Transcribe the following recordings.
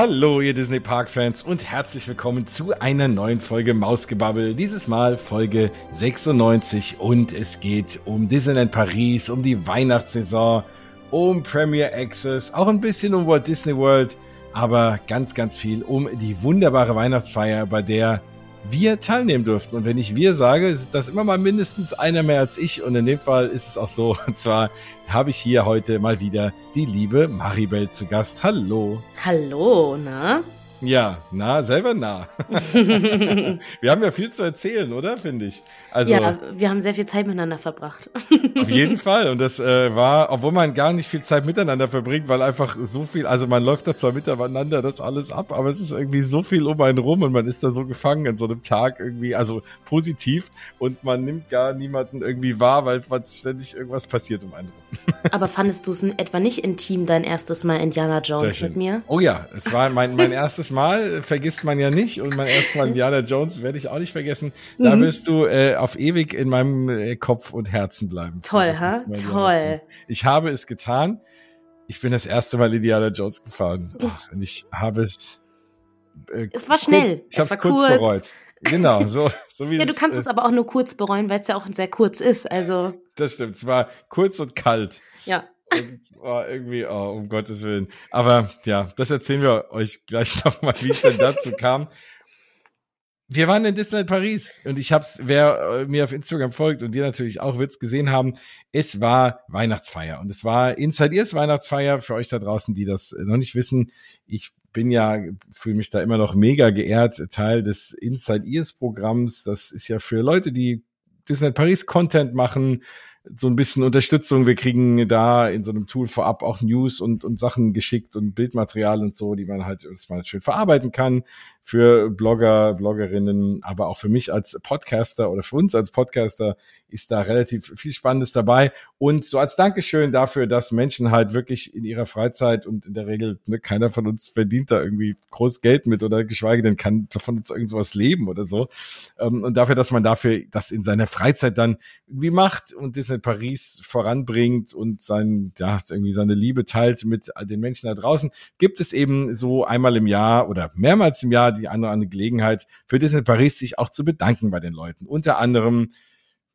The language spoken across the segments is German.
Hallo, ihr Disney Park Fans und herzlich willkommen zu einer neuen Folge Mausgebabbel. Dieses Mal Folge 96 und es geht um Disneyland Paris, um die Weihnachtssaison, um Premier Access, auch ein bisschen um Walt Disney World, aber ganz, ganz viel um die wunderbare Weihnachtsfeier, bei der wir teilnehmen durften. Und wenn ich wir sage, ist das immer mal mindestens einer mehr als ich. Und in dem Fall ist es auch so. Und zwar habe ich hier heute mal wieder die liebe Maribel zu Gast. Hallo. Hallo, na? Ja, nah, selber nah. wir haben ja viel zu erzählen, oder? Finde ich. Also, ja, wir haben sehr viel Zeit miteinander verbracht. auf jeden Fall. Und das äh, war, obwohl man gar nicht viel Zeit miteinander verbringt, weil einfach so viel, also man läuft da zwar miteinander das alles ab, aber es ist irgendwie so viel um einen rum und man ist da so gefangen in so einem Tag irgendwie, also positiv und man nimmt gar niemanden irgendwie wahr, weil ständig irgendwas passiert um einen rum. Aber fandest du es etwa nicht intim, dein erstes Mal Indiana Jones mit mir? Oh ja, es war mein, mein erstes Mal vergisst man ja nicht und mein erstes Mal Indiana Jones werde ich auch nicht vergessen. Da mhm. wirst du äh, auf ewig in meinem äh, Kopf und Herzen bleiben. Toll, ha? Toll. Ich habe es getan. Ich bin das erste Mal Indiana Jones gefahren. Ach, und ich habe es. Äh, es war schnell. Kurz, ich habe es kurz, kurz bereut. Genau, so, so wie Ja, du kannst äh, es aber auch nur kurz bereuen, weil es ja auch sehr kurz ist. Also. Das stimmt. Es war kurz und kalt. Ja. Und oh, irgendwie, oh, um Gottes Willen. Aber ja, das erzählen wir euch gleich nochmal, wie es denn dazu kam. Wir waren in Disneyland Paris und ich hab's, wer äh, mir auf Instagram folgt und dir natürlich auch wird's gesehen haben, es war Weihnachtsfeier und es war Inside Ears Weihnachtsfeier für euch da draußen, die das noch nicht wissen. Ich bin ja, fühle mich da immer noch mega geehrt, Teil des Inside Ears Programms. Das ist ja für Leute, die Disneyland Paris Content machen, so ein bisschen Unterstützung. Wir kriegen da in so einem Tool vorab auch News und, und Sachen geschickt und Bildmaterial und so, die man halt, dass man halt schön verarbeiten kann für Blogger, Bloggerinnen, aber auch für mich als Podcaster oder für uns als Podcaster ist da relativ viel Spannendes dabei. Und so als Dankeschön dafür, dass Menschen halt wirklich in ihrer Freizeit und in der Regel, ne, keiner von uns verdient da irgendwie groß Geld mit oder geschweige denn kann von uns irgend sowas leben oder so. Ähm, und dafür, dass man dafür das in seiner Freizeit dann irgendwie macht und Disney Paris voranbringt und sein, ja, irgendwie seine Liebe teilt mit den Menschen da draußen, gibt es eben so einmal im Jahr oder mehrmals im Jahr die eine oder andere Gelegenheit für Disney Paris, sich auch zu bedanken bei den Leuten. Unter anderem,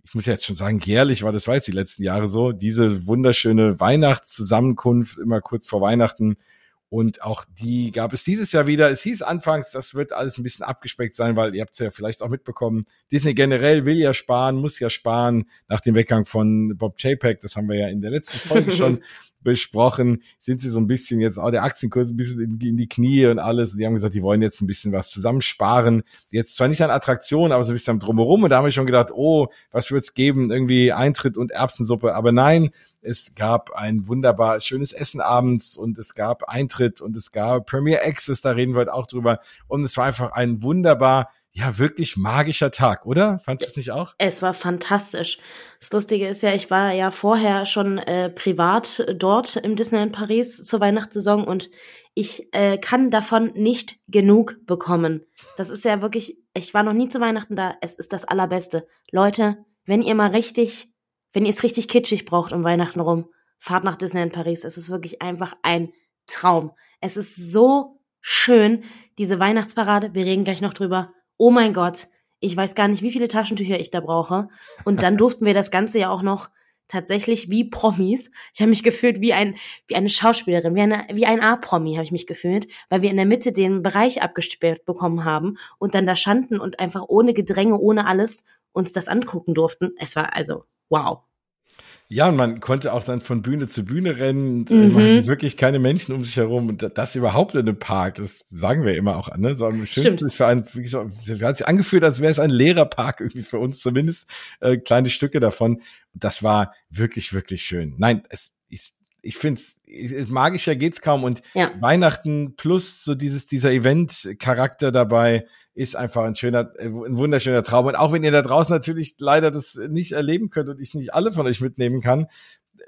ich muss jetzt schon sagen, jährlich war das war jetzt die letzten Jahre so, diese wunderschöne Weihnachtszusammenkunft immer kurz vor Weihnachten. Und auch die gab es dieses Jahr wieder. Es hieß anfangs, das wird alles ein bisschen abgespeckt sein, weil ihr habt es ja vielleicht auch mitbekommen. Disney generell will ja sparen, muss ja sparen nach dem Weggang von Bob Chapek. Das haben wir ja in der letzten Folge schon besprochen, sind sie so ein bisschen jetzt auch der Aktienkurs ein bisschen in die, in die Knie und alles. Und die haben gesagt, die wollen jetzt ein bisschen was zusammensparen. Jetzt zwar nicht an Attraktionen, aber so ein bisschen drumherum. Und da haben wir schon gedacht, oh, was wird's geben? Irgendwie Eintritt und Erbsensuppe. Aber nein, es gab ein wunderbar schönes Essen abends und es gab Eintritt und es gab Premier Access, da reden wir heute auch drüber. Und es war einfach ein wunderbar ja, wirklich magischer Tag, oder? Fandest du es nicht auch? Es war fantastisch. Das Lustige ist ja, ich war ja vorher schon äh, privat dort im Disneyland Paris zur Weihnachtssaison und ich äh, kann davon nicht genug bekommen. Das ist ja wirklich, ich war noch nie zu Weihnachten da. Es ist das Allerbeste. Leute, wenn ihr mal richtig, wenn ihr es richtig kitschig braucht um Weihnachten rum, fahrt nach Disneyland Paris. Es ist wirklich einfach ein Traum. Es ist so schön, diese Weihnachtsparade. Wir reden gleich noch drüber oh mein Gott, ich weiß gar nicht, wie viele Taschentücher ich da brauche. Und dann durften wir das Ganze ja auch noch tatsächlich wie Promis. Ich habe mich gefühlt wie ein wie eine Schauspielerin, wie eine wie ein A-Promi habe ich mich gefühlt, weil wir in der Mitte den Bereich abgesperrt bekommen haben und dann da standen und einfach ohne Gedränge, ohne alles uns das angucken durften. Es war also wow. Ja, und man konnte auch dann von Bühne zu Bühne rennen. Und, äh, mhm. Man hatte wirklich keine Menschen um sich herum. Und das überhaupt in einem Park, das sagen wir immer auch, ne? So am schönsten ist für einen, wie so, hat sich angefühlt, als wäre es ein leerer Park irgendwie für uns zumindest. Äh, kleine Stücke davon. Das war wirklich, wirklich schön. Nein, es, ich, finde es, magischer geht's kaum. Und ja. Weihnachten plus so dieses, dieser Event-Charakter dabei, ist einfach ein schöner, äh, ein wunderschöner Traum. Und auch wenn ihr da draußen natürlich leider das nicht erleben könnt und ich nicht alle von euch mitnehmen kann,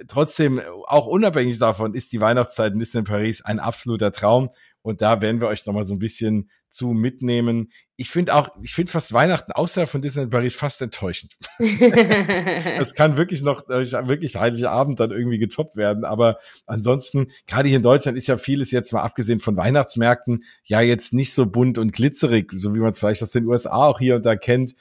trotzdem, auch unabhängig davon, ist die Weihnachtszeit in Disneyland Paris ein absoluter Traum. Und da werden wir euch nochmal so ein bisschen zu mitnehmen. Ich finde auch, ich finde fast Weihnachten außerhalb von Disneyland Paris fast enttäuschend. das kann wirklich noch äh, wirklich heilige Abend dann irgendwie getoppt werden. Aber ansonsten, gerade hier in Deutschland ist ja vieles jetzt mal abgesehen von Weihnachtsmärkten ja jetzt nicht so bunt und glitzerig, so wie man es vielleicht aus den USA auch hier und da kennt.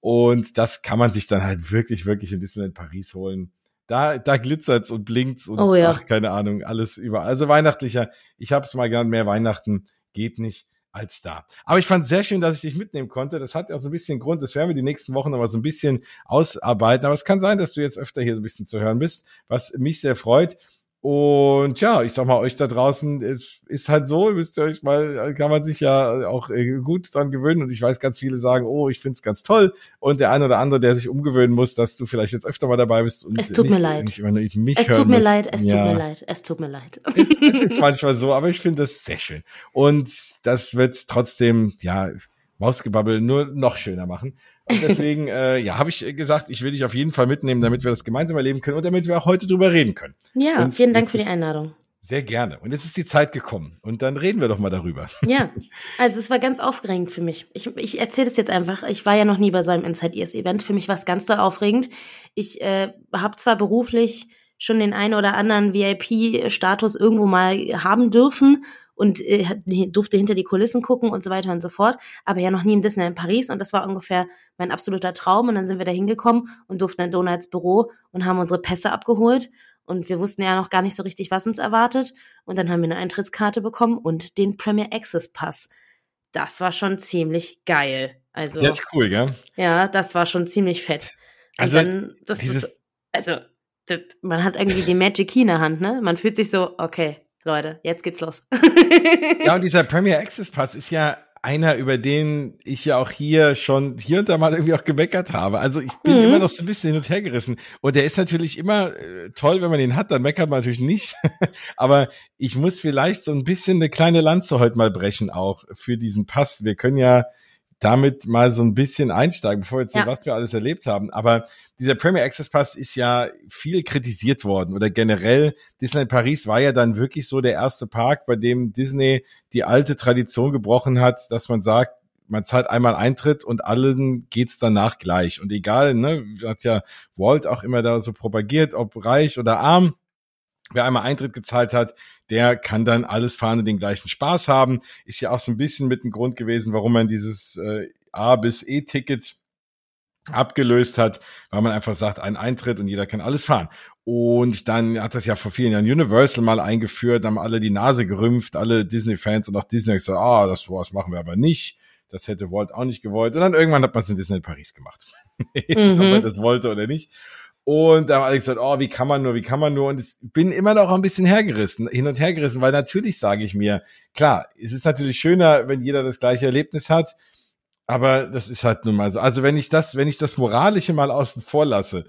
Und das kann man sich dann halt wirklich, wirklich in Disneyland Paris holen. Da, da glitzert's und blinkt's und Oh ja. ach, keine Ahnung, alles über. Also weihnachtlicher. Ich hab's mal gern mehr Weihnachten geht nicht als da. Aber ich fand sehr schön, dass ich dich mitnehmen konnte. Das hat ja so ein bisschen Grund. Das werden wir die nächsten Wochen noch mal so ein bisschen ausarbeiten. Aber es kann sein, dass du jetzt öfter hier so ein bisschen zu hören bist, was mich sehr freut. Und ja, ich sag mal, euch da draußen ist, ist halt so, wisst ihr euch mal, kann man sich ja auch äh, gut dran gewöhnen. Und ich weiß, ganz viele sagen, oh, ich find's ganz toll. Und der eine oder andere, der sich umgewöhnen muss, dass du vielleicht jetzt öfter mal dabei bist. Und Es tut nicht, mir leid. Nicht immer nur mich es tut mir musst. leid, es Ja. tut mir leid, es tut mir leid. Es, es ist manchmal so, aber ich finde das sehr schön. Und das wird trotzdem, ja, Mausgebabbel nur noch schöner machen. Und deswegen, äh, ja, habe ich gesagt, ich will dich auf jeden Fall mitnehmen, damit wir das gemeinsam erleben können und damit wir auch heute drüber reden können. Ja, Und vielen Dank für die Einladung. Sehr gerne. Und jetzt ist die Zeit gekommen. Und dann reden wir doch mal darüber. Ja, also es war ganz aufregend für mich. Ich, ich erzähle das jetzt einfach. Ich war ja noch nie bei so einem Inside Ears Event. Für mich war es ganz doll aufregend. Ich äh, habe zwar beruflich schon den einen oder anderen VIP-Status irgendwo mal haben dürfen und äh, durfte hinter die Kulissen gucken und so weiter und so fort, aber ja noch nie im Disneyland Paris und das war ungefähr mein absoluter Traum und dann sind wir da hingekommen und durften in Donuts Büro und haben unsere Pässe abgeholt und wir wussten ja noch gar nicht so richtig, was uns erwartet und dann haben wir eine Eintrittskarte bekommen und den Premier Access Pass. Das war schon ziemlich geil. Also Der ist cool, gell? ja, das war schon ziemlich fett. Und Also, dann, das dieses- ist, also, das, man hat irgendwie die Magic Key in der Hand, ne? Man fühlt sich so, okay, Leute, jetzt geht's los. Ja, und dieser Premier Access Pass ist ja einer, über den ich ja auch hier schon hier und da mal irgendwie auch gemeckert habe. Also ich bin Mhm. immer noch so ein bisschen hin und her gerissen. Und der ist natürlich immer äh, toll, wenn man ihn hat, dann meckert man natürlich nicht. Aber ich muss vielleicht so ein bisschen eine kleine Lanze heute mal brechen auch für diesen Pass. Wir können ja damit mal so ein bisschen einsteigen, bevor wir jetzt Ja. sehen, was wir alles erlebt haben. Aber dieser Premier Access Pass ist ja viel kritisiert worden oder generell Disneyland Paris war ja dann wirklich so der erste Park, bei dem Disney die alte Tradition gebrochen hat, dass man sagt, man zahlt einmal Eintritt und allen geht's danach gleich. Und egal, ne, hat ja Walt auch immer da so propagiert, ob reich oder arm, wer einmal Eintritt gezahlt hat, der kann dann alles fahren und den gleichen Spaß haben. Ist ja auch so ein bisschen mit dem Grund gewesen, warum man dieses äh, A bis E-Ticket abgelöst hat, weil man einfach sagt, ein Eintritt und jeder kann alles fahren. Und dann hat das ja vor vielen Jahren Universal mal eingeführt, haben alle die Nase gerümpft, alle Disney-Fans und auch Disney gesagt, ah, das, das machen wir aber nicht. Das hätte Walt auch nicht gewollt. Und dann irgendwann hat man es in Disney Paris gemacht. Jetzt, ob Mhm. man das wollte oder nicht. Und da haben alle gesagt, oh, wie kann man nur, wie kann man nur? Und ich bin immer noch ein bisschen hergerissen, hin und her gerissen, weil natürlich sage ich mir, klar, es ist natürlich schöner, wenn jeder das gleiche Erlebnis hat, aber das ist halt nun mal so. Also wenn ich das, wenn ich das Moralische mal außen vor lasse,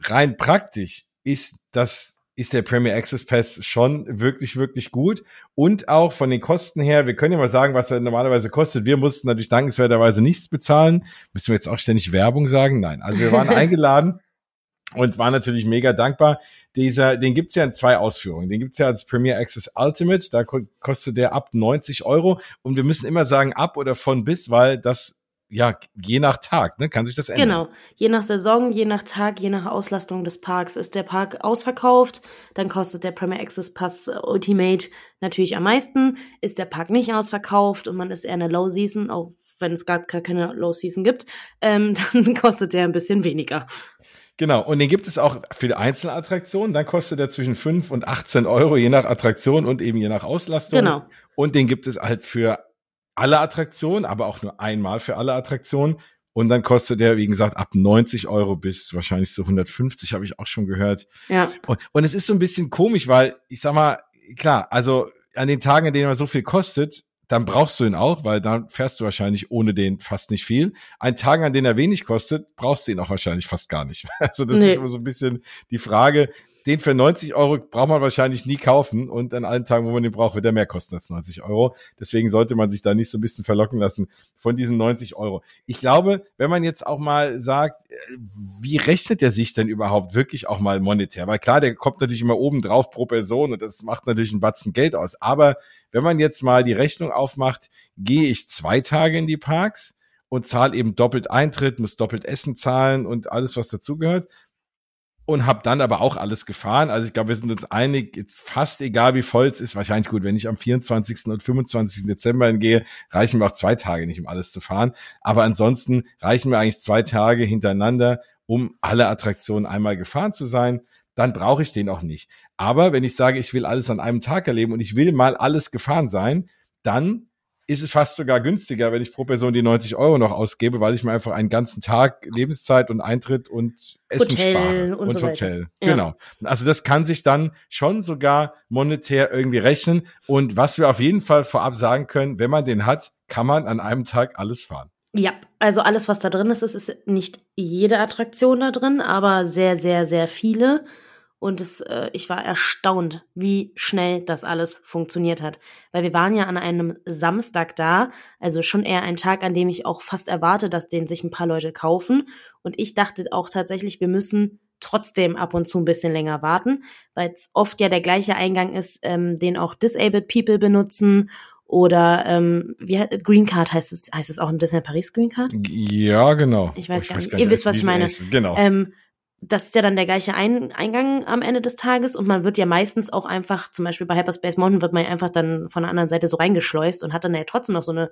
rein praktisch ist das, ist der Premier Access Pass schon wirklich, wirklich gut. Und auch von den Kosten her, wir können ja mal sagen, was er normalerweise kostet. Wir mussten natürlich dankenswerterweise nichts bezahlen. Müssen wir jetzt auch ständig Werbung sagen? Nein. Also wir waren eingeladen und waren natürlich mega dankbar. Dieser, den gibt's ja in zwei Ausführungen. Den gibt's ja als Premier Access Ultimate, da ko- kostet der ab 90 Euro. Und wir müssen immer sagen ab oder von bis, weil das ja je nach Tag, ne, kann sich das ändern. Genau. Je nach Saison, je nach Tag, je nach Auslastung des Parks ist der Park ausverkauft. Dann kostet der Premier Access Pass äh, Ultimate natürlich am meisten. Ist der Park nicht ausverkauft und man ist eher in der Low Season, auch wenn es gar gar keine Low Season gibt, ähm, dann kostet der ein bisschen weniger. Genau, und den gibt es auch für die Einzelattraktionen. Dann kostet er zwischen 5 und 18 Euro, je nach Attraktion und eben je nach Auslastung. Genau. Und den gibt es halt für alle Attraktionen, aber auch nur einmal für alle Attraktionen. Und dann kostet der, wie gesagt, ab 90 Euro bis wahrscheinlich so 150, habe ich auch schon gehört. Ja. Und, und es ist so ein bisschen komisch, weil ich sag mal, klar, also an den Tagen, an denen er so viel kostet, dann brauchst du ihn auch, weil dann fährst du wahrscheinlich ohne den fast nicht viel. An Tagen, an denen er wenig kostet, brauchst du ihn auch wahrscheinlich fast gar nicht. Also das Nee. ist immer so ein bisschen die Frage. Den für 90 Euro braucht man wahrscheinlich nie kaufen und an allen Tagen, wo man den braucht, wird er mehr kosten als 90 Euro. Deswegen sollte man sich da nicht so ein bisschen verlocken lassen von diesen 90 Euro. Ich glaube, wenn man jetzt auch mal sagt, äh, wie rechnet der sich denn überhaupt wirklich auch mal monetär? Weil klar, der kommt natürlich immer oben drauf pro Person und das macht natürlich einen Batzen Geld aus. Aber wenn man jetzt mal die Rechnung aufmacht, gehe ich zwei Tage in die Parks, und zahle eben doppelt Eintritt, muss doppelt Essen zahlen und alles, was dazugehört. Und habe dann aber auch alles gefahren. Also ich glaube, wir sind uns einig, jetzt fast egal wie voll es ist, wahrscheinlich gut, wenn ich am 24. und 25. Dezember hingehe, reichen mir auch zwei Tage nicht, um alles zu fahren. Aber ansonsten reichen mir eigentlich zwei Tage hintereinander, um alle Attraktionen einmal gefahren zu sein. Dann brauche ich den auch nicht. Aber wenn ich sage, ich will alles an einem Tag erleben und ich will mal alles gefahren sein, dann ist es fast sogar günstiger, wenn ich pro Person die 90 Euro noch ausgebe, weil ich mir einfach einen ganzen Tag Lebenszeit und Eintritt und Essen Hotel spare. und Und, so Hotel. Ja. Genau. Also das kann sich dann schon sogar monetär irgendwie rechnen. Und was wir auf jeden Fall vorab sagen können, wenn man den hat, kann man an einem Tag alles fahren. Ja, also alles, was da drin ist, es ist nicht jede Attraktion da drin, aber sehr, sehr, sehr viele. Und es, äh, ich war erstaunt, wie schnell das alles funktioniert hat. Weil wir waren ja an einem Samstag da, also schon eher ein Tag, an dem ich auch fast erwarte, dass den sich ein paar Leute kaufen. Und ich dachte auch tatsächlich, wir müssen trotzdem ab und zu ein bisschen länger warten, weil es oft ja der gleiche Eingang ist, ähm, den auch Disabled People benutzen oder ähm, wie Green Card heißt es, heißt es auch im Disney Paris Green Card? Ja, genau. Ich weiß gar nicht. gar Ihr wisst, was ich meine. Genau. Ähm, das ist ja dann der gleiche Ein Eingang am Ende des Tages und man wird ja meistens auch einfach, zum Beispiel bei Hyperspace Mountain wird man ja einfach dann von der anderen Seite so reingeschleust und hat dann ja trotzdem noch so eine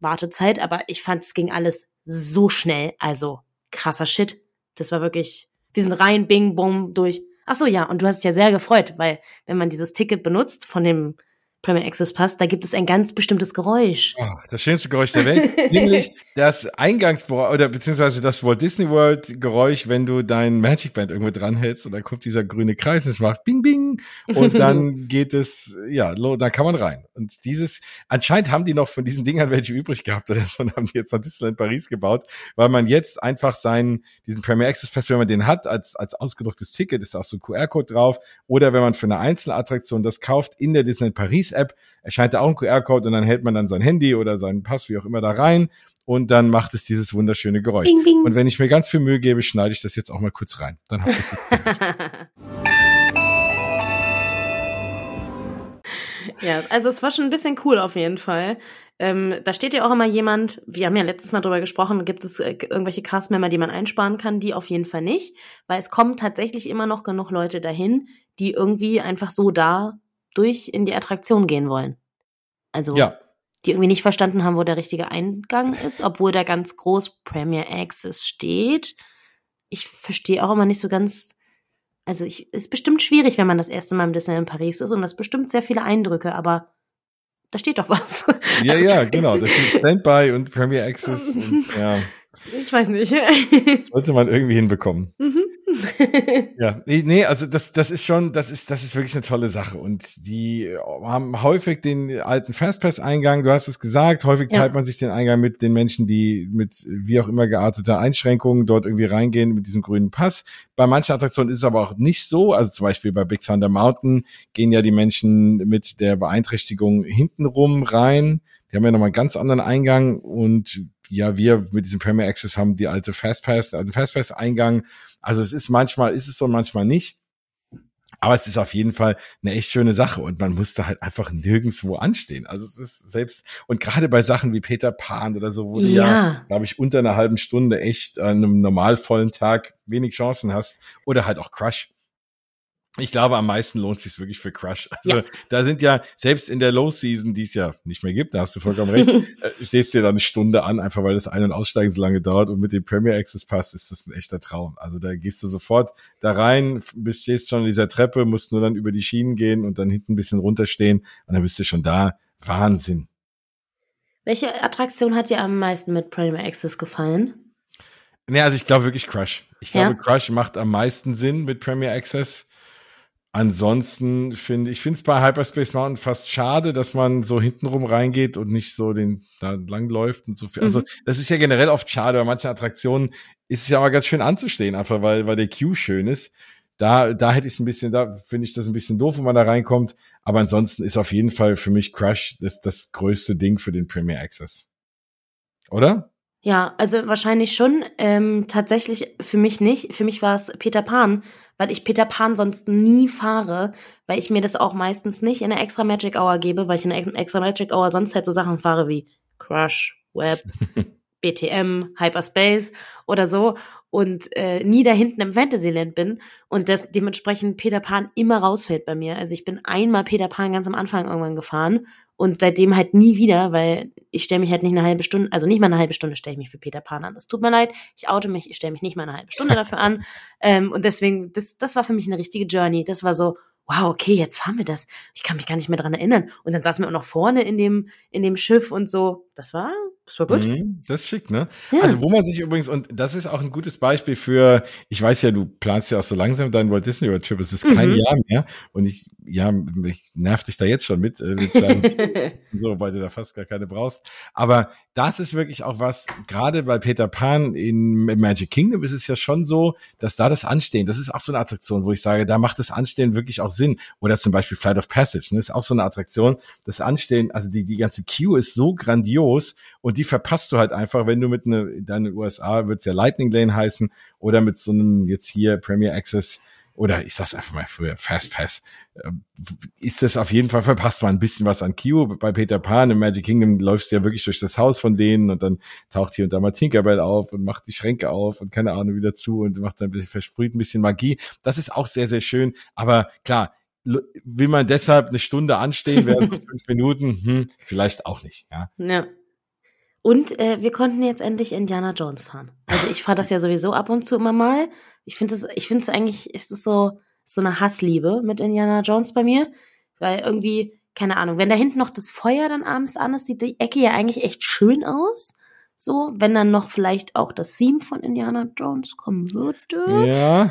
Wartezeit, aber ich fand, es ging alles so schnell, also krasser Shit. Das war wirklich, wir sind rein, bing, bum, durch. Ach so, ja, und du hast dich ja sehr gefreut, weil wenn man dieses Ticket benutzt von dem Premier Access Pass, da gibt es ein ganz bestimmtes Geräusch. Oh, das schönste Geräusch der Welt, nämlich das Eingangsgeräusch oder beziehungsweise das Walt Disney World Geräusch, wenn du dein Magic Band irgendwo dranhältst und dann kommt dieser grüne Kreis, es macht Bing Bing und dann geht es, ja, lo, dann kann man rein. Und dieses, anscheinend haben die noch von diesen Dingern welche übrig gehabt oder so und haben die jetzt nach Disneyland Paris gebaut, weil man jetzt einfach seinen, diesen Premier Access Pass, wenn man den hat, als, als ausgedrucktes Ticket, ist auch so ein QR-Code drauf oder wenn man für eine einzelne Attraktion das kauft in der Disneyland Paris App, erscheint da auch ein QR-Code und dann hält man dann sein Handy oder seinen Pass, wie auch immer, da rein und dann macht es dieses wunderschöne Geräusch. Bing, bing. Und wenn ich mir ganz viel Mühe gebe, schneide ich das jetzt auch mal kurz rein. Dann habt ihr es. ja, also es war schon ein bisschen cool auf jeden Fall. Ähm, da steht ja auch immer jemand, wir haben ja letztes Mal drüber gesprochen, gibt es äh, irgendwelche Castmember, die man einsparen kann, die auf jeden Fall nicht, weil es kommen tatsächlich immer noch genug Leute dahin, die irgendwie einfach so da durch in die Attraktion gehen wollen. Also ja, die irgendwie nicht verstanden haben, wo der richtige Eingang ist, obwohl da ganz groß Premier Access steht. Ich verstehe auch immer nicht so ganz. Also ich ist bestimmt schwierig, wenn man das erste Mal im Disney in Paris ist und das bestimmt sehr viele Eindrücke, aber da steht doch was. ja, Also- ja, genau. Das sind Standby und Premier Access und ja, Ich weiß nicht. sollte man irgendwie hinbekommen. Mhm. Ja, nee, nee, also das, das ist schon, das ist, das ist wirklich eine tolle Sache. Und die haben häufig den alten Fastpass-Eingang, du hast es gesagt, häufig Ja. teilt man sich den Eingang mit den Menschen, die mit wie auch immer gearteter Einschränkungen dort irgendwie reingehen mit diesem grünen Pass. Bei manchen Attraktionen ist es aber auch nicht so. Also zum Beispiel bei Big Thunder Mountain gehen ja die Menschen mit der Beeinträchtigung hintenrum rein. Die haben ja nochmal einen ganz anderen Eingang und ja, wir mit diesem Premier Access haben die alte Fastpass, den Fastpass-Eingang. Also es ist manchmal, ist es so, manchmal nicht. Aber es ist auf jeden Fall eine echt schöne Sache und man musste halt einfach nirgendswo anstehen. Also es ist selbst, und gerade bei Sachen wie Peter Pan oder so, wo du ja, ja. glaube ich, unter einer halben Stunde echt an einem normal vollen Tag wenig Chancen hast. Oder halt auch Crush. Ich glaube, am meisten lohnt es sich wirklich für Crush. Also Ja. da sind ja, selbst in der Low Season, die es ja nicht mehr gibt, da hast du vollkommen recht, äh, stehst dir da eine Stunde an, einfach weil das Ein- und Aussteigen so lange dauert und mit dem Premier Access Pass ist das ein echter Traum. Also da gehst du sofort da rein, bist, stehst schon in dieser Treppe, musst nur dann über die Schienen gehen und dann hinten ein bisschen runterstehen und dann bist du schon da. Wahnsinn. Welche Attraktion hat dir am meisten mit Premier Access gefallen? Nee, also ich glaube wirklich Crush. Ich Ja. glaube, Crush macht am meisten Sinn mit Premier Access. Ansonsten finde ich finde es bei Hyperspace Mountain fast schade, dass man so hintenrum reingeht und nicht so den da lang läuft und so viel. Also Mhm. das ist ja generell oft schade. Bei manchen Attraktionen ist es ja aber ganz schön anzustehen, einfach weil weil der Queue schön ist. Da, da hätte ich es ein bisschen, da finde ich das ein bisschen doof, wenn man da reinkommt. Aber ansonsten ist auf jeden Fall für mich Crush das, das größte Ding für den Premier Access. Oder? Ja, also wahrscheinlich schon. Ähm, tatsächlich für mich nicht. Für mich war es Peter Pan, weil ich Peter Pan sonst nie fahre, weil ich mir das auch meistens nicht in der Extra Magic Hour gebe, weil ich in der Extra Magic Hour sonst halt so Sachen fahre wie Crush, Web, BTM, Hyperspace oder so und äh, nie da hinten im Fantasyland bin und das dementsprechend Peter Pan immer rausfällt bei mir. Also ich bin einmal Peter Pan ganz am Anfang irgendwann gefahren und seitdem halt nie wieder, weil ich stelle mich halt nicht eine halbe Stunde, also nicht mal eine halbe Stunde stelle ich mich für Peter Pan an. Das tut mir leid, ich oute mich, ich stelle mich nicht mal eine halbe Stunde dafür an. Ähm, und deswegen, das, das war für mich eine richtige Journey. Das war so, wow, okay, jetzt fahren wir das. Ich kann mich gar nicht mehr dran erinnern. Und dann saßen wir auch noch vorne in dem, in dem Schiff und so. Das war, das war gut. Mhm, das ist schick, ne? Ja. Also wo man sich übrigens, und das ist auch ein gutes Beispiel für, ich weiß ja, du planst ja auch so langsam deinen Walt Disney World Trip, es ist kein mhm. Jahr mehr und ich, ja, mich nervt dich da jetzt schon mit, äh, mit so, weil du da fast gar keine brauchst. Aber das ist wirklich auch was, gerade bei Peter Pan in Magic Kingdom ist es ja schon so, dass da das Anstehen, das ist auch so eine Attraktion, wo ich sage, da macht das Anstehen wirklich auch Sinn. Oder zum Beispiel Flight of Passage, ne, ist auch so eine Attraktion. Das Anstehen, also die, die ganze Queue ist so grandios und die verpasst du halt einfach, wenn du mit einer, in deinen USA wird's ja Lightning Lane heißen oder mit so einem jetzt hier Premier Access oder ich sag's einfach mal früher, Fast Pass, ähm, ist das auf jeden Fall verpasst man ein bisschen was an Q. Bei Peter Pan im Magic Kingdom läufst du ja wirklich durch das Haus von denen und dann taucht hier und da mal Tinkerbell auf und macht die Schränke auf und keine Ahnung wieder zu und macht dann ein bisschen versprüht ein bisschen Magie. Das ist auch sehr, sehr schön. Aber klar, will man deshalb eine Stunde anstehen während fünf Minuten? Hm, vielleicht auch nicht. Ja. ja. Und äh, wir konnten jetzt endlich Indiana Jones fahren. Also ich fahre das ja sowieso ab und zu immer mal. Ich finde es, ich finde es eigentlich, ist es so so eine Hassliebe mit Indiana Jones bei mir, weil irgendwie keine Ahnung, wenn da hinten noch das Feuer dann abends an ist, sieht die Ecke ja eigentlich echt schön aus. So, wenn dann noch vielleicht auch das Theme von Indiana Jones kommen würde. Ja.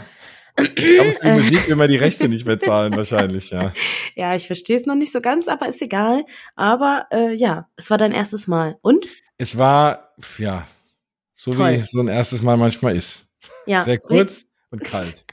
Aber für die Musik immer die Rechte nicht mehr zahlen, wahrscheinlich, ja. Ja, ich verstehe es noch nicht so ganz, aber ist egal. Aber äh, ja, es war dein erstes Mal. Und? Es war, ja, so Toll. wie so ein erstes Mal manchmal ist. Ja. Sehr kurz und kalt.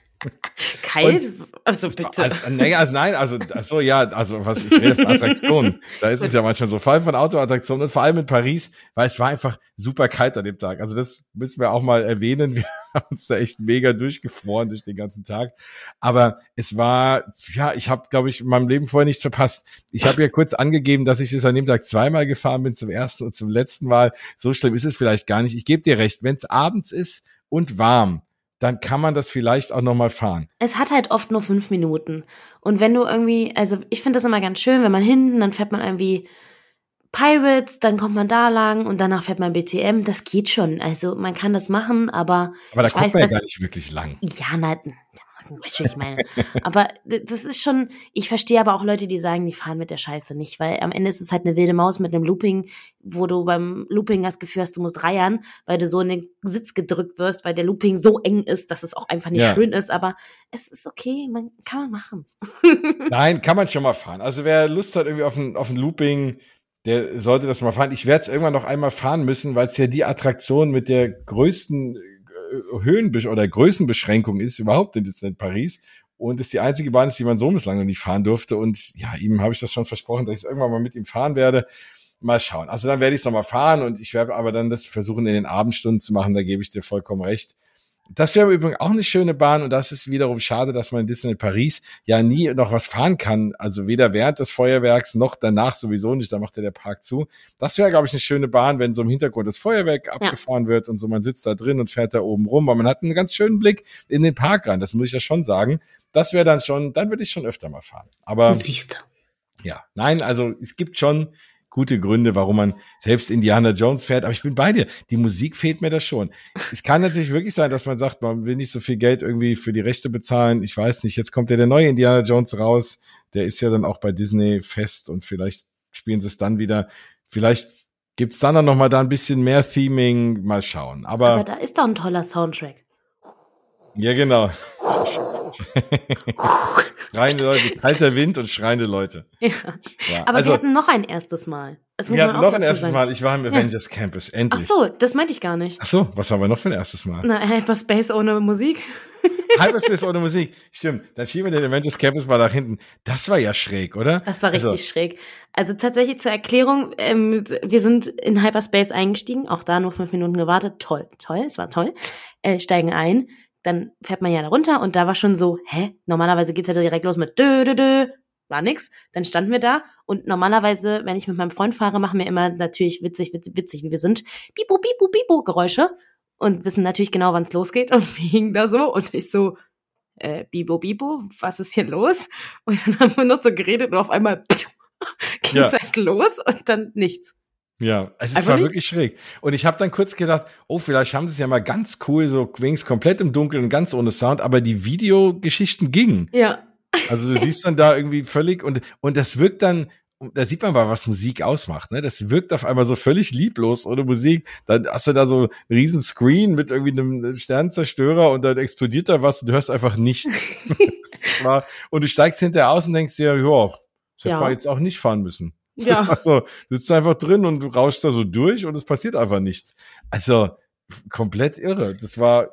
Kalt? Also bitte. Als, nee, also nein, also so ja, also was ich rede von Attraktionen. Da ist es ja manchmal so, vor allem von Autoattraktionen und vor allem in Paris, weil es war einfach super kalt an dem Tag. Also das müssen wir auch mal erwähnen. Wir haben uns da echt mega durchgefroren durch den ganzen Tag. Aber es war, ja, ich habe, glaube ich, in meinem Leben vorher nichts verpasst. Ich habe ja kurz angegeben, dass ich es an dem Tag zweimal gefahren bin, zum ersten und zum letzten Mal. So schlimm ist es vielleicht gar nicht. Ich gebe dir recht, wenn es abends ist und warm, dann kann man das vielleicht auch nochmal fahren. Es hat halt oft nur fünf Minuten. Und wenn du irgendwie, also ich finde das immer ganz schön, wenn man hinten, dann fährt man irgendwie Pirates, dann kommt man da lang und danach fährt man BTM. Das geht schon. Also man kann das machen, aber. Aber da kommt weiß, man ja gar nicht wirklich lang. Ja, na, weißt du, ich meine. aber das ist schon, ich verstehe aber auch Leute, die sagen, die fahren mit der Scheiße nicht, weil am Ende ist es halt eine wilde Maus mit einem Looping, wo du beim Looping das Gefühl hast, du musst reiern, weil du so in den Sitz gedrückt wirst, weil der Looping so eng ist, dass es auch einfach nicht ja. schön ist, aber es ist okay, man kann man machen. Nein, kann man schon mal fahren. Also wer Lust hat irgendwie auf ein, auf ein Looping, der sollte das mal fahren. Ich werde es irgendwann noch einmal fahren müssen, weil es ja die Attraktion mit der größten Höhen- oder Größenbeschränkung ist überhaupt in Disneyland Paris. Und ist die einzige Bahn die man so bislang noch nicht fahren durfte. Und ja, ihm habe ich das schon versprochen, dass ich irgendwann mal mit ihm fahren werde. Mal schauen. Also dann werde ich es nochmal fahren und ich werde aber dann das versuchen, in den Abendstunden zu machen. Da gebe ich dir vollkommen recht. Das wäre übrigens auch eine schöne Bahn und das ist wiederum schade, dass man in Disneyland Paris ja nie noch was fahren kann. Also weder während des Feuerwerks noch danach sowieso nicht. Da macht ja der Park zu. Das wäre, glaube ich, eine schöne Bahn, wenn so im Hintergrund das Feuerwerk ja. abgefahren wird und so man sitzt da drin und fährt da oben rum, weil man hat einen ganz schönen Blick in den Park rein. Das muss ich ja schon sagen. Das wäre dann schon, dann würde ich schon öfter mal fahren. Aber siehst du. Ja, nein, also es gibt schon gute Gründe, warum man selbst Indiana Jones fährt. Aber ich bin bei dir. Die Musik fehlt mir das schon. Es kann natürlich wirklich sein, dass man sagt, man will nicht so viel Geld irgendwie für die Rechte bezahlen. Ich weiß nicht. Jetzt kommt ja der neue Indiana Jones raus. Der ist ja dann auch bei Disney fest und vielleicht spielen sie es dann wieder. Vielleicht gibt's dann, dann noch mal da ein bisschen mehr Theming. Mal schauen. Aber, Aber da ist doch ein toller Soundtrack. Ja, genau. schreiende Leute, kalter Wind und schreiende Leute. Ja. ja. Aber also, wir hatten noch ein erstes Mal. wir hatten noch ein erstes sagen. Mal. Ich war im Avengers ja. Campus, endlich. Ach so, das meinte ich gar nicht. Ach so, was haben wir noch für ein erstes Mal? Na, Hyperspace ohne Musik. Hyperspace ohne Musik. Stimmt. Dann schieben wir den Avengers Campus mal nach hinten. Das war ja schräg, oder? Das war richtig also. schräg. Also tatsächlich zur Erklärung, ähm, wir sind in Hyperspace eingestiegen, auch da nur fünf Minuten gewartet. Toll, toll, es war toll. Äh, steigen ein, dann fährt man ja da runter und da war schon so, hä? Normalerweise geht's ja direkt los mit dö, dö, dö. War nix. Dann standen wir da und normalerweise, wenn ich mit meinem Freund fahre, machen wir immer natürlich witzig, witzig, witzig wie wir sind, bibu, bibu, bibu Geräusche und wissen natürlich genau, wann es losgeht. Und wir hingen da so und ich so, äh, Bibo, Bibo, was ist hier los? Und dann haben wir noch so geredet und auf einmal ging es ja. halt los und dann nichts. Ja, es Einfach war nichts. wirklich schräg. Und ich habe dann kurz gedacht, oh, vielleicht haben sie es ja mal ganz cool, so wenigstens komplett im Dunkeln und ganz ohne Sound, aber die Videogeschichten gingen. Ja. Also du siehst dann da irgendwie völlig und und das wirkt dann da sieht man mal, was Musik ausmacht. Ne? Das wirkt auf einmal so völlig lieblos ohne Musik. Dann hast du da so einen riesen Screen mit irgendwie einem Sternzerstörer und dann explodiert da was und du hörst einfach nichts. war, und du steigst hinterher aus und denkst dir, ja, das ja. hätte man jetzt auch nicht fahren müssen. Ja. Also, du sitzt einfach drin und du rauschst da so durch und es passiert einfach nichts. Also komplett irre. Das war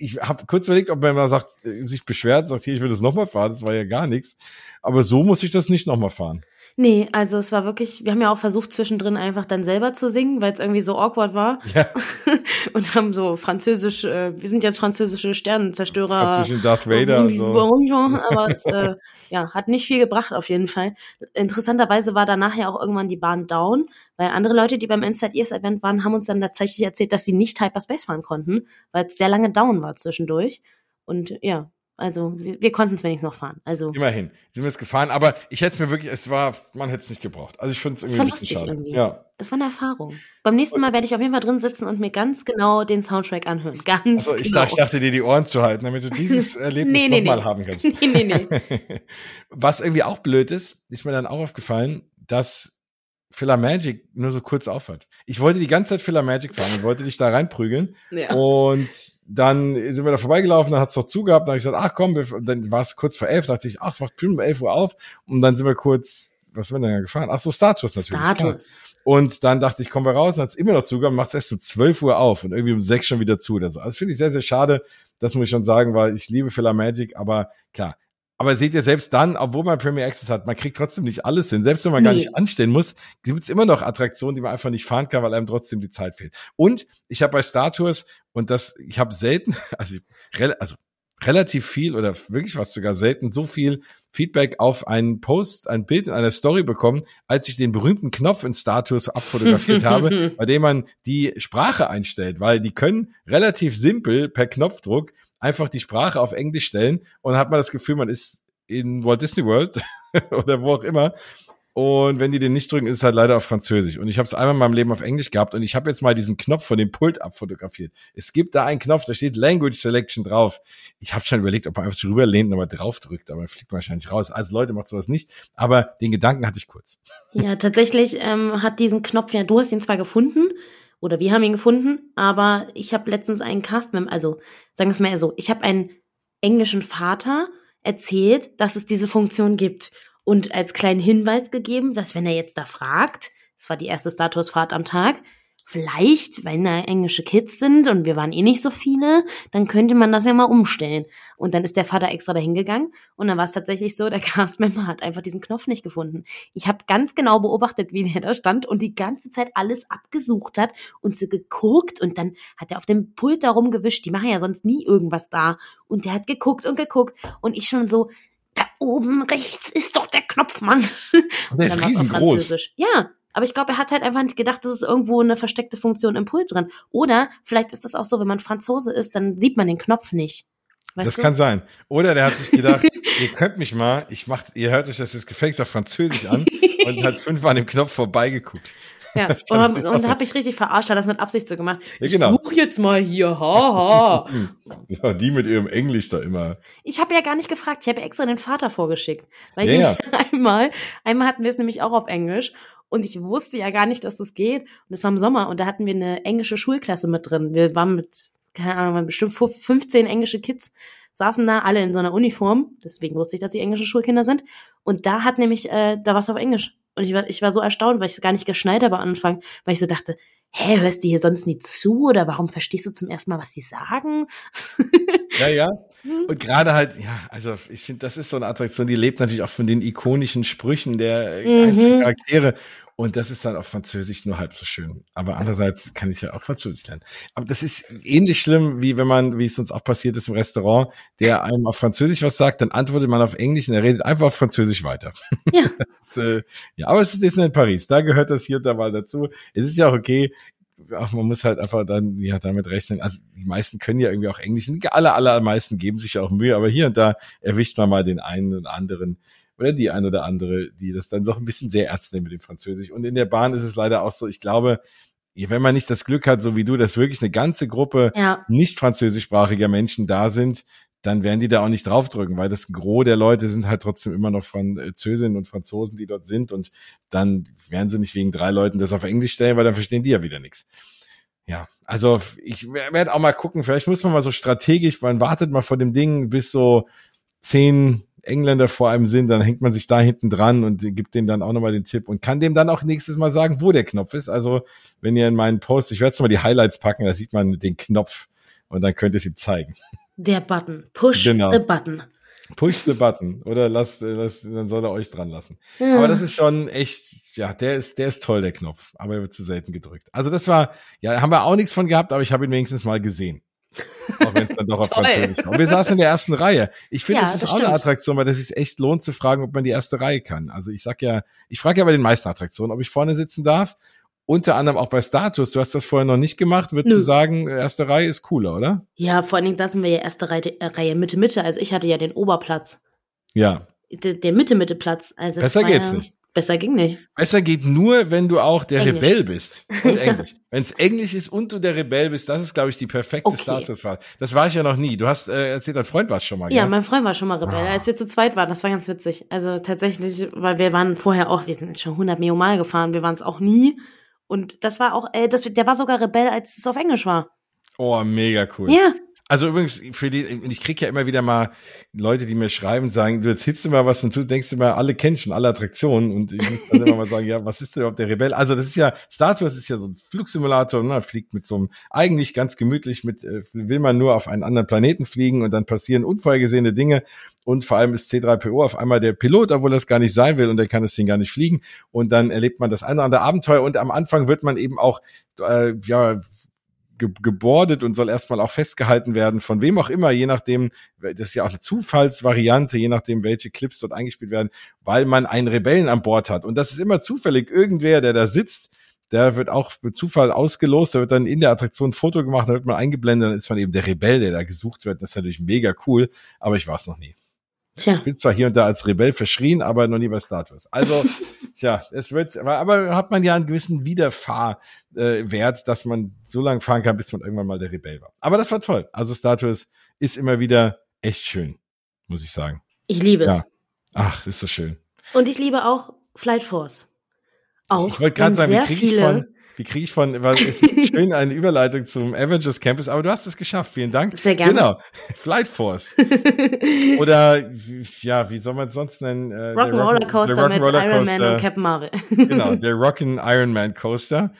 ich habe kurz überlegt, ob man mal sagt, sich beschwert, sagt, hier, ich will das nochmal fahren, das war ja gar nichts. Aber so muss ich das nicht nochmal fahren. Nee, also es war wirklich, wir haben ja auch versucht zwischendrin einfach dann selber zu singen, weil es irgendwie so awkward war. Ja. und haben so französisch, äh, wir sind jetzt französische Sternenzerstörer. Französischen Darth Vader. So. Aber es äh, ja, hat nicht viel gebracht auf jeden Fall. Interessanterweise war danach ja auch irgendwann die Bahn down, weil andere Leute, die beim Inside Ears Event waren, haben uns dann tatsächlich erzählt, dass sie nicht Hyperspace fahren konnten, weil es sehr lange down war zwischendurch. Und ja, also wir, wir konnten es wenigstens noch fahren. Also immerhin sind wir es gefahren, aber ich hätte es mir wirklich, es war, man hätte es nicht gebraucht. Also ich finde es irgendwie ein bisschen schade. Irgendwie. Ja. Es war eine Erfahrung. Beim nächsten Mal werde ich auf jeden Fall drin sitzen und mir ganz genau den Soundtrack anhören. Ganz also ich, genau. dachte, ich dachte dir die Ohren zu halten, damit du dieses Erlebnis nee, nee, nochmal nee. haben kannst. nee, nee, nee. Was irgendwie auch blöd ist, ist mir dann auch aufgefallen, dass Filler Magic nur so kurz aufhört. Ich wollte die ganze Zeit Filler Magic fahren und wollte dich da reinprügeln. Ja. Und dann sind wir da vorbeigelaufen, dann hat's doch zugehabt, dann habe ich gesagt, ach komm, dann war es kurz vor elf, dachte ich, ach, es macht bestimmt um elf Uhr auf. Und dann sind wir kurz, was sind wir denn da gefahren? Ach so, Status natürlich. Status. Und dann dachte ich, kommen wir raus, dann hat's immer noch zugehabt, macht es erst um zwölf Uhr auf und irgendwie um sechs schon wieder zu oder so. Also finde ich sehr, sehr schade. Das muss ich schon sagen, weil ich liebe Filler Magic, aber klar, aber seht ihr selbst dann, obwohl man Premier Access hat, man kriegt trotzdem nicht alles hin. Selbst wenn man nee. gar nicht anstehen muss, gibt es immer noch Attraktionen, die man einfach nicht fahren kann, weil einem trotzdem die Zeit fehlt. Und ich habe bei Star Tours und das, ich habe selten, also, also relativ viel oder wirklich was sogar selten so viel Feedback auf einen Post, ein Bild in einer Story bekommen, als ich den berühmten Knopf in Status abfotografiert habe, bei dem man die Sprache einstellt, weil die können relativ simpel per Knopfdruck einfach die Sprache auf Englisch stellen und hat man das Gefühl, man ist in Walt Disney World oder wo auch immer. Und wenn die den nicht drücken, ist es halt leider auf Französisch. Und ich habe es einmal in meinem Leben auf Englisch gehabt und ich habe jetzt mal diesen Knopf von dem Pult abfotografiert. Es gibt da einen Knopf, da steht Language Selection drauf. Ich habe schon überlegt, ob man einfach so rüberlehnt und nochmal drauf drückt, aber fliegt wahrscheinlich raus. Also Leute, macht sowas nicht. Aber den Gedanken hatte ich kurz. Ja, tatsächlich ähm, hat diesen Knopf, ja, du hast ihn zwar gefunden, oder wir haben ihn gefunden, aber ich habe letztens einen Castmember, also sagen wir es mal so, ich habe einen englischen Vater erzählt, dass es diese Funktion gibt und als kleinen Hinweis gegeben, dass wenn er jetzt da fragt, es war die erste Statusfahrt am Tag, vielleicht, wenn da englische Kids sind und wir waren eh nicht so viele, dann könnte man das ja mal umstellen. Und dann ist der Vater extra dahin gegangen und dann war es tatsächlich so, der Castmember hat einfach diesen Knopf nicht gefunden. Ich habe ganz genau beobachtet, wie der da stand und die ganze Zeit alles abgesucht hat und so geguckt und dann hat er auf dem Pult da rumgewischt. Die machen ja sonst nie irgendwas da. Und der hat geguckt und geguckt und ich schon so, oben rechts ist doch der Knopf, Mann. Und der ist riesengroß. Ja, aber ich glaube, er hat halt einfach nicht gedacht, dass es irgendwo eine versteckte Funktion im Pult drin. Oder vielleicht ist das auch so, wenn man Franzose ist, dann sieht man den Knopf nicht. Weißt das du? kann sein. Oder der hat sich gedacht, ihr könnt mich mal, ich mach, ihr hört euch das jetzt Gefängnis auf Französisch an und hat fünfmal an dem Knopf vorbeigeguckt. Ja, und, und da habe ich richtig verarscht, hat das mit Absicht so gemacht. Ja, genau. Ich such jetzt mal hier, haha. ja, die mit ihrem Englisch da immer. Ich habe ja gar nicht gefragt, ich habe extra den Vater vorgeschickt. Weil ja, ich ja. einmal, einmal hatten wir es nämlich auch auf Englisch und ich wusste ja gar nicht, dass das geht. Und es war im Sommer und da hatten wir eine englische Schulklasse mit drin. Wir waren mit, keine Ahnung, bestimmt 15 englische Kids, saßen da alle in so einer Uniform. Deswegen wusste ich, dass sie englische Schulkinder sind. Und da hat nämlich, äh, da war es auf Englisch. Und ich war, ich war so erstaunt, weil ich es gar nicht geschneit habe am Anfang, weil ich so dachte, hä, hörst du hier sonst nie zu oder warum verstehst du zum ersten Mal, was die sagen? Ja, ja. Mhm. Und gerade halt, ja, also ich finde, das ist so eine Attraktion, die lebt natürlich auch von den ikonischen Sprüchen der mhm. einzelnen Charaktere. Und das ist dann auf Französisch nur halb so schön. Aber andererseits kann ich ja auch Französisch lernen. Aber das ist ähnlich schlimm, wie wenn man, wie es uns auch passiert ist im Restaurant, der einem auf Französisch was sagt, dann antwortet man auf Englisch und er redet einfach auf Französisch weiter. Ja. das, äh, ja, aber es ist Disneyland Paris. Da gehört das hier und da mal dazu. Es ist ja auch okay. Ach, man muss halt einfach dann ja damit rechnen. Also die meisten können ja irgendwie auch Englisch. Alle, allermeisten geben sich ja auch Mühe, aber hier und da erwischt man mal den einen und anderen, oder die ein oder andere, die das dann doch ein bisschen sehr ernst nehmen mit dem Französisch. Und in der Bahn ist es leider auch so, ich glaube, wenn man nicht das Glück hat, so wie du, dass wirklich eine ganze Gruppe ja. nicht französischsprachiger Menschen da sind, dann werden die da auch nicht draufdrücken, weil das Gros der Leute sind halt trotzdem immer noch Französinnen und Franzosen, die dort sind und dann werden sie nicht wegen drei Leuten das auf Englisch stellen, weil dann verstehen die ja wieder nichts. Ja, also ich werde auch mal gucken, vielleicht muss man mal so strategisch, man wartet mal vor dem Ding, bis so zehn Engländer vor einem sind, dann hängt man sich da hinten dran und gibt denen dann auch nochmal den Tipp und kann dem dann auch nächstes Mal sagen, wo der Knopf ist. Also wenn ihr in meinen Post, ich werde jetzt mal die Highlights packen, da sieht man den Knopf und dann könnt ihr es ihm zeigen. Der Button. Push genau. the button. Push the button. Oder lasst, lasst, dann soll er euch dran lassen. Ja. Aber das ist schon echt, ja, der ist, der ist toll, der Knopf. Aber er wird zu selten gedrückt. Also das war, ja, haben wir auch nichts von gehabt, aber ich habe ihn wenigstens mal gesehen. Auch wenn es dann doch auf Französisch war. Und wir saßen in der ersten Reihe. Ich finde, ja, das ist das auch stimmt. eine Attraktion, weil das sich echt lohnt zu fragen, ob man die erste Reihe kann. Also ich sag ja, ich frage ja bei den meisten Attraktionen, ob ich vorne sitzen darf. Unter anderem auch bei Status. Du hast das vorher noch nicht gemacht. Würdest Nö. du sagen, erste Reihe ist cooler, oder? Ja, vor allen Dingen saßen wir ja erste Reihe, äh, Reihe Mitte, Mitte. Also ich hatte ja den Oberplatz. Ja. Der, der Mitte, Mitte Platz. Also Besser geht's nicht. Besser ging nicht. Besser geht nur, wenn du auch der Englisch. Rebell bist. Und Englisch. wenn es Englisch ist und du der Rebell bist, das ist, glaube ich, die perfekte okay. Statuswahl. Das war ich ja noch nie. Du hast äh, erzählt, dein Freund war schon mal. Ja, gell? mein Freund war schon mal Rebell, oh. als wir zu zweit waren. Das war ganz witzig. Also tatsächlich, weil wir waren vorher auch, wir sind jetzt schon 100 Millionen Mal gefahren, wir waren es auch nie. Und das war auch, äh, das, der war sogar Rebell, als es auf Englisch war. Oh, mega cool. Ja. Also übrigens, für die, ich kriege ja immer wieder mal Leute, die mir schreiben, sagen, du erzählst immer was und du denkst immer, alle kennen schon alle Attraktionen und ich muss dann immer mal sagen, ja, was ist denn überhaupt der Rebell? Also das ist ja, Status ist ja so ein Flugsimulator, ne? fliegt mit so einem, eigentlich ganz gemütlich mit, äh, will man nur auf einen anderen Planeten fliegen und dann passieren unvorhergesehene Dinge und vor allem ist C3PO auf einmal der Pilot, obwohl das gar nicht sein will und er kann das Ding gar nicht fliegen und dann erlebt man das eine oder andere Abenteuer und am Anfang wird man eben auch, äh, ja, ge gebordet und soll erstmal auch festgehalten werden, von wem auch immer, je nachdem, das ist ja auch eine Zufallsvariante, je nachdem, welche Clips dort eingespielt werden, weil man einen Rebellen an Bord hat. Und das ist immer zufällig irgendwer, der da sitzt, der wird auch mit Zufall ausgelost, da wird dann in der Attraktion ein Foto gemacht, da wird man eingeblendet, dann ist man eben der Rebell, der da gesucht wird. Das ist natürlich mega cool, aber ich war es noch nie. Tja. Ich bin zwar hier und da als Rebell verschrien, aber noch nie bei Status. Also, tja, es wird, aber, aber hat man ja einen gewissen Wiederfahrwert, äh, dass man so lange fahren kann, bis man irgendwann mal der Rebell war. Aber das war toll. Also Status ist immer wieder echt schön, muss ich sagen. Ich liebe es. Ja. Ach, das ist so schön. Und ich liebe auch Flight Force. Auch. Ich wollte gerade sagen, wie kriege ich von wie kriege ich von, es ist schön eine Überleitung zum Avengers Campus, aber du hast es geschafft. Vielen Dank. Sehr gerne. Genau. Flight Force. Oder, ja, wie soll man es sonst nennen? Äh, Rock'n'Roller Coaster mit Iron Man und Captain Marvel. genau, der Rock'n Iron Man Coaster.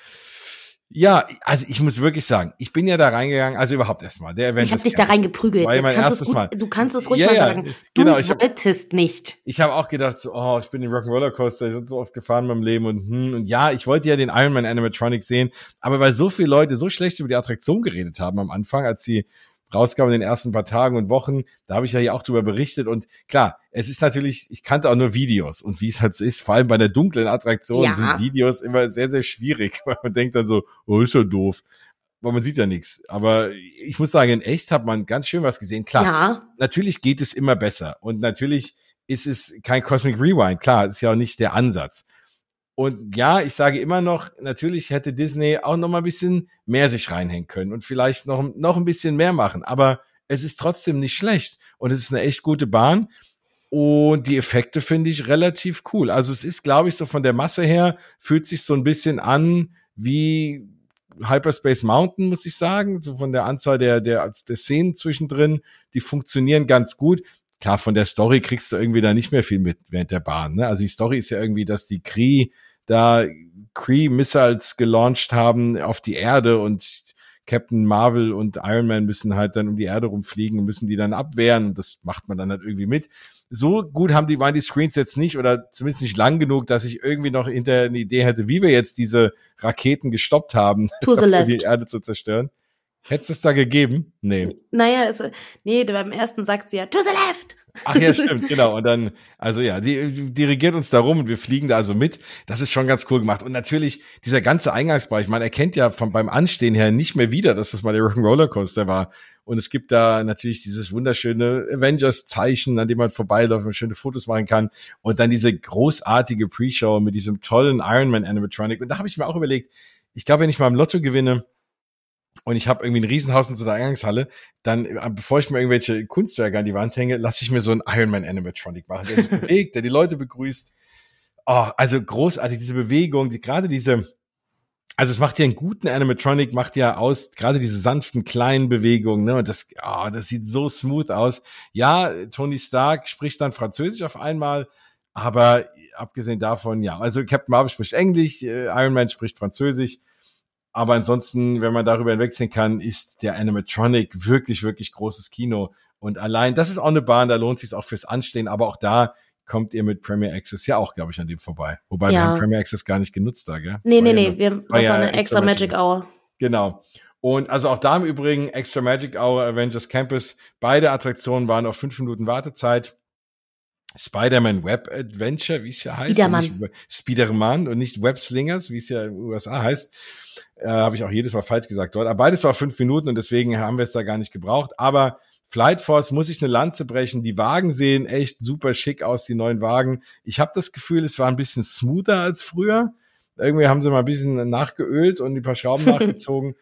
Ja, also ich muss wirklich sagen, ich bin ja da reingegangen, also überhaupt erstmal. Der Avengers ich habe dich da reingeprügelt. Mein kannst gut, du kannst es ruhig ja, mal sagen. Du genau, ich wolltest nicht. Ich habe auch gedacht, so, oh, ich bin den Rock'n'Roller Coaster, ich bin so oft gefahren in meinem Leben und hm, und ja, ich wollte ja den Iron Man Animatronic sehen, aber weil so viele Leute so schlecht über die Attraktion geredet haben am Anfang, als sie rauskam in den ersten paar Tagen und Wochen. Da habe ich ja hier auch drüber berichtet. Und klar, es ist natürlich, ich kannte auch nur Videos. Und wie es halt so ist, vor allem bei der dunklen Attraktion ja. sind Videos immer sehr, sehr schwierig, weil man denkt dann so, oh, ist ja doof. Aber man sieht ja nichts. Aber ich muss sagen, in echt hat man ganz schön was gesehen. Klar, ja. natürlich geht es immer besser. Und natürlich ist es kein Cosmic Rewind. Klar, ist ja auch nicht der Ansatz. Und ja, ich sage immer noch, natürlich hätte Disney auch noch mal ein bisschen mehr sich reinhängen können und vielleicht noch, noch ein bisschen mehr machen. Aber es ist trotzdem nicht schlecht und es ist eine echt gute Bahn. Und die Effekte finde ich relativ cool. Also es ist, glaube ich, so von der Masse her, fühlt sich so ein bisschen an wie Hyperspace Mountain, muss ich sagen. So von der Anzahl der, der, der Szenen zwischendrin, die funktionieren ganz gut. Klar, von der Story kriegst du irgendwie da nicht mehr viel mit während der Bahn. Ne? Also die Story ist ja irgendwie, dass die Kree da Kree Missiles gelauncht haben auf die Erde und Captain Marvel und Iron Man müssen halt dann um die Erde rumfliegen und müssen die dann abwehren. Und das macht man dann halt irgendwie mit. So gut haben die, waren die Screens jetzt nicht oder zumindest nicht lang genug, dass ich irgendwie noch hinter eine Idee hätte, wie wir jetzt diese Raketen gestoppt haben, die Erde zu zerstören. Hättest es da gegeben? Nee. Naja, es, nee, beim ersten sagt sie ja, to the left! Ach ja, stimmt, genau. Und dann, also ja, die, die dirigiert uns darum und wir fliegen da also mit. Das ist schon ganz cool gemacht. Und natürlich dieser ganze Eingangsbereich, man erkennt ja von, beim Anstehen her nicht mehr wieder, dass das mal der Rock'n'Roller Coaster war. Und es gibt da natürlich dieses wunderschöne Avengers-Zeichen, an dem man vorbeiläuft und schöne Fotos machen kann. Und dann diese großartige Pre-Show mit diesem tollen Iron Man Animatronic. Und da habe ich mir auch überlegt, ich glaube, wenn ich mal im Lotto gewinne, und ich habe irgendwie ein Riesenhaus in so einer Eingangshalle, dann, äh, bevor ich mir irgendwelche Kunstwerke an die Wand hänge, lasse ich mir so einen Iron Man Animatronic machen, der sich bewegt, der die Leute begrüßt. Oh, also großartig, diese Bewegung, die, gerade diese, also es macht ja einen guten Animatronic, macht ja aus, gerade diese sanften kleinen Bewegungen, ne, und das, oh, das sieht so smooth aus. Ja, Tony Stark spricht dann Französisch auf einmal, aber abgesehen davon, ja, also Captain Marvel spricht Englisch, äh, Iron Man spricht Französisch aber ansonsten, wenn man darüber hinwegsehen kann, ist der Animatronic wirklich, wirklich großes Kino. Und allein, das ist auch eine Bahn, da lohnt sich auch fürs Anstehen, aber auch da kommt ihr mit Premier Access ja auch, glaube ich, an dem vorbei. Wobei ja. wir haben Premier Access gar nicht genutzt da, gell? Nee, nee, nee, wir, das war, ja eine extra Magic Hour. Genau. Und also auch da im Übrigen Extra Magic Hour, Avengers Campus, beide Attraktionen waren auf fünf Minuten Wartezeit. Spider-Man Web Adventure, wie es ja heißt. Spiderman. Spiderman und nicht Web Slingers, wie es ja in den USA heißt. Äh, Habe ich auch jedes Mal falsch gesagt dort. Aber beides war fünf Minuten und deswegen haben wir es da gar nicht gebraucht. Aber Flight Force muss ich eine Lanze brechen. Die Wagen sehen echt super schick aus, die neuen Wagen. Ich habe das Gefühl, es war ein bisschen smoother als früher. Irgendwie haben sie mal ein bisschen nachgeölt und ein paar Schrauben nachgezogen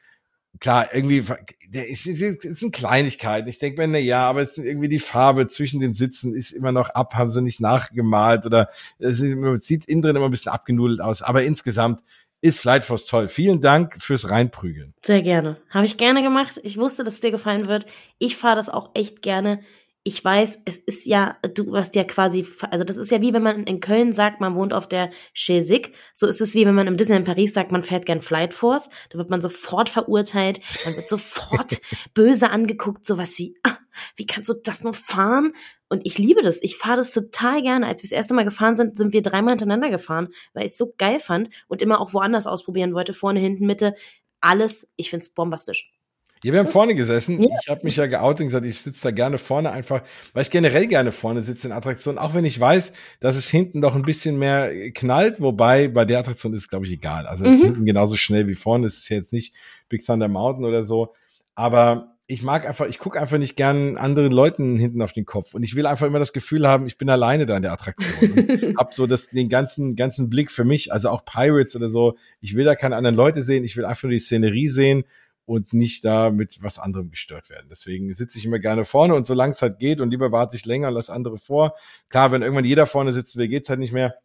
klar, irgendwie, der ist, ist, ist eine Kleinigkeit. Ich denke mir, na ja, aber jetzt irgendwie die Farbe zwischen den Sitzen ist immer noch ab, haben sie nicht nachgemalt oder es sieht innen drin immer ein bisschen abgenudelt aus. Aber insgesamt ist Flightforce toll. Vielen Dank fürs Reinprügeln. Sehr gerne. Habe ich gerne gemacht. Ich wusste, dass es dir gefallen wird. Ich fahre das auch echt gerne ich weiß, es ist ja, du hast ja quasi, also das ist ja wie wenn man in Köln sagt, man wohnt auf der Chesig. So ist es wie wenn man im Disneyland Paris sagt, man fährt gern Flight Force. Da wird man sofort verurteilt, man wird sofort böse angeguckt, sowas wie, ah, wie kannst du das noch fahren? Und ich liebe das. Ich fahre das total gerne. Als wir das erste Mal gefahren sind, sind wir dreimal hintereinander gefahren, weil ich es so geil fand und immer auch woanders ausprobieren wollte. Vorne, hinten, Mitte. Alles. Ich find's bombastisch. Ja, wir haben vorne gesessen. Ja. Ich habe mich ja geoutet und gesagt, ich sitze da gerne vorne einfach, weil ich generell gerne vorne sitze in Attraktionen, auch wenn ich weiß, dass es hinten doch ein bisschen mehr knallt, wobei bei der Attraktion ist es, glaube ich, egal. Also es mhm. ist hinten genauso schnell wie vorne. Es ist jetzt nicht Big Thunder Mountain oder so. Aber ich mag einfach, ich gucke einfach nicht gern anderen Leuten hinten auf den Kopf. Und ich will einfach immer das Gefühl haben, ich bin alleine da in der Attraktion. Hab so das, den ganzen, ganzen Blick für mich, also auch Pirates oder so. Ich will da keine anderen Leute sehen, ich will einfach nur die Szenerie sehen und nicht da mit was anderem gestört werden. Deswegen sitze ich immer gerne vorne und solange es halt geht und lieber warte ich länger, lass andere vor. Klar, wenn irgendwann jeder vorne sitzen will, geht's halt nicht mehr.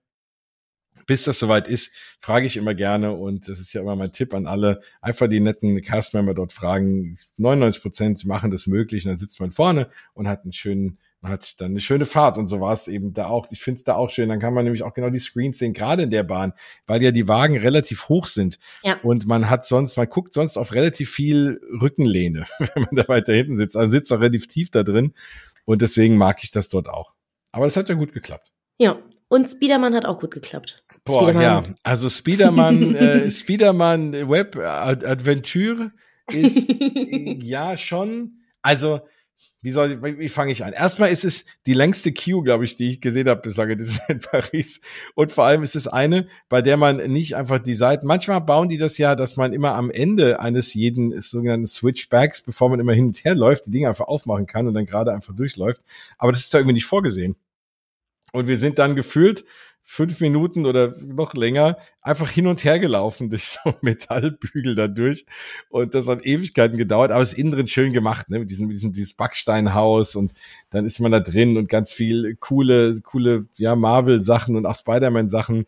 Bis das soweit ist, frage ich immer gerne und das ist ja immer mein Tipp an alle, einfach die netten Castmember dort fragen. 99 Prozent machen das möglich und dann sitzt man vorne und hat einen schönen man hat dann eine schöne Fahrt und so war es eben da auch. Ich finde es da auch schön. Dann kann man nämlich auch genau die Screens sehen, gerade in der Bahn, weil ja die Wagen relativ hoch sind. Ja. Und man hat sonst, man guckt sonst auf relativ viel Rückenlehne, wenn man da weiter hinten sitzt. Also sitzt auch relativ tief da drin. Und deswegen mag ich das dort auch. Aber es hat ja gut geklappt. Ja, und Spiderman hat auch gut geklappt. Boah, Spiederman. ja. Also Spiderman, äh, Spiderman Web Adventure ist ja schon, also wie soll, wie fange ich an? Erstmal ist es die längste Queue, glaube ich, die ich gesehen habe bislang in Paris. Und vor allem ist es eine, bei der man nicht einfach die Seiten, manchmal bauen die das ja, dass man immer am Ende eines jeden sogenannten Switchbacks, bevor man immer hin und her läuft, die Dinge einfach aufmachen kann und dann gerade einfach durchläuft. Aber das ist da irgendwie nicht vorgesehen. Und wir sind dann gefühlt fünf Minuten oder noch länger einfach hin und her gelaufen durch so Metallbügel dadurch. Und das hat Ewigkeiten gedauert, aber es ist innen drin schön gemacht, ne? Mit diesem, diesem dieses Backsteinhaus und dann ist man da drin und ganz viel coole, coole, ja, Marvel-Sachen und auch Spider-Man-Sachen.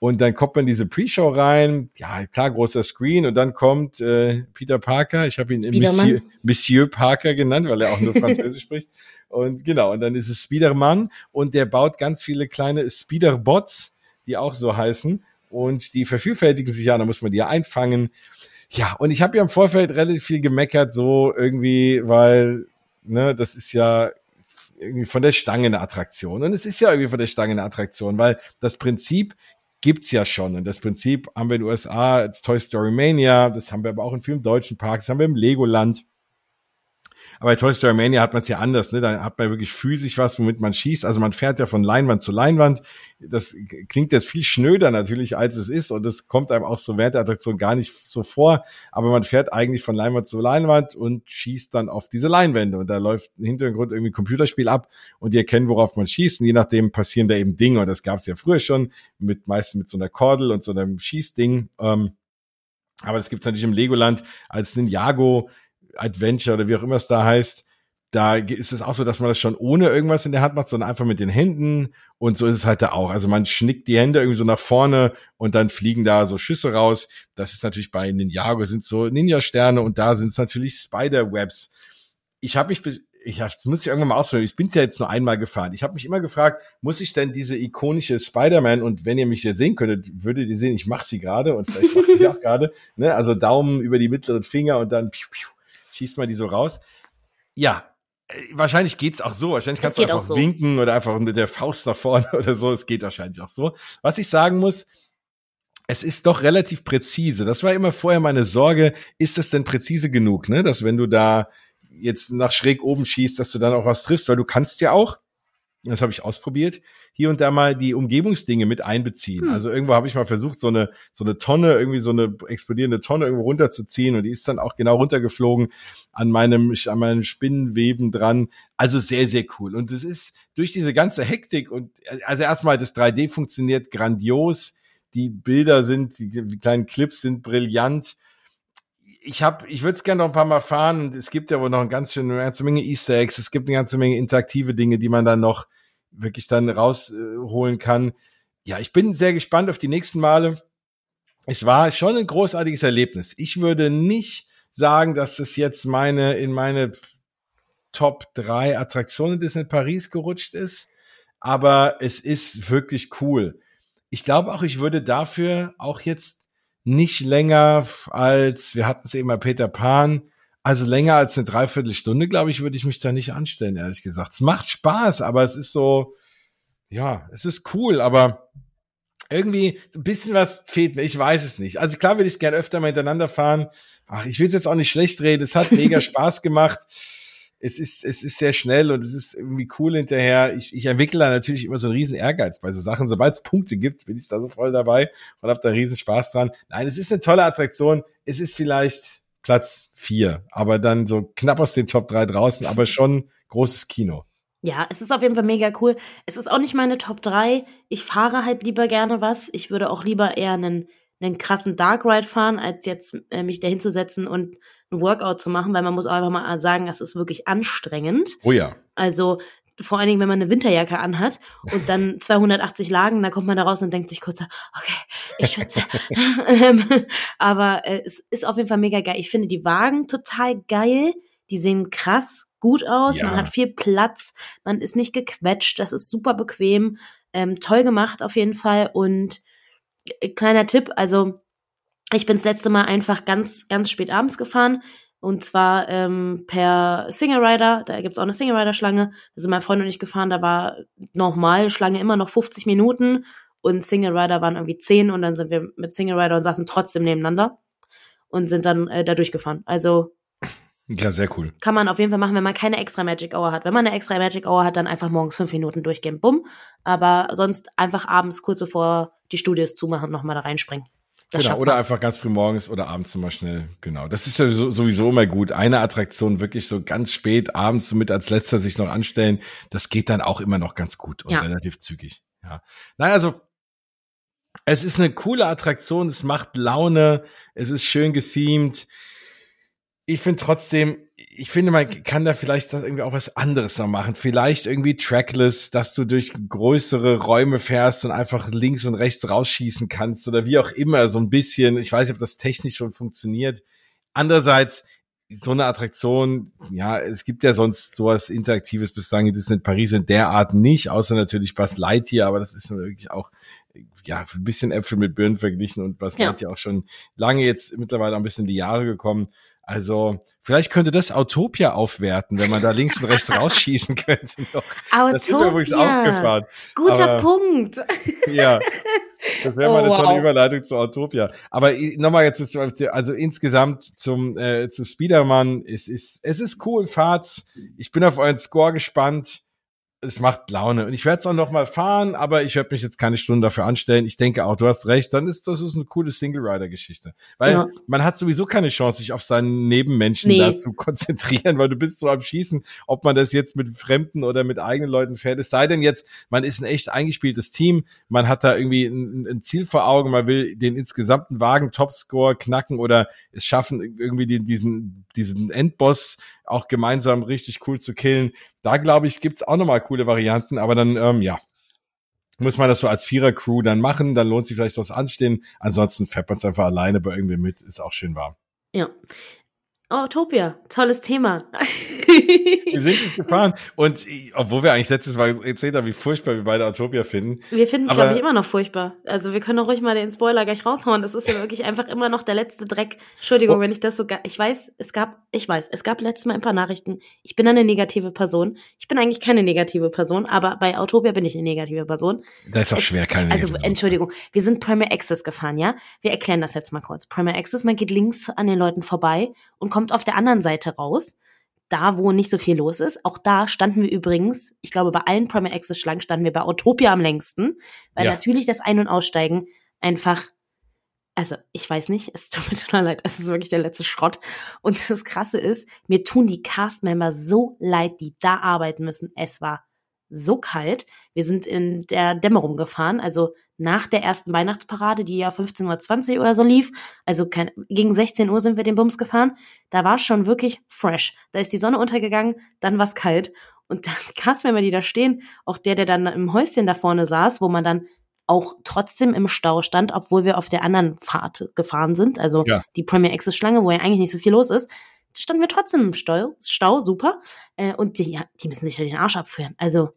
Und dann kommt man in diese Pre-Show rein, ja, klar, großer Screen, und dann kommt äh, Peter Parker, ich habe ihn Monsieur, Monsieur Parker genannt, weil er auch nur Französisch spricht. Und genau, und dann ist es Spiderman und der baut ganz viele kleine Spiderbots, die auch so heißen. Und die vervielfältigen sich ja, da muss man die ja einfangen. Ja, und ich habe ja im Vorfeld relativ viel gemeckert, so irgendwie, weil, ne, das ist ja irgendwie von der Stange eine Attraktion. Und es ist ja irgendwie von der Stange eine Attraktion, weil das Prinzip gibt's ja schon. Und das Prinzip haben wir in den USA als Toy Story Mania, das haben wir aber auch in vielen deutschen Parks, das haben wir im Legoland. Aber bei Toy Story Mania hat man es ja anders, ne? Da hat man wirklich physisch was, womit man schießt. Also man fährt ja von Leinwand zu Leinwand. Das klingt jetzt viel schnöder natürlich, als es ist. Und das kommt einem auch so während der Attraktion gar nicht so vor. Aber man fährt eigentlich von Leinwand zu Leinwand und schießt dann auf diese Leinwände. Und da läuft im Hintergrund irgendwie ein Computerspiel ab und die erkennen, worauf man schießt. Und je nachdem passieren da eben Dinge. Und das gab es ja früher schon, mit meistens mit so einer Kordel und so einem Schießding. Ähm, aber das gibt's natürlich im Legoland als Ninjago Adventure oder wie auch immer es da heißt, da ist es auch so, dass man das schon ohne irgendwas in der Hand macht, sondern einfach mit den Händen. Und so ist es halt da auch. Also man schnickt die Hände irgendwie so nach vorne und dann fliegen da so Schüsse raus. Das ist natürlich bei Ninjago sind so Ninja-Sterne und da sind es natürlich Spider-Webs. Ich habe mich ich das muss ich irgendwann mal ausprobieren. Ich bin ja jetzt nur einmal gefahren. Ich habe mich immer gefragt, muss ich denn diese ikonische Spider-Man und wenn ihr mich jetzt sehen könntet, würdet ihr sehen, ich mache sie gerade und vielleicht mache ich sie auch gerade. Ne? Also Daumen über die mittleren Finger und dann piu, piu, schießt man die so raus. Ja, äh, wahrscheinlich geht's auch so. Wahrscheinlich kannst du einfach so. winken oder einfach mit der Faust nach vorne oder so. Es geht wahrscheinlich auch so. Was ich sagen muss, es ist doch relativ präzise. Das war immer vorher meine Sorge. Ist es denn präzise genug, ne? Dass wenn du da jetzt nach schräg oben schießt, dass du dann auch was triffst, weil du kannst ja auch, das habe ich ausprobiert, hier und da mal die Umgebungsdinge mit einbeziehen. Hm. Also irgendwo habe ich mal versucht, so eine, so eine Tonne, irgendwie so eine explodierende Tonne irgendwo runterzuziehen und die ist dann auch genau runtergeflogen an meinem, an meinem Spinnenweben dran. Also sehr, sehr cool. Und es ist durch diese ganze Hektik und also erstmal das 3D funktioniert grandios. Die Bilder sind, die kleinen Clips sind brillant ich habe, ich würde es gerne noch ein paar Mal fahren. Es gibt ja wohl noch eine ganz schöne eine ganze Menge Easter Eggs. Es gibt eine ganze Menge interaktive Dinge, die man dann noch wirklich dann rausholen äh, kann. Ja, ich bin sehr gespannt auf die nächsten Male. Es war schon ein großartiges Erlebnis. Ich würde nicht sagen, dass es jetzt meine in meine Top drei Attraktionen Disney Paris gerutscht ist, aber es ist wirklich cool. Ich glaube auch, ich würde dafür auch jetzt nicht länger als, wir hatten es eben bei Peter Pan, also länger als eine Dreiviertelstunde, glaube ich, würde ich mich da nicht anstellen, ehrlich gesagt. Es macht Spaß, aber es ist so, ja, es ist cool, aber irgendwie so ein bisschen was fehlt mir. Ich weiß es nicht. Also klar würde ich es gerne öfter mal hintereinander fahren. Ach, ich will es jetzt auch nicht schlecht reden. Es hat mega Spaß gemacht es ist, es ist sehr schnell und es ist irgendwie cool hinterher. Ich, ich entwickle da natürlich immer so einen riesen Ehrgeiz bei so Sachen. Sobald es Punkte gibt, bin ich da so voll dabei und habe da riesen Spaß dran. Nein, es ist eine tolle Attraktion. Es ist vielleicht Platz vier, aber dann so knapp aus den Top drei draußen, aber schon großes Kino. Ja, es ist auf jeden Fall mega cool. Es ist auch nicht meine Top 3. Ich fahre halt lieber gerne was. Ich würde auch lieber eher einen, einen krassen Dark Ride fahren, als jetzt äh, mich da hinzusetzen und ein Workout zu machen, weil man muss auch einfach mal sagen, das ist wirklich anstrengend. Oh ja. Also vor allen Dingen, wenn man eine Winterjacke anhat und dann 280 Lagen, dann kommt man da raus und denkt sich kurz, okay, ich schütze. Ähm, aber äh, es ist auf jeden Fall mega geil. Ich finde die Wagen total geil. Die sehen krass gut aus. Ja. Man hat viel Platz. Man ist nicht gequetscht. Das ist super bequem. Ähm, toll gemacht auf jeden Fall. Und äh, kleiner Tipp, also ich bin das letzte Mal einfach ganz, ganz spät abends gefahren. Und zwar ähm, per Single Rider. Da gibt's auch eine Single Rider-Schlange. Da sind mein Freund und ich gefahren. Da war nochmal Schlange immer noch 50 Minuten. Und Single Rider waren irgendwie 10. Und dann sind wir mit Single Rider und saßen trotzdem nebeneinander. Und sind dann äh, da durchgefahren. Also. Ja, sehr cool. Kann man auf jeden Fall machen, wenn man keine extra Magic Hour hat. Wenn man eine extra Magic Hour hat, dann einfach morgens fünf Minuten durchgehen. Bumm. Aber sonst einfach abends, kurz bevor die Studios zumachen, nochmal da reinspringen. Genau, oder einfach ganz früh morgens oder abends immer schnell. Genau. Das ist ja sowieso immer gut. Eine Attraktion wirklich so ganz spät abends so mit als letzter sich noch anstellen, das geht dann auch immer noch ganz gut und ja. relativ zügig. Ja. Nein, also es ist eine coole Attraktion, es macht Laune, es ist schön gethemed. Ich finde trotzdem, ich finde, man kann da vielleicht das irgendwie auch was anderes noch machen. Vielleicht irgendwie trackless, dass du durch größere Räume fährst und einfach links und rechts rausschießen kannst oder wie auch immer, so ein bisschen. Ich weiß nicht, ob das technisch schon funktioniert. Andererseits, so eine Attraktion, ja, es gibt ja sonst sowas Interaktives bislang in Disneyland Paris in der Art nicht, außer natürlich Buzz Lightyear, aber das ist wirklich auch ja, ein bisschen Äpfel mit Birnen verglichen und Buzz ja. Lightyear auch schon lange jetzt mittlerweile ein bisschen die Jahre gekommen. Also vielleicht könnte das Autopia aufwerten, wenn man da links und rechts rausschießen könnte. Noch. Autopia. Das sind wir übrigens aufgefahren. Guter Aber, Punkt. Ja, das wäre oh, mal eine tolle wow. Überleitung zu Autopia. Aber nochmal jetzt, also insgesamt zum, äh, zu Spiderman, es ist, es ist cool, Fahrt's. Ich bin auf euren Score gespannt es macht Laune. Und ich werde es auch noch mal fahren, aber ich werde mich jetzt keine Stunden dafür anstellen. Ich denke auch, du hast recht, dann ist das ist eine coole Single-Rider-Geschichte. Weil ja. man hat sowieso keine Chance, sich auf seinen Nebenmenschen nee. da zu konzentrieren, weil du bist so am Schießen, ob man das jetzt mit Fremden oder mit eigenen Leuten fährt. Es sei denn jetzt, man ist ein echt eingespieltes Team, man hat da irgendwie ein, ein Ziel vor Augen, man will den insgesamten Wagen Topscore knacken oder es schaffen, irgendwie den, diesen, diesen Endboss auch gemeinsam richtig cool zu killen. Da glaube ich, gibt's auch nochmal coole Varianten, aber dann, ähm, ja, muss man das so als Vierer-Crew dann machen, dann lohnt sich vielleicht das Anstehen. Ansonsten fährt man es einfach alleine bei irgendwie mit, ist auch schön warm. Ja. Autopia, tolles Thema. wir sind es gefahren. Und obwohl wir eigentlich letztes Mal erzählt haben, wie furchtbar wir beide Autopia finden. Wir finden es, glaube ich, immer noch furchtbar. Also wir können auch ruhig mal den Spoiler gleich raushauen. Das ist ja wirklich einfach immer noch der letzte Dreck. Entschuldigung, oh. wenn ich das so Ich weiß, es gab, ich weiß, es gab letztes Mal ein paar Nachrichten. Ich bin eine negative Person. Ich bin eigentlich keine negative Person, aber bei Autopia bin ich eine negative Person. Das ist auch schwer, keine Also, Entschuldigung, wir sind Premier Access gefahren, ja? Wir erklären das jetzt mal kurz. Premier Access, man geht links an den Leuten vorbei und kommt auf der anderen Seite raus, da wo nicht so viel los ist. Auch da standen wir übrigens, ich glaube, bei allen Premier Access Schlangen standen wir bei Autopia am längsten, weil ja. natürlich das Ein- und Aussteigen einfach also ich weiß nicht, es tut mir total leid, es ist wirklich der letzte Schrott. Und das Krasse ist, mir tun die Castmember so leid, die da arbeiten müssen. Es war so kalt. Wir sind in der Dämmerung gefahren, also nach der ersten Weihnachtsparade, die ja 15.20 Uhr oder so lief. Also kein, gegen 16 Uhr sind wir den Bums gefahren. Da war es schon wirklich fresh. Da ist die Sonne untergegangen, dann war es kalt. Und dann krass, wenn wir die da stehen, auch der, der dann im Häuschen da vorne saß, wo man dann auch trotzdem im Stau stand, obwohl wir auf der anderen Fahrt gefahren sind, also ja. die Premier Access Schlange, wo ja eigentlich nicht so viel los ist, standen wir trotzdem im Stau, Stau super. Äh, und die, ja, die müssen sich ja den Arsch abführen. Also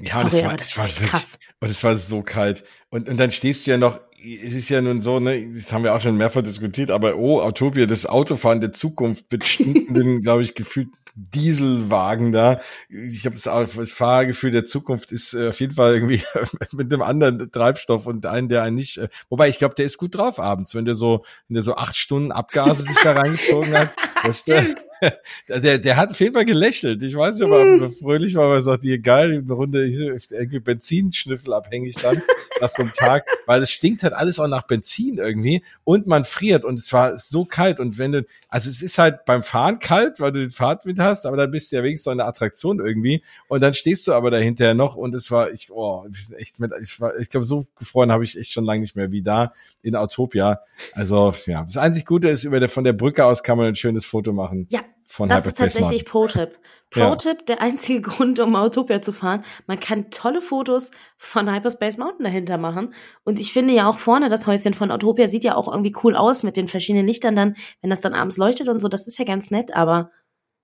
ja, Sorry, das war, das, das war krass. Und es war so kalt. Und, und dann stehst du ja noch, es ist ja nun so, ne, das haben wir auch schon mehrfach diskutiert, aber oh, Autopia, das Autofahren der Zukunft mit stinkenden, glaube ich, gefühlt Dieselwagen da. Ich habe das, das Fahrgefühl der Zukunft ist äh, auf jeden Fall irgendwie mit einem anderen Treibstoff und einen, der einen nicht. Äh, wobei ich glaube, der ist gut drauf abends, wenn der so, wenn der so acht Stunden Abgase sich da reingezogen hat. Das, der, der, der hat auf jeden Fall gelächelt. Ich weiß nicht, ob er mm. fröhlich war, aber er sagt, hier geil, eine Runde irgendwie Benzinschnüffel abhängig dann nach so einem Tag, weil es stinkt halt alles auch nach Benzin irgendwie und man friert und es war so kalt und wenn du, also es ist halt beim Fahren kalt, weil du den Fahrtwind hast, aber dann bist du ja wenigstens eine Attraktion irgendwie und dann stehst du aber dahinter noch und es war, ich, oh, echt mit, ich war, ich glaube, so gefreut habe ich echt schon lange nicht mehr wie da in Autopia. Also, ja, das einzig Gute ist, über der, von der Brücke aus kann man ein schönes Foto machen. Ja, von das ist tatsächlich Pro-Tipp. Pro-Tipp, ja. der einzige Grund, um Autopia zu fahren. Man kann tolle Fotos von Hyperspace Mountain dahinter machen. Und ich finde ja auch vorne das Häuschen von Autopia sieht ja auch irgendwie cool aus mit den verschiedenen Lichtern dann, wenn das dann abends leuchtet und so. Das ist ja ganz nett, aber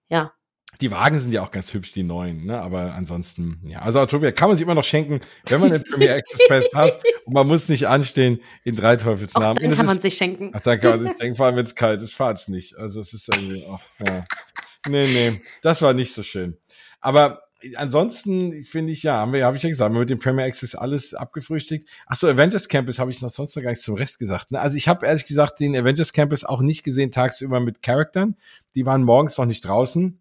ja. Die Wagen sind ja auch ganz hübsch, die neuen, ne? Aber ansonsten, ja. Also Autopia kann man sich immer noch schenken, wenn man in Premier Access Pass passt und man muss nicht anstehen in drei Teufelsnamen. Auch dann kann man sich schenken. Ach, dann kann man sich schenken, vor allem wenn es kalt ist, fahrt's nicht. Also es ist irgendwie, ach, ja. Nee, nee, das war nicht so schön. Aber ansonsten finde ich, ja, haben wir, habe ich ja gesagt, mit dem Premier Access alles abgefrühstückt. Ach so, Avengers Campus habe ich noch sonst noch gar nicht zum Rest gesagt. Ne? Also ich habe ehrlich gesagt den Avengers Campus auch nicht gesehen tagsüber mit Charaktern. Die waren morgens noch nicht draußen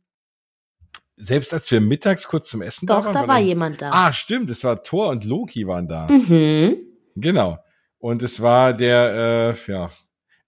selbst als wir mittags kurz zum Essen Doch, da waren. Doch, da war, jemand da. Ah, stimmt, es war Thor und Loki waren da. Mhm. Genau. Und es war der, äh, ja,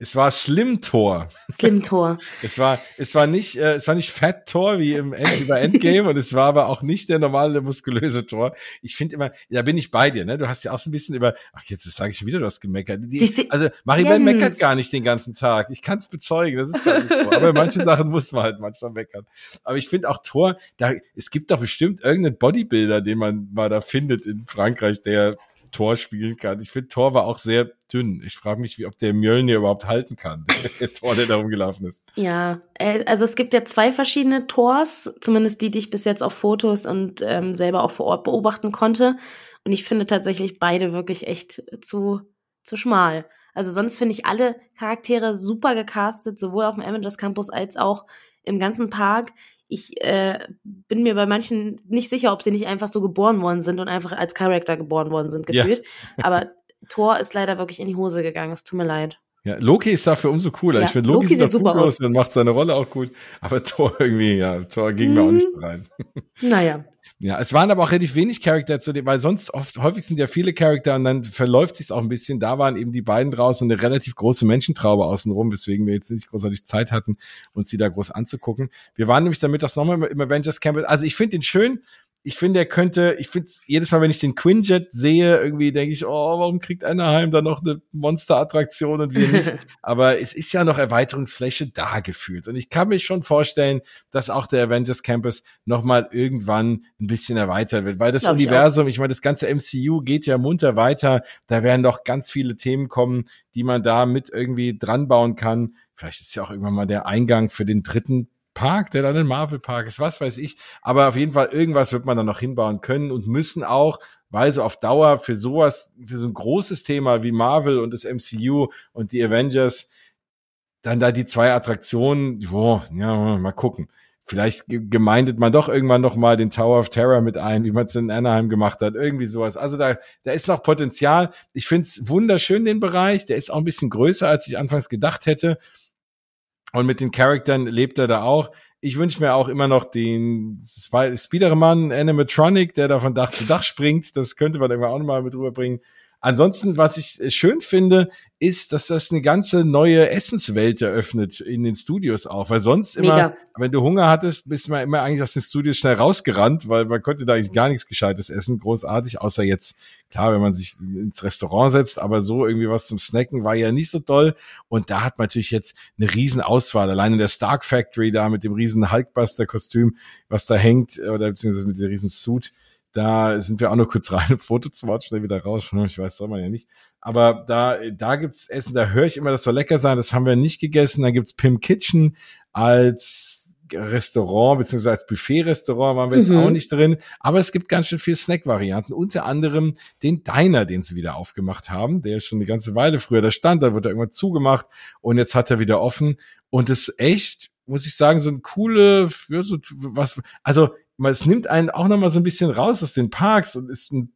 es war Slim Tor. Slim Tor. es war, es war nicht, äh, es war nicht Fat Tor wie im End, über Endgame und es war aber auch nicht der normale muskulöse Tor. Ich finde immer, da bin ich bei dir, ne? Du hast ja auch so ein bisschen über, ach jetzt sage ich schon wieder, du hast gemeckert. Die, also Maribel meckert gar nicht den ganzen Tag. Ich kann es bezeugen, das ist gar nicht so. Aber in manchen Sachen muss man halt manchmal meckern. Aber ich finde auch Tor, da, es gibt doch bestimmt irgendeinen Bodybuilder, den man mal da findet in Frankreich, der Thor spielen kann. Ich finde, Thor war auch sehr dünn. Ich frage mich, wie, ob der Mjölnir überhaupt halten kann, der Thor, der da rumgelaufen ist. Ja, äh, also es gibt ja zwei verschiedene Thors, zumindest die, die ich bis jetzt auf Fotos und ähm, selber auch vor Ort beobachten konnte. Und ich finde tatsächlich beide wirklich echt zu, zu schmal. Also sonst finde ich alle Charaktere super gecastet, sowohl auf dem Avengers Campus als auch im ganzen Park. Ich äh, bin mir bei manchen nicht sicher, ob sie nicht einfach so geboren worden sind und einfach als Charakter geboren worden sind, gefühlt. Ja. Aber Thor ist leider wirklich in die Hose gegangen. Es tut mir leid. Ja, Loki ist dafür umso cooler. Ja, ich finde, Loki, Loki sieht super aus und macht seine Rolle auch gut. Aber Thor irgendwie, ja, Thor ging hm. mir auch nicht so rein. Naja. Ja, es waren aber auch relativ wenig Charakter zu dem, weil sonst oft, häufig sind ja viele Charakter und dann verläuft sich auch ein bisschen. Da waren eben die beiden draußen eine relativ große Menschentraube außenrum, weswegen wir jetzt nicht großartig Zeit hatten, uns die da groß anzugucken. Wir waren nämlich damit das nochmal im Avengers Camp. Also ich finde ihn schön ich finde, er könnte, ich finde jedes Mal, wenn ich den Quinjet sehe, irgendwie denke ich, oh, warum kriegt Anaheim da noch eine Monsterattraktion und wir nicht? Aber es ist ja noch Erweiterungsfläche da gefühlt. Und ich kann mir schon vorstellen, dass auch der Avengers Campus nochmal irgendwann ein bisschen erweitert wird, weil das Glaub Universum, ich, ich meine, das ganze MCU geht ja munter weiter. Da werden doch ganz viele Themen kommen, die man da mit irgendwie dran bauen kann. Vielleicht ist ja auch irgendwann mal der Eingang für den dritten Park, der dann ein Marvel Park ist, was weiß ich. Aber auf jeden Fall irgendwas wird man dann noch hinbauen können und müssen auch, weil so auf Dauer für sowas, für so ein großes Thema wie Marvel und das MCU und die Avengers, dann da die zwei Attraktionen, boah, ja, mal gucken. Vielleicht gemeindet man doch irgendwann noch mal den Tower of Terror mit ein, wie man es in Anaheim gemacht hat, irgendwie sowas. Also da, da ist noch Potenzial. Ich find's wunderschön, den Bereich. Der ist auch ein bisschen größer, als ich anfangs gedacht hätte. Und mit den Charaktern lebt er da auch. Ich wünsche mir auch immer noch den Spiderman Animatronic, der da von Dach zu Dach springt. Das könnte man irgendwann auch noch mal mit rüberbringen. Ansonsten, was ich schön finde, ist, dass das eine ganze neue Essenswelt eröffnet in den Studios auch. Weil sonst immer, Mega. wenn du Hunger hattest, bist man immer eigentlich aus den Studios schnell rausgerannt, weil man konnte da eigentlich gar nichts Gescheites essen, großartig, außer jetzt, klar, wenn man sich ins Restaurant setzt, aber so irgendwie was zum Snacken war ja nicht so toll. Und da hat man natürlich jetzt eine riesen Auswahl. Allein in der Stark Factory da mit dem riesen Hulkbuster-Kostüm, was da hängt, oder beziehungsweise mit dem riesen Suit da sind wir auch noch kurz rein, ein Foto zu machen, schnell wieder raus. Ich weiß, soll man ja nicht. Aber da, da gibt's Essen, da höre ich immer, das soll lecker sein. Das haben wir nicht gegessen. Da gibt's Pim Kitchen als Restaurant, beziehungsweise als Buffet-Restaurant waren wir jetzt mhm. auch nicht drin. Aber es gibt ganz schön viel Snack-Varianten. Unter anderem den Diner, den sie wieder aufgemacht haben, der schon eine ganze Weile früher da stand. Da wird er irgendwann zugemacht und jetzt hat er wieder offen. Und es ist echt, muss ich sagen, so ein coole, ja, so was, also es nimmt einen auch nochmal so ein bisschen raus aus den Parks und ist ein,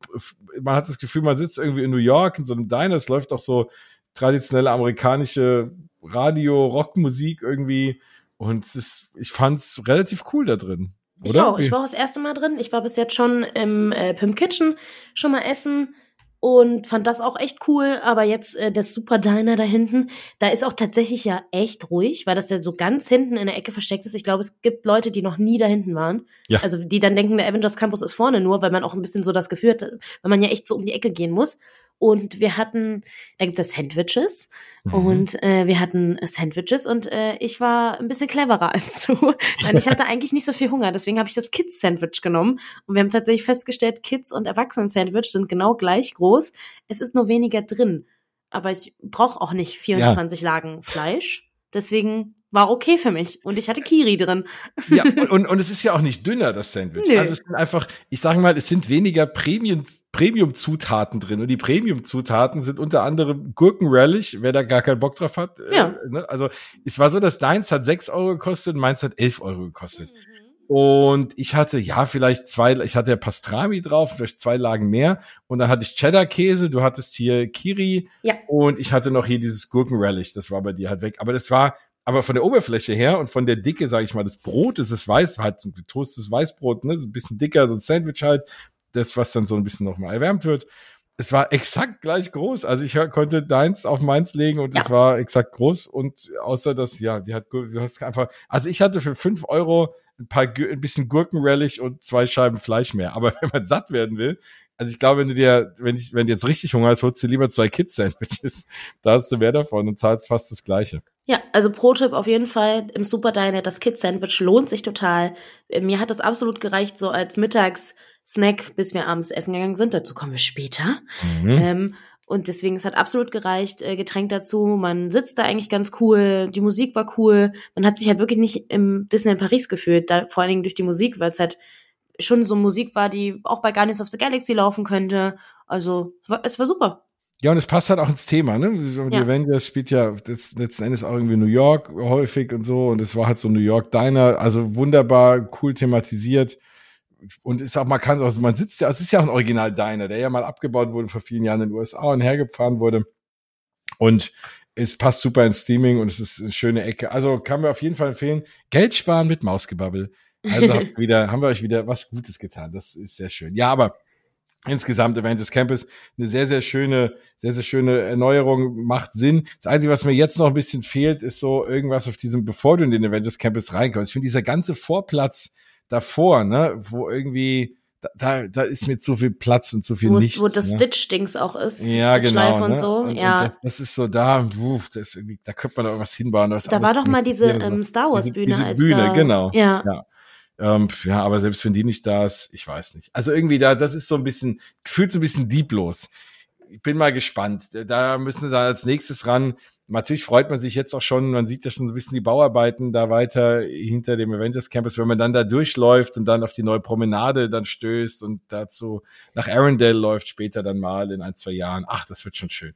man hat das Gefühl, man sitzt irgendwie in New York in so einem Diner, es läuft auch so traditionelle amerikanische Radio, Rockmusik irgendwie und es ist, ich fand's relativ cool da drin. Oder? Ich auch. Ich war auch das erste Mal drin. Ich war bis jetzt schon im äh, Pim Kitchen schon mal essen und fand das auch echt cool. Aber jetzt äh, das Super Diner da hinten, da ist auch tatsächlich ja echt ruhig, weil das ja so ganz hinten in der Ecke versteckt ist. Ich glaube, es gibt Leute, die noch nie da hinten waren. Ja. Also die dann denken, der Avengers Campus ist vorne nur, weil man auch ein bisschen so das Gefühl hat, weil man ja echt so um die Ecke gehen muss. Und wir hatten, da gibt es Sandwiches mhm. und äh, wir hatten Sandwiches und äh, ich war ein bisschen cleverer als du. Weil ich hatte eigentlich nicht so viel Hunger, deswegen habe ich das Kids-Sandwich genommen. Und wir haben tatsächlich festgestellt, Kids- und Erwachsenen-Sandwich sind genau gleich groß. Es ist nur weniger drin. Aber ich brauche auch nicht 24 ja. Lagen Fleisch. Deswegen war okay für mich. Und ich hatte Kiri drin. Ja, und, und, und es ist ja auch nicht dünner, das Sandwich. Nö. Also es sind einfach, ich sage mal, es sind weniger Premium, Premium-Zutaten drin. Und die Premium-Zutaten sind unter anderem Gurkenrelish, wer da gar keinen Bock drauf hat. Äh, ja. Äh, ne? Also es war so, dass deins hat sechs Euro gekostet und meins hat elf Euro gekostet. Mhm. Und ich hatte, ja, vielleicht zwei, ich hatte ja Pastrami drauf, vielleicht zwei Lagen mehr. Und dann hatte ich Cheddar-Käse, du hattest hier Kiri. Ja. Und ich hatte noch hier dieses Gurkenrelish, das war bei dir halt weg. Aber das war, aber von der Oberfläche her und von der Dicke, sage ich mal, des Brotes, das Weiß, halt so ein getoastetes Weißbrot, ne, so ein bisschen dicker, so ein Sandwich halt, das, was dann so ein bisschen nochmal erwärmt wird. Es war exakt gleich groß. Also ich konnte deins auf meins legen und ja. es war exakt groß. Und außer dass, ja, die hat, du hast einfach, also ich hatte für fünf Euro ein paar, ein bisschen Gurkenrelish und zwei Scheiben Fleisch mehr. Aber wenn man satt werden will, also ich glaube, wenn du dir, wenn ich, wenn du jetzt richtig Hunger hast, holst du lieber zwei Kids-Sandwiches. Da hast du mehr davon und zahlst fast das Gleiche. Ja, also Pro-Tipp auf jeden Fall im Super Diner, das Kid-Sandwich lohnt sich total. Mir hat das absolut gereicht, so als Mittags- Snack, bis wir abends essen gegangen sind. Dazu kommen wir später. Mhm. Ähm, und deswegen, es hat absolut gereicht, äh, Getränk dazu. Man sitzt da eigentlich ganz cool. Die Musik war cool. Man hat sich halt wirklich nicht im Disney in Paris gefühlt, da, vor allen Dingen durch die Musik, weil es halt schon so Musik war, die auch bei Guardians of the Galaxy laufen könnte. Also, es war super. Ja, und es passt halt auch ins Thema, ne? Die Ja. Avengers spielt ja letzten Endes auch irgendwie New York häufig und so. Und es war halt so New York Diner, also wunderbar cool thematisiert. Und ist auch, man kann auch, man sitzt ja, es ist ja auch ein Original Diner, der ja mal abgebaut wurde vor vielen Jahren in den USA und hergefahren wurde. Und es passt super ins Streaming und es ist eine schöne Ecke. Also kann mir auf jeden Fall empfehlen. Geld sparen mit Mausgebabbel. Also habt wieder, haben wir euch wieder was Gutes getan. Das ist sehr schön. Ja, aber insgesamt Avengers Campus eine sehr, sehr schöne, sehr, sehr schöne Erneuerung, macht Sinn. Das Einzige, was mir jetzt noch ein bisschen fehlt, ist so irgendwas auf diesem, bevor du in den Avengers Campus reinkommst. Ich finde dieser ganze Vorplatz davor, ne, wo irgendwie, da, da, da ist mir zu viel Platz und zu viel Wo, Licht. wo das ne? Stitch-Dings auch ist. Ja, genau. und ne? so. Und, ja. und das, ist so da, wuh, das ist irgendwie, da könnte man da irgendwas hinbauen. was da alles war doch mal diese ähm, Star Wars Diese- Bühne diese als Bühne, da. genau. Ja. Ja. Ähm, ja, aber selbst wenn die nicht da ist, ich weiß nicht. Also irgendwie da, das ist so ein bisschen, gefühlt so ein bisschen lieblos. Ich bin mal gespannt. Da müssen wir dann als nächstes ran. Natürlich freut man sich jetzt auch schon, man sieht ja schon so ein bisschen die Bauarbeiten da weiter hinter dem Avengers Campus, wenn man dann da durchläuft und dann auf die neue Promenade dann stößt und dazu nach Arendelle läuft später dann mal in ein, zwei Jahren. Ach, das wird schon schön.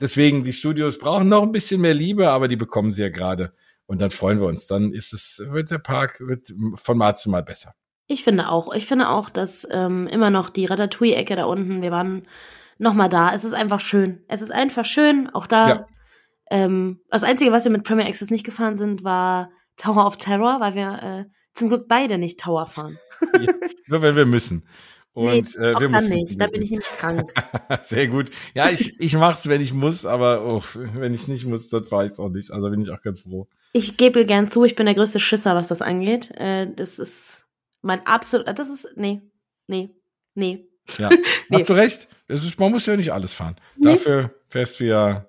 Deswegen, die Studios brauchen noch ein bisschen mehr Liebe, aber die bekommen sie ja gerade. Und dann freuen wir uns. Dann ist es, wird der Park wird von Mal zu Mal besser. Ich finde auch. Ich finde auch, dass ähm, immer noch die Ratatouille-Ecke da unten, wir waren noch mal da. Es ist einfach schön. Es ist einfach schön. Auch da. Ja. Ähm, das Einzige, was wir mit Premier Access nicht gefahren sind, war Tower of Terror, weil wir äh, zum Glück beide nicht Tower fahren. Nur wenn wir müssen. Und nee, äh, auch wir dann nicht. Da bin ich nämlich krank. Sehr gut. Ja, ich, ich mach's, wenn ich muss, aber oh, wenn ich nicht muss, dann fahre ich's auch nicht. Also bin ich auch ganz froh. Ich gebe gern zu, ich bin der größte Schisser, was das angeht. Äh, das ist mein absolut. Das ist. Nee. Nee. Nee. Ja. Nee. Hast du recht. Es ist, man muss ja nicht alles fahren. Nee. Dafür fährst du ja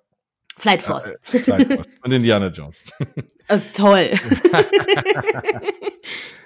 Flight Force. äh, Flight Force und Indiana Jones. Äh, toll.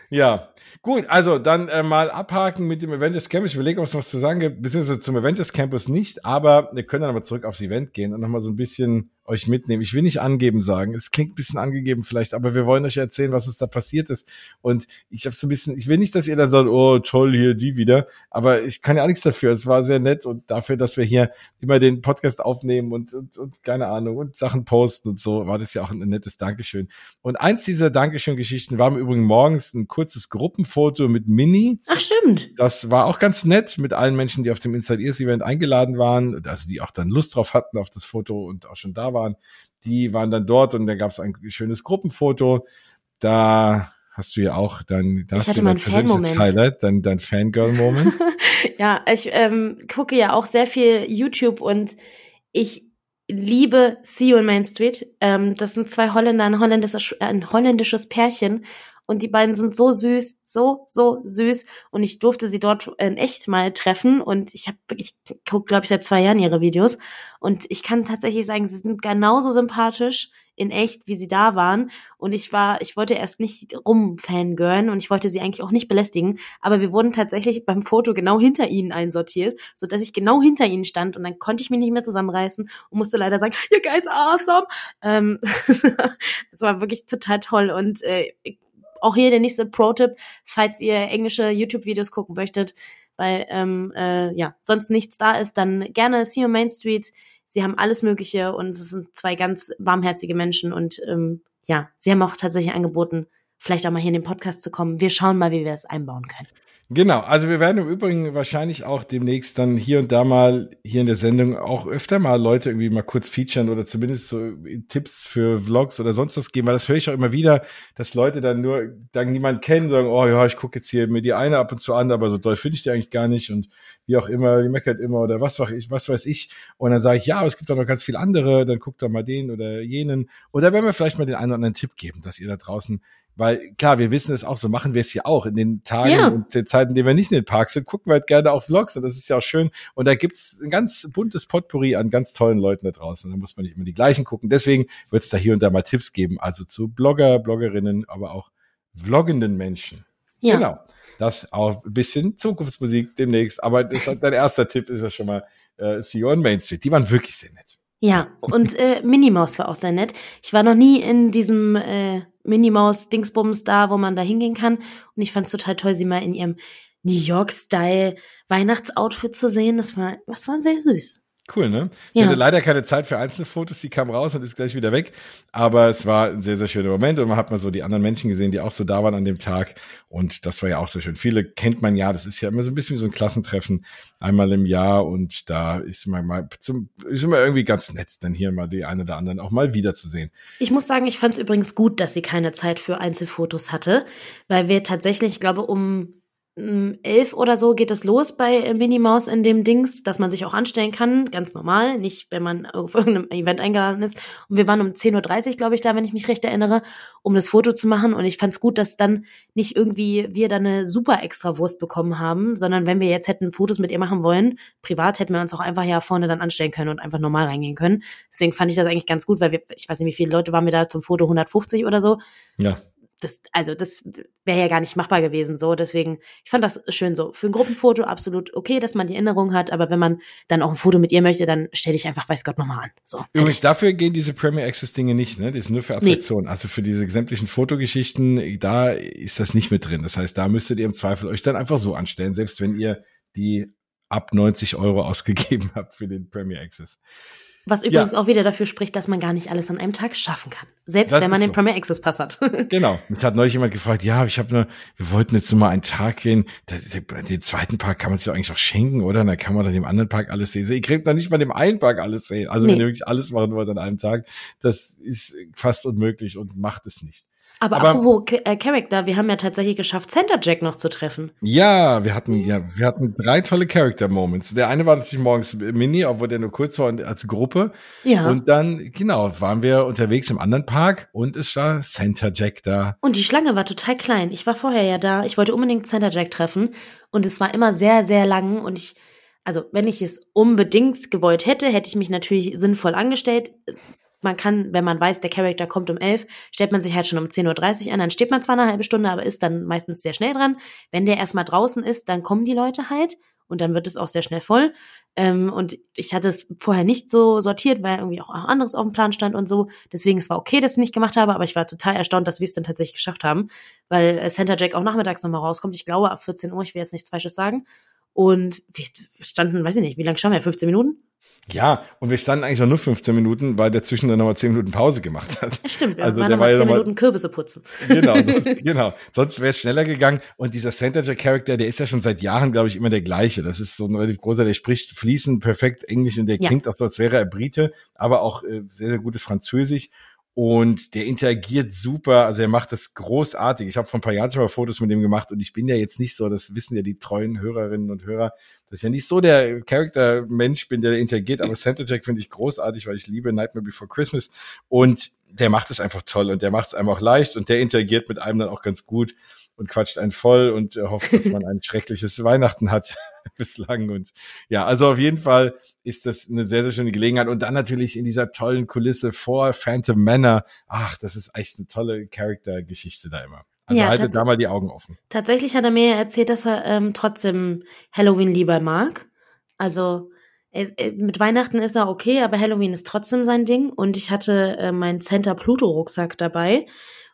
Ja, gut, also dann äh, mal abhaken mit dem Avengers Campus. Ich überlege, ob es was zu sagen gibt, beziehungsweise zum Avengers Campus nicht, aber wir können dann aber zurück aufs Event gehen und nochmal so ein bisschen euch mitnehmen. Ich will nicht angeben sagen, es klingt ein bisschen angegeben vielleicht, aber wir wollen euch erzählen, was uns da passiert ist. Und ich habe so ein bisschen, ich will nicht, dass ihr dann sagt, oh toll, hier die wieder, aber ich kann ja auch nichts dafür. Es war sehr nett und dafür, dass wir hier immer den Podcast aufnehmen und, und, und keine Ahnung und Sachen posten und so, war das ja auch ein nettes Dankeschön. Und eins dieser Dankeschön-Geschichten war im Übrigen morgens ein kurzes Gruppenfoto mit Mini. Ach, stimmt. Das war auch ganz nett mit allen Menschen, die auf dem Inside Ears Event eingeladen waren, also die auch dann Lust drauf hatten auf das Foto und auch schon da waren. Die waren dann dort und dann gab es ein schönes Gruppenfoto. Da hast du ja auch dann, da Ich hast du dein persönliches. Highlight, dein, dein Fangirl-Moment. Ja, ich ähm, gucke ja auch sehr viel YouTube und ich liebe See You in Main Street. Ähm, das sind zwei Holländer, ein holländisches, ein holländisches Pärchen. Und die beiden sind so süß, so, so süß. Und ich durfte sie dort in echt mal treffen. Und ich habe wirklich, ich gucke, glaube ich, seit zwei Jahren ihre Videos. Und ich kann tatsächlich sagen, sie sind genauso sympathisch in echt, wie sie da waren. Und ich war, ich wollte erst nicht rumfangirlen und ich wollte sie eigentlich auch nicht belästigen. Aber wir wurden tatsächlich beim Foto genau hinter ihnen einsortiert, so dass ich genau hinter ihnen stand und dann konnte ich mich nicht mehr zusammenreißen und musste leider sagen, you guys are awesome. Ähm, das war wirklich total toll und äh, auch hier der nächste Pro-Tipp, falls ihr englische YouTube-Videos gucken möchtet, weil ähm, äh, ja sonst nichts da ist, dann gerne See You Main Street. Sie haben alles Mögliche und es sind zwei ganz warmherzige Menschen und ähm, ja, sie haben auch tatsächlich angeboten, vielleicht auch mal hier in den Podcast zu kommen. Wir schauen mal, wie wir es einbauen können. Genau, also wir werden im Übrigen wahrscheinlich auch demnächst dann hier und da mal hier in der Sendung auch öfter mal Leute irgendwie mal kurz featuren oder zumindest so Tipps für Vlogs oder sonst was geben, weil das höre ich auch immer wieder, dass Leute dann nur dann niemand kennen, sagen, oh ja, ich gucke jetzt hier mir die eine ab und zu an, aber so doll finde ich die eigentlich gar nicht und wie auch immer, die meckert immer oder was weiß ich, was weiß ich. Und dann sage ich, ja, aber es gibt auch noch ganz viele andere, dann guckt doch mal den oder jenen. Oder wenn wir vielleicht mal den einen oder anderen Tipp geben, dass ihr da draußen weil klar, wir wissen es auch, so machen wir es ja auch. In den Tagen Ja. und den Zeiten, in denen wir nicht in den Parks sind, gucken wir halt gerne auch Vlogs und das ist ja auch schön. Und da gibt's ein ganz buntes Potpourri an ganz tollen Leuten da draußen. Und da muss man nicht immer die gleichen gucken. Deswegen wird es da hier und da mal Tipps geben. Also zu Blogger, Bloggerinnen, aber auch vloggenden Menschen. Ja. Genau. das auch ein bisschen Zukunftsmusik demnächst. Aber das, dein erster Tipp ist ja schon mal äh, CEO on Main Street. Die waren wirklich sehr nett. Ja, und äh, Minimaus war auch sehr nett. Ich war noch nie in diesem äh, Minimaus-Dingsbums da, wo man da hingehen kann. Und ich fand es total toll, sie mal in ihrem New York-Style Weihnachtsoutfit zu sehen. Das war, das war sehr süß. Cool, ne? Ich ja. hatte leider keine Zeit für Einzelfotos, die kam raus und ist gleich wieder weg. Aber es war ein sehr, sehr schöner Moment und man hat mal so die anderen Menschen gesehen, die auch so da waren an dem Tag. Und das war ja auch sehr schön. Viele kennt man ja, das ist ja immer so ein bisschen wie so ein Klassentreffen einmal im Jahr und da ist man mal zum, ist immer irgendwie ganz nett, dann hier mal die eine oder anderen auch mal wiederzusehen. Ich muss sagen, ich fand es übrigens gut, dass sie keine Zeit für Einzelfotos hatte, weil wir tatsächlich, ich glaube, um elf oder so geht es los bei äh, Minnie Maus in dem Dings, dass man sich auch anstellen kann, ganz normal, nicht wenn man auf irgendeinem Event eingeladen ist. Und wir waren um 10.30 Uhr, glaube ich, da, wenn ich mich recht erinnere, um das Foto zu machen. Und ich fand es gut, dass dann nicht irgendwie wir da eine super extra Wurst bekommen haben, sondern wenn wir jetzt hätten Fotos mit ihr machen wollen, privat hätten wir uns auch einfach ja vorne dann anstellen können und einfach normal reingehen können. Deswegen fand ich das eigentlich ganz gut, weil wir, ich weiß nicht, wie viele Leute waren wir da zum Foto, 150 oder so. Ja das, also das wäre ja gar nicht machbar gewesen. So, deswegen, ich fand das schön so. Für ein Gruppenfoto absolut okay, dass man die Erinnerung hat, aber wenn man dann auch ein Foto mit ihr möchte, dann stelle ich einfach, weiß Gott, nochmal an. So. Übrigens, dafür gehen diese Premier Access Dinge nicht, ne? Die sind nur für Attraktionen. Nee. Also für diese sämtlichen Fotogeschichten, da ist das nicht mit drin. Das heißt, da müsstet ihr im Zweifel euch dann einfach so anstellen, selbst wenn ihr die ab 90 Euro ausgegeben habt für den Premier Access. Was übrigens ja. auch wieder dafür spricht, dass man gar nicht alles an einem Tag schaffen kann. Selbst das wenn man den so. Premier Access Pass hat. genau. Mich hat neulich jemand gefragt, ja, ich habe nur, wir wollten jetzt nur mal einen Tag gehen. Den zweiten Park kann man sich eigentlich auch schenken, oder? Und dann kann man dann dem anderen Park alles sehen. Ihr kriegt dann nicht mal dem einen Park alles sehen. Also nee. wenn ihr wirklich alles machen wollt an einem Tag, das ist fast unmöglich und macht es nicht. Aber, aber apropos äh, Character, wir haben ja tatsächlich geschafft, Center Jack noch zu treffen. Ja, wir hatten, ja, wir hatten drei tolle Character Moments. Der eine war natürlich morgens Mini, obwohl der nur kurz war als Gruppe. Ja. Und dann, genau, waren wir unterwegs im anderen Park und es war Center Jack da. Und die Schlange war total klein. Ich war vorher ja da. Ich wollte unbedingt Center Jack treffen und es war immer sehr, sehr lang und ich, also wenn ich es unbedingt gewollt hätte, hätte ich mich natürlich sinnvoll angestellt man kann, wenn man weiß, der Charakter kommt um 11, stellt man sich halt schon um 10.30 Uhr an, dann steht man zwar eine halbe Stunde, aber ist dann meistens sehr schnell dran. Wenn der erstmal draußen ist, dann kommen die Leute halt und dann wird es auch sehr schnell voll. Ähm, und ich hatte es vorher nicht so sortiert, weil irgendwie auch anderes auf dem Plan stand und so. Deswegen es war okay, dass ich es nicht gemacht habe, aber ich war total erstaunt, dass wir es dann tatsächlich geschafft haben, weil äh, Center Jack auch nachmittags nochmal rauskommt. Ich glaube ab 14 Uhr, ich will jetzt nichts Falsches sagen. Und wir standen, weiß ich nicht, wie lange standen wir? 15 Minuten? Ja, und wir standen eigentlich auch nur 15 Minuten, weil der zwischendurch nochmal 10 Minuten Pause gemacht hat. Ja, stimmt, also waren nochmal 10 Minuten Kürbisse putzen. Genau, sonst, genau. Sonst wäre es schneller gegangen. Und dieser Center-Charakter, der ist ja schon seit Jahren, glaube ich, immer der gleiche. Das ist so ein relativ großer, der spricht fließend perfekt Englisch und der ja. klingt auch so, als wäre er Brite, aber auch äh, sehr, sehr gutes Französisch und der interagiert super, also er macht das großartig. Ich habe vor ein paar Jahren schon mal Fotos mit ihm gemacht und ich bin ja jetzt nicht so, das wissen ja die treuen Hörerinnen und Hörer, dass ich ja nicht so der Charakter-Mensch bin, der interagiert, aber Santa Jack finde ich großartig, weil ich liebe Nightmare Before Christmas und der macht es einfach toll und der macht es einem auch leicht und der interagiert mit einem dann auch ganz gut und quatscht einen voll und äh, hofft, dass man ein schreckliches Weihnachten hat bislang. Und ja, also auf jeden Fall ist das eine sehr, sehr schöne Gelegenheit. Und dann natürlich in dieser tollen Kulisse vor Phantom Manor. Ach, das ist echt eine tolle Charaktergeschichte da immer. Also ja, haltet da mal die Augen offen. Tatsächlich hat er mir erzählt, dass er ähm, trotzdem Halloween lieber mag. Also äh, äh, mit Weihnachten ist er okay, aber Halloween ist trotzdem sein Ding. Und ich hatte äh, meinen Center Pluto Rucksack dabei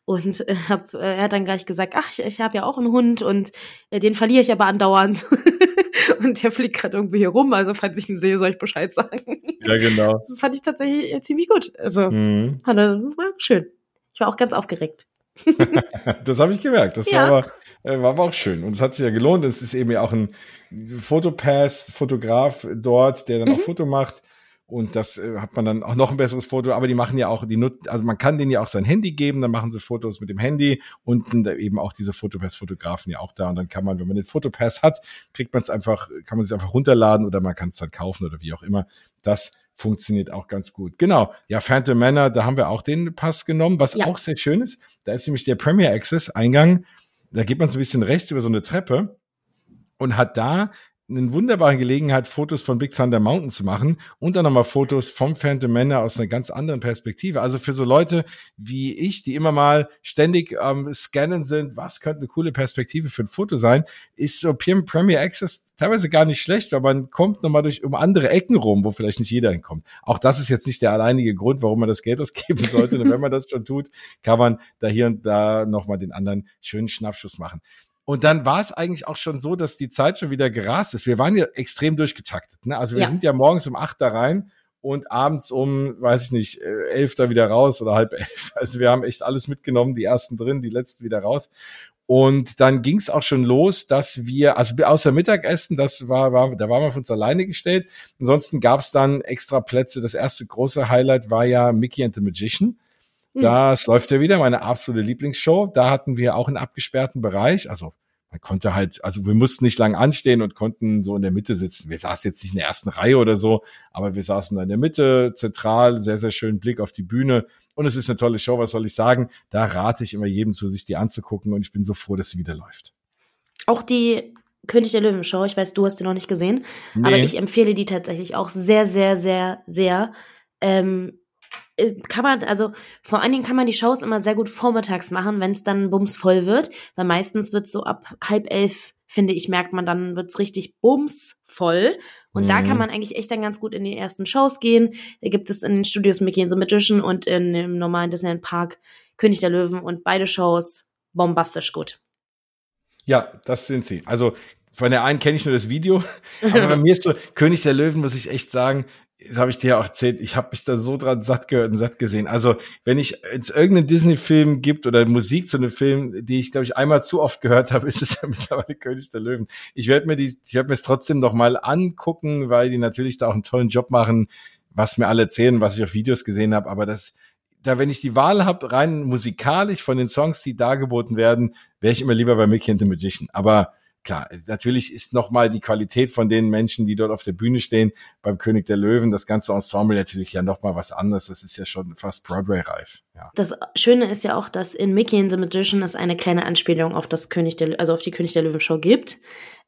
und äh, hab, äh, er hat dann gleich gesagt, ach, ich, ich habe ja auch einen Hund und äh, den verliere ich aber andauernd. und der fliegt gerade irgendwie hier rum, also falls ich ihn sehe, soll ich Bescheid sagen. Ja, genau. Das fand ich tatsächlich äh, ziemlich gut. Also mhm. war schön. Ich war auch ganz aufgeregt. das habe ich gemerkt. Das ja. war, aber, äh, war aber auch schön. Und es hat sich ja gelohnt. Es ist eben ja auch ein Fotopass, Fotograf dort, der dann mhm. auch Foto macht. Und das äh, hat man dann auch noch ein besseres Foto. Aber die machen ja auch, die Nut also man kann denen ja auch sein Handy geben, dann machen sie Fotos mit dem Handy und sind eben auch diese Fotopass-Fotografen ja auch da. Und dann kann man, wenn man den Fotopass hat, kriegt man es einfach, kann man es einfach runterladen oder man kann es dann kaufen oder wie auch immer. Das funktioniert auch ganz gut. Genau. Ja, Phantom Manor, da haben wir auch den Pass genommen, was ja. auch sehr schön ist. Da ist nämlich der Premier Access Eingang. Da geht man so ein bisschen rechts über so eine Treppe und hat da eine wunderbare Gelegenheit, Fotos von Big Thunder Mountain zu machen und dann nochmal Fotos vom Phantom Manor aus einer ganz anderen Perspektive. Also für so Leute wie ich, die immer mal ständig ähm, Scannen sind, was könnte eine coole Perspektive für ein Foto sein, ist so Premier Access teilweise gar nicht schlecht, weil man kommt nochmal durch um andere Ecken rum, wo vielleicht nicht jeder hinkommt. Auch das ist jetzt nicht der alleinige Grund, warum man das Geld ausgeben sollte. und wenn man das schon tut, kann man da hier und da nochmal den anderen schönen Schnappschuss machen. Und dann war es eigentlich auch schon so, dass die Zeit schon wieder gerast ist. Wir waren ja extrem durchgetaktet. Ne? Also wir ja. sind ja morgens um acht da rein und abends um, weiß ich nicht, äh, elf da wieder raus oder halb elf. Also wir haben echt alles mitgenommen, die ersten drin, die letzten wieder raus. Und dann ging es auch schon los, dass wir, also außer Mittagessen, das war, war da waren wir für uns alleine gestellt. Ansonsten gab es dann extra Plätze. Das erste große Highlight war ja Mickey and the Magician. Hm. Das mhm. läuft ja wieder, meine absolute Lieblingsshow. Da hatten wir auch einen abgesperrten Bereich, also man konnte halt, also wir mussten nicht lang anstehen und konnten so in der Mitte sitzen. Wir saßen jetzt nicht in der ersten Reihe oder so, aber wir saßen da in der Mitte, zentral, sehr, sehr schönen Blick auf die Bühne. Und es ist eine tolle Show, was soll ich sagen? Da rate ich immer jedem zu, sich die anzugucken und ich bin so froh, dass sie wieder läuft. Auch die König der Löwen Show, ich weiß, du hast die noch nicht gesehen, nee. aber ich empfehle die tatsächlich auch sehr, sehr, sehr, sehr. Ähm, äh, kann man, also vor allen Dingen kann man die Shows immer sehr gut vormittags machen, wenn es dann bumsvoll wird, weil meistens wird so ab halb elf, finde ich, merkt man, dann wird's richtig bumsvoll. Und mhm. da kann mhm. man eigentlich echt dann ganz gut in die ersten Shows gehen. Da gibt es in den Studios Mickey and the Magician und in dem normalen Disneyland Park König der Löwen und beide Shows bombastisch gut. Ja, das sind sie. Also von der einen kenne ich nur das Video, aber bei mir ist so König der Löwen, muss ich echt sagen, das habe ich dir auch erzählt, ich habe mich da so dran satt gehört und satt gesehen. Also, wenn ich jetzt irgendeinen Disney-Film gibt oder Musik zu einem Film, die ich, glaube ich, einmal zu oft gehört habe, ist es ja mittlerweile König der Löwen. Ich werde mir die, ich werde mir es trotzdem noch mal angucken, weil die natürlich da auch einen tollen Job machen, was mir alle erzählen, was ich auf Videos gesehen habe. Aber das, da, wenn ich die Wahl habe, rein musikalisch von den Songs, die dargeboten werden, wäre ich immer lieber bei Mickey and the Magician. Aber klar, natürlich ist nochmal die Qualität von den Menschen, die dort auf der Bühne stehen, beim König der Löwen, das ganze Ensemble natürlich ja nochmal was anderes. Das ist ja schon fast Broadway-reif. Ja. Das Schöne ist ja auch, dass in Mickey and the Magician es eine kleine Anspielung auf das König der, also auf die König der Löwen Show gibt.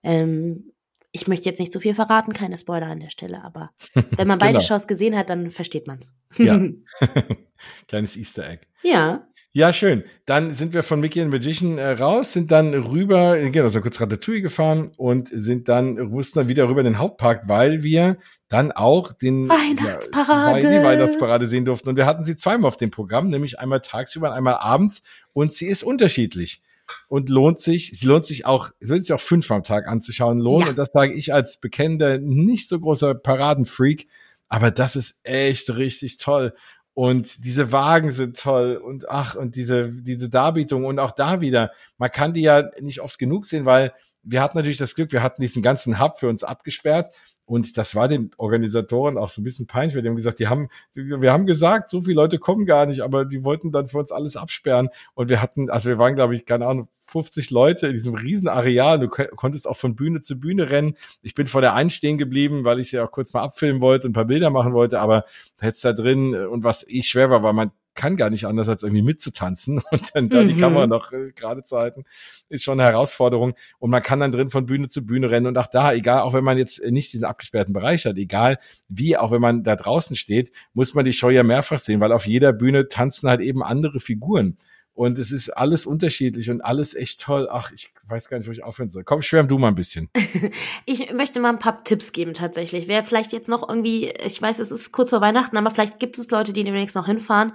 Ähm, ich möchte jetzt nicht zu viel verraten, keine Spoiler an der Stelle, aber wenn man beide genau. Shows gesehen hat, dann versteht man's. ja. Kleines Easter Egg. Ja. Ja, schön. Dann sind wir von Mickey and Magician äh, raus, sind dann rüber, genau, so kurz Ratatouille gefahren und sind dann, mussten dann wieder rüber in den Hauptpark, weil wir dann auch den Weihnachtsparade. Ja, die Weihnachtsparade sehen durften. Und wir hatten sie zweimal auf dem Programm, nämlich einmal tagsüber und einmal abends. Und sie ist unterschiedlich und lohnt sich. Sie lohnt sich auch, es lohnt sich auch fünfmal am Tag anzuschauen, lohnt. Ja. Und das sage ich als bekennender, nicht so großer Paradenfreak. Aber das ist echt richtig toll. Und diese Wagen sind toll und ach, und diese, diese Darbietung und auch da wieder, man kann die ja nicht oft genug sehen, weil wir hatten natürlich das Glück, wir hatten diesen ganzen Hub für uns abgesperrt und das war den Organisatoren auch so ein bisschen peinlich, weil die haben gesagt, die haben, wir haben gesagt, so viele Leute kommen gar nicht, aber die wollten dann für uns alles absperren. Und wir hatten, also wir waren, glaube ich, keine Ahnung, 50 Leute in diesem riesen Areal. Du konntest auch von Bühne zu Bühne rennen. Ich bin vor der einen stehen geblieben, weil ich sie auch kurz mal abfilmen wollte und ein paar Bilder machen wollte, aber hättest da drin und was eh schwer war, weil man kann gar nicht anders, als irgendwie mitzutanzen und dann da mhm. die Kamera noch äh, gerade zu halten, ist schon eine Herausforderung. Und man kann dann drin von Bühne zu Bühne rennen und auch da, egal, auch wenn man jetzt nicht diesen abgesperrten Bereich hat, egal wie, auch wenn man da draußen steht, muss man die Show ja mehrfach sehen, weil auf jeder Bühne tanzen halt eben andere Figuren. Und es ist alles unterschiedlich und alles echt toll. Ach, ich weiß gar nicht, wo ich aufhören soll. Komm, schwärm du mal ein bisschen. ich möchte mal ein paar Tipps geben tatsächlich. Wer vielleicht jetzt noch irgendwie, ich weiß, es ist kurz vor Weihnachten, aber vielleicht gibt es Leute, die demnächst noch hinfahren.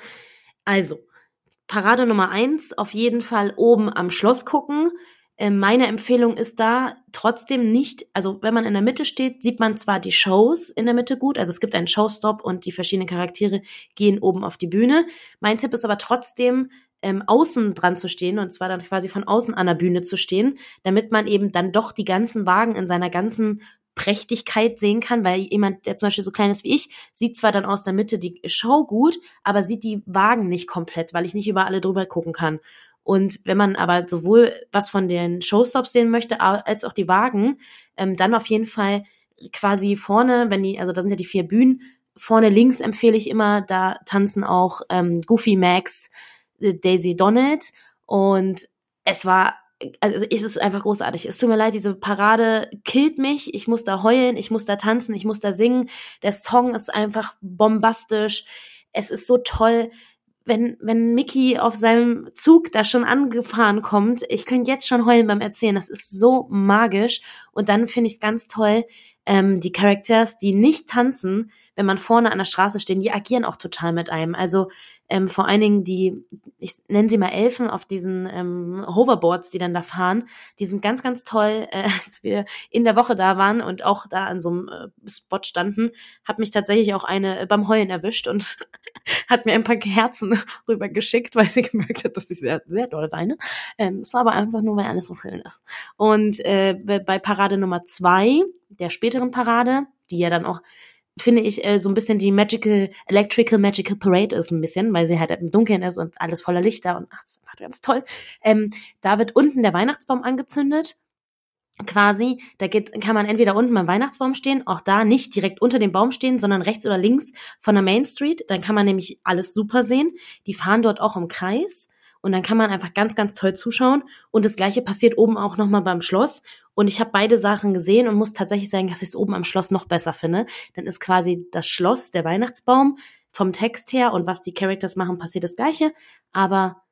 Also, Parade Nummer eins, auf jeden Fall oben am Schloss gucken. Ähm, meine Empfehlung ist da trotzdem nicht, also wenn man in der Mitte steht, sieht man zwar die Shows in der Mitte gut, also es gibt einen Showstop und die verschiedenen Charaktere gehen oben auf die Bühne. Mein Tipp ist aber trotzdem, ähm, außen dran zu stehen und zwar dann quasi von außen an der Bühne zu stehen, damit man eben dann doch die ganzen Wagen in seiner ganzen Prächtigkeit sehen kann, weil jemand, der zum Beispiel so klein ist wie ich, sieht zwar dann aus der Mitte die Show gut, aber sieht die Wagen nicht komplett, weil ich nicht über alle drüber gucken kann. Und wenn man aber sowohl was von den Showstops sehen möchte, als auch die Wagen, ähm, dann auf jeden Fall quasi vorne, wenn die, also da sind ja die vier Bühnen, vorne links empfehle ich immer, da tanzen auch ähm, Goofy Max, Daisy Donald und es war also es ist einfach großartig. Es tut mir leid, diese Parade killt mich. Ich muss da heulen, ich muss da tanzen, ich muss da singen. Der Song ist einfach bombastisch. Es ist so toll, wenn, wenn Mickey auf seinem Zug da schon angefahren kommt. Ich könnte jetzt schon heulen beim Erzählen. Das ist so magisch. Und dann finde ich es ganz toll, ähm, die Characters, die nicht tanzen, wenn man vorne an der Straße steht, die agieren auch total mit einem. Also ähm, vor allen Dingen die, ich nenne sie mal Elfen auf diesen ähm, Hoverboards, die dann da fahren, die sind ganz, ganz toll. Äh, als wir in der Woche da waren und auch da an so einem äh, Spot standen, hat mich tatsächlich auch eine äh, beim Heulen erwischt und hat mir ein paar Herzen rübergeschickt, weil sie gemerkt hat, dass ich sehr, sehr doll weine. Ähm, es war aber einfach nur, weil alles so schön ist. Und äh, bei Parade Nummer zwei, der späteren Parade, die ja dann auch finde ich, äh, so ein bisschen die Magical, Electrical Magical Parade ist ein bisschen, weil sie halt im Dunkeln ist und alles voller Lichter und ach, das ist einfach ganz toll. Ähm, da wird unten der Weihnachtsbaum angezündet. Quasi, da geht, kann man entweder unten beim Weihnachtsbaum stehen, auch da nicht direkt unter dem Baum stehen, sondern rechts oder links von der Main Street. Dann kann man nämlich alles super sehen. Die fahren dort auch im Kreis und dann kann man einfach ganz, ganz toll zuschauen. Und das gleiche passiert oben auch nochmal beim Schloss. Und ich habe beide Sachen gesehen und muss tatsächlich sagen, dass ich es oben am Schloss noch besser finde. Dann ist quasi das Schloss, der Weihnachtsbaum, vom Text her und was die Characters machen, passiert das Gleiche. Aber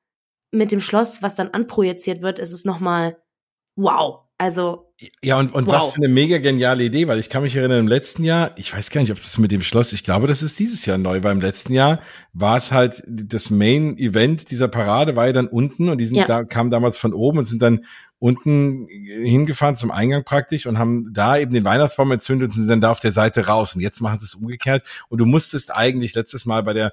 mit dem Schloss, was dann anprojiziert wird, ist es nochmal wow. Also. Ja, und, und wow. was für eine mega geniale Idee, weil ich kann mich erinnern, im letzten Jahr, ich weiß gar nicht, ob das mit dem Schloss, ich glaube, das ist dieses Jahr neu, weil im letzten Jahr war es halt, das Main-Event dieser Parade war ja dann unten und die sind ja. da, kamen damals von oben und sind dann unten hingefahren zum Eingang praktisch und haben da eben den Weihnachtsbaum entzündet und sind dann da auf der Seite raus. Und jetzt machen sie es umgekehrt. Und du musstest eigentlich letztes Mal bei der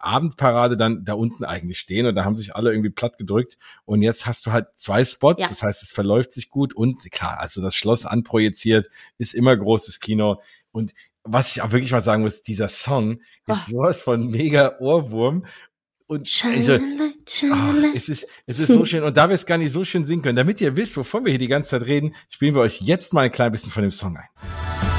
Abendparade dann da unten eigentlich stehen und da haben sich alle irgendwie platt gedrückt und jetzt hast du halt zwei Spots, ja. das heißt, es verläuft sich gut und klar, also das Schloss anprojiziert ist immer großes Kino und was ich auch wirklich mal sagen muss, dieser Song ist oh. sowas von mega Ohrwurm und also, ach, es ist es ist so schön und da wir es gar nicht so schön singen können, damit ihr wisst, wovon wir hier die ganze Zeit reden, spielen wir euch jetzt mal ein klein bisschen von dem Song ein.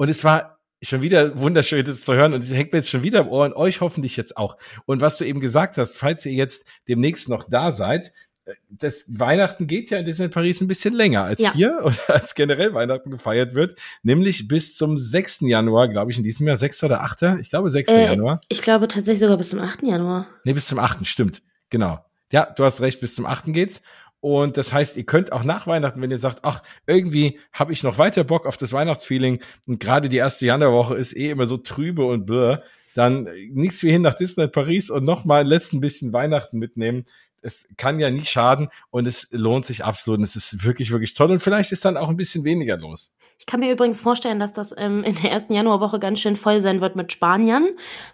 Und es war schon wieder wunderschön, das zu hören. Und es hängt mir jetzt schon wieder im Ohr und euch hoffentlich jetzt auch. Und was du eben gesagt hast, falls ihr jetzt demnächst noch da seid, äh, das Weihnachten geht ja in Disneyland Paris ein bisschen länger als ja. hier oder als generell Weihnachten gefeiert wird, nämlich bis zum 6. Januar, glaube ich, in diesem Jahr, 6. oder 8. Ich glaube 6. Äh, Januar. Ich glaube tatsächlich sogar bis zum 8. Januar. Nee, bis zum 8. stimmt. Genau. Ja, du hast recht, bis zum 8. geht's. Und das heißt, ihr könnt auch nach Weihnachten, wenn ihr sagt, ach, irgendwie habe ich noch weiter Bock auf das Weihnachtsfeeling und gerade die erste Januarwoche ist eh immer so trübe und blöd, dann nichts wie hin nach Disneyland Paris und noch mal ein letzten bisschen Weihnachten mitnehmen. Es kann ja nie schaden und es lohnt sich absolut. Und es ist wirklich, wirklich toll. Und vielleicht ist dann auch ein bisschen weniger los. Ich kann mir übrigens vorstellen, dass das ähm, in der ersten Januarwoche ganz schön voll sein wird mit Spaniern,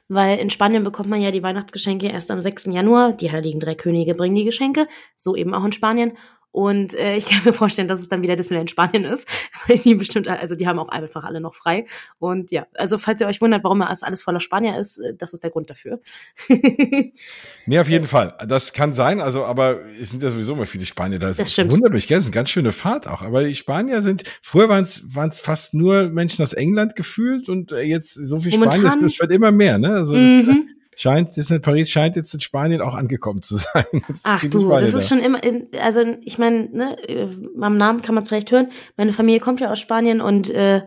weil in Spanien bekommt man ja die Weihnachtsgeschenke erst am 6. Januar. Die Heiligen Drei Könige bringen die Geschenke, so eben auch in Spanien. Und äh, ich kann mir vorstellen, dass es dann wieder Disneyland Spanien ist, weil die bestimmt, also die haben auch einfach alle noch frei. Und ja, also falls ihr euch wundert, warum das alles voller Spanier ist, äh, das ist der Grund dafür. nee, auf jeden Fall. Das kann sein, also, aber es sind ja sowieso immer viele Spanier da. Das stimmt. Wundert mich, gell? Das ist eine ganz schöne Fahrt auch. Aber die Spanier sind, früher waren es waren es fast nur Menschen aus England gefühlt und äh, jetzt so viel Spanier, das wird immer mehr, ne? Also das, mhm scheint, Disneyland Paris scheint jetzt in Spanien auch angekommen zu sein. Ach du, das ist da. schon immer, also ich meine, ne, äh, am Namen kann man es vielleicht hören. Meine Familie kommt ja aus Spanien und äh,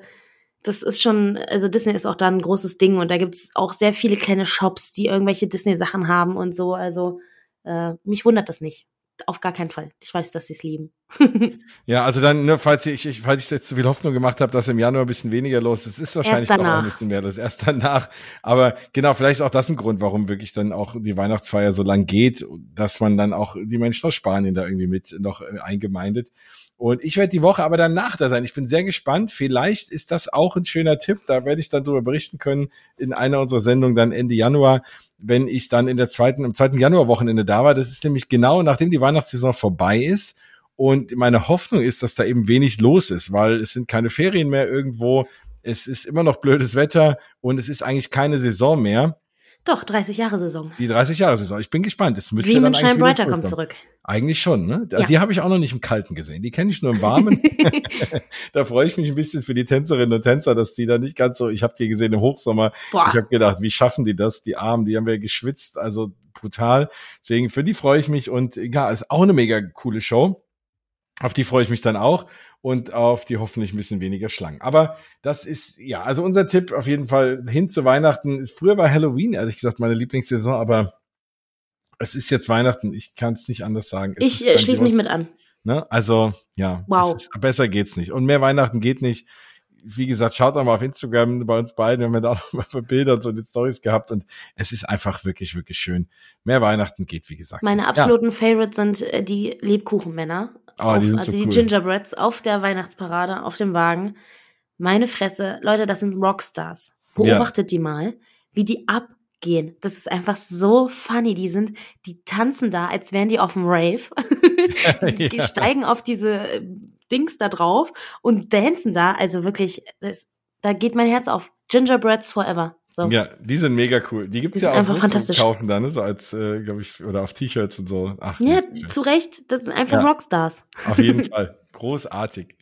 das ist schon, also Disney ist auch da ein großes Ding und da gibt's auch sehr viele kleine Shops, die irgendwelche Disney-Sachen haben und so. Also äh, mich wundert das nicht auf gar keinen Fall. Ich weiß, dass sie es lieben. ja, also dann, ne, falls ich, ich, falls ich jetzt zu viel Hoffnung gemacht habe, dass im Januar ein bisschen weniger los ist, ist wahrscheinlich auch ein bisschen mehr. Das erst danach. Aber genau, vielleicht ist auch das ein Grund, warum wirklich dann auch die Weihnachtsfeier so lang geht, dass man dann auch die Menschen aus Spanien da irgendwie mit noch äh, eingemeindet. Und ich werde die Woche aber danach da sein. Ich bin sehr gespannt. Vielleicht ist das auch ein schöner Tipp. Da werde ich dann darüber berichten können in einer unserer Sendungen dann Ende Januar, wenn ich dann in der zweiten, im zweiten Januarwochenende da war. Das ist nämlich genau nachdem die Weihnachtssaison vorbei ist Und meine Hoffnung ist, dass da eben wenig los ist, weil es sind keine Ferien mehr irgendwo. Es ist immer noch blödes Wetter und es ist eigentlich keine Saison mehr. Doch, 30 Jahre Saison. Die 30 Jahre Saison. Ich bin gespannt. Es müsste dann Brighter kommt zurück. Eigentlich schon, ne? Also Ja. Die habe ich auch noch nicht im Kalten gesehen. Die kenne ich nur im Warmen. da freue ich mich ein bisschen für die Tänzerinnen und Tänzer, dass die da nicht ganz so, ich habe die gesehen im Hochsommer. Boah. Ich habe gedacht, wie schaffen die das? Die Armen, die haben ja geschwitzt, also brutal. Deswegen für die freue ich mich und ja, ist auch eine mega coole Show. Auf die freue ich mich dann auch und auf die hoffentlich ein bisschen weniger Schlangen. Aber das ist, ja, also unser Tipp auf jeden Fall hin zu Weihnachten. Früher war Halloween, ehrlich gesagt, meine Lieblingssaison, aber es ist jetzt Weihnachten. Ich kann es nicht anders sagen. Es Ich äh, schließe mich mit an. Ne? Also, ja, Wow. es ist, besser geht's nicht. Und mehr Weihnachten geht nicht. Wie gesagt, schaut doch mal auf Instagram bei uns beiden. Wir haben ja da auch mal Bilder und so die Stories gehabt und es ist einfach wirklich, wirklich schön. Mehr Weihnachten geht, wie gesagt. Meine nicht. absoluten Favorites sind äh, die Lebkuchenmänner. Oh, die sind also so die cool. Gingerbreads auf der Weihnachtsparade, auf dem Wagen. Meine Fresse, Leute, das sind Rockstars. Beobachtet die mal, wie die abgehen. Das ist einfach so funny. Die sind, die tanzen da, als wären die auf dem Rave. die, die Ja. steigen auf diese äh, Dings da drauf und dancen da. Also wirklich, das, da geht mein Herz auf. Gingerbreads forever. So. Ja, die sind mega cool. Die gibt's Die ja auch so einfach fantastisch. zu kaufen dann, ne? so als, äh, glaube ich, oder auf T-Shirts und so. Ach, Ja, zu Recht, das sind einfach Ja. Rockstars. Auf jeden Fall. Großartig.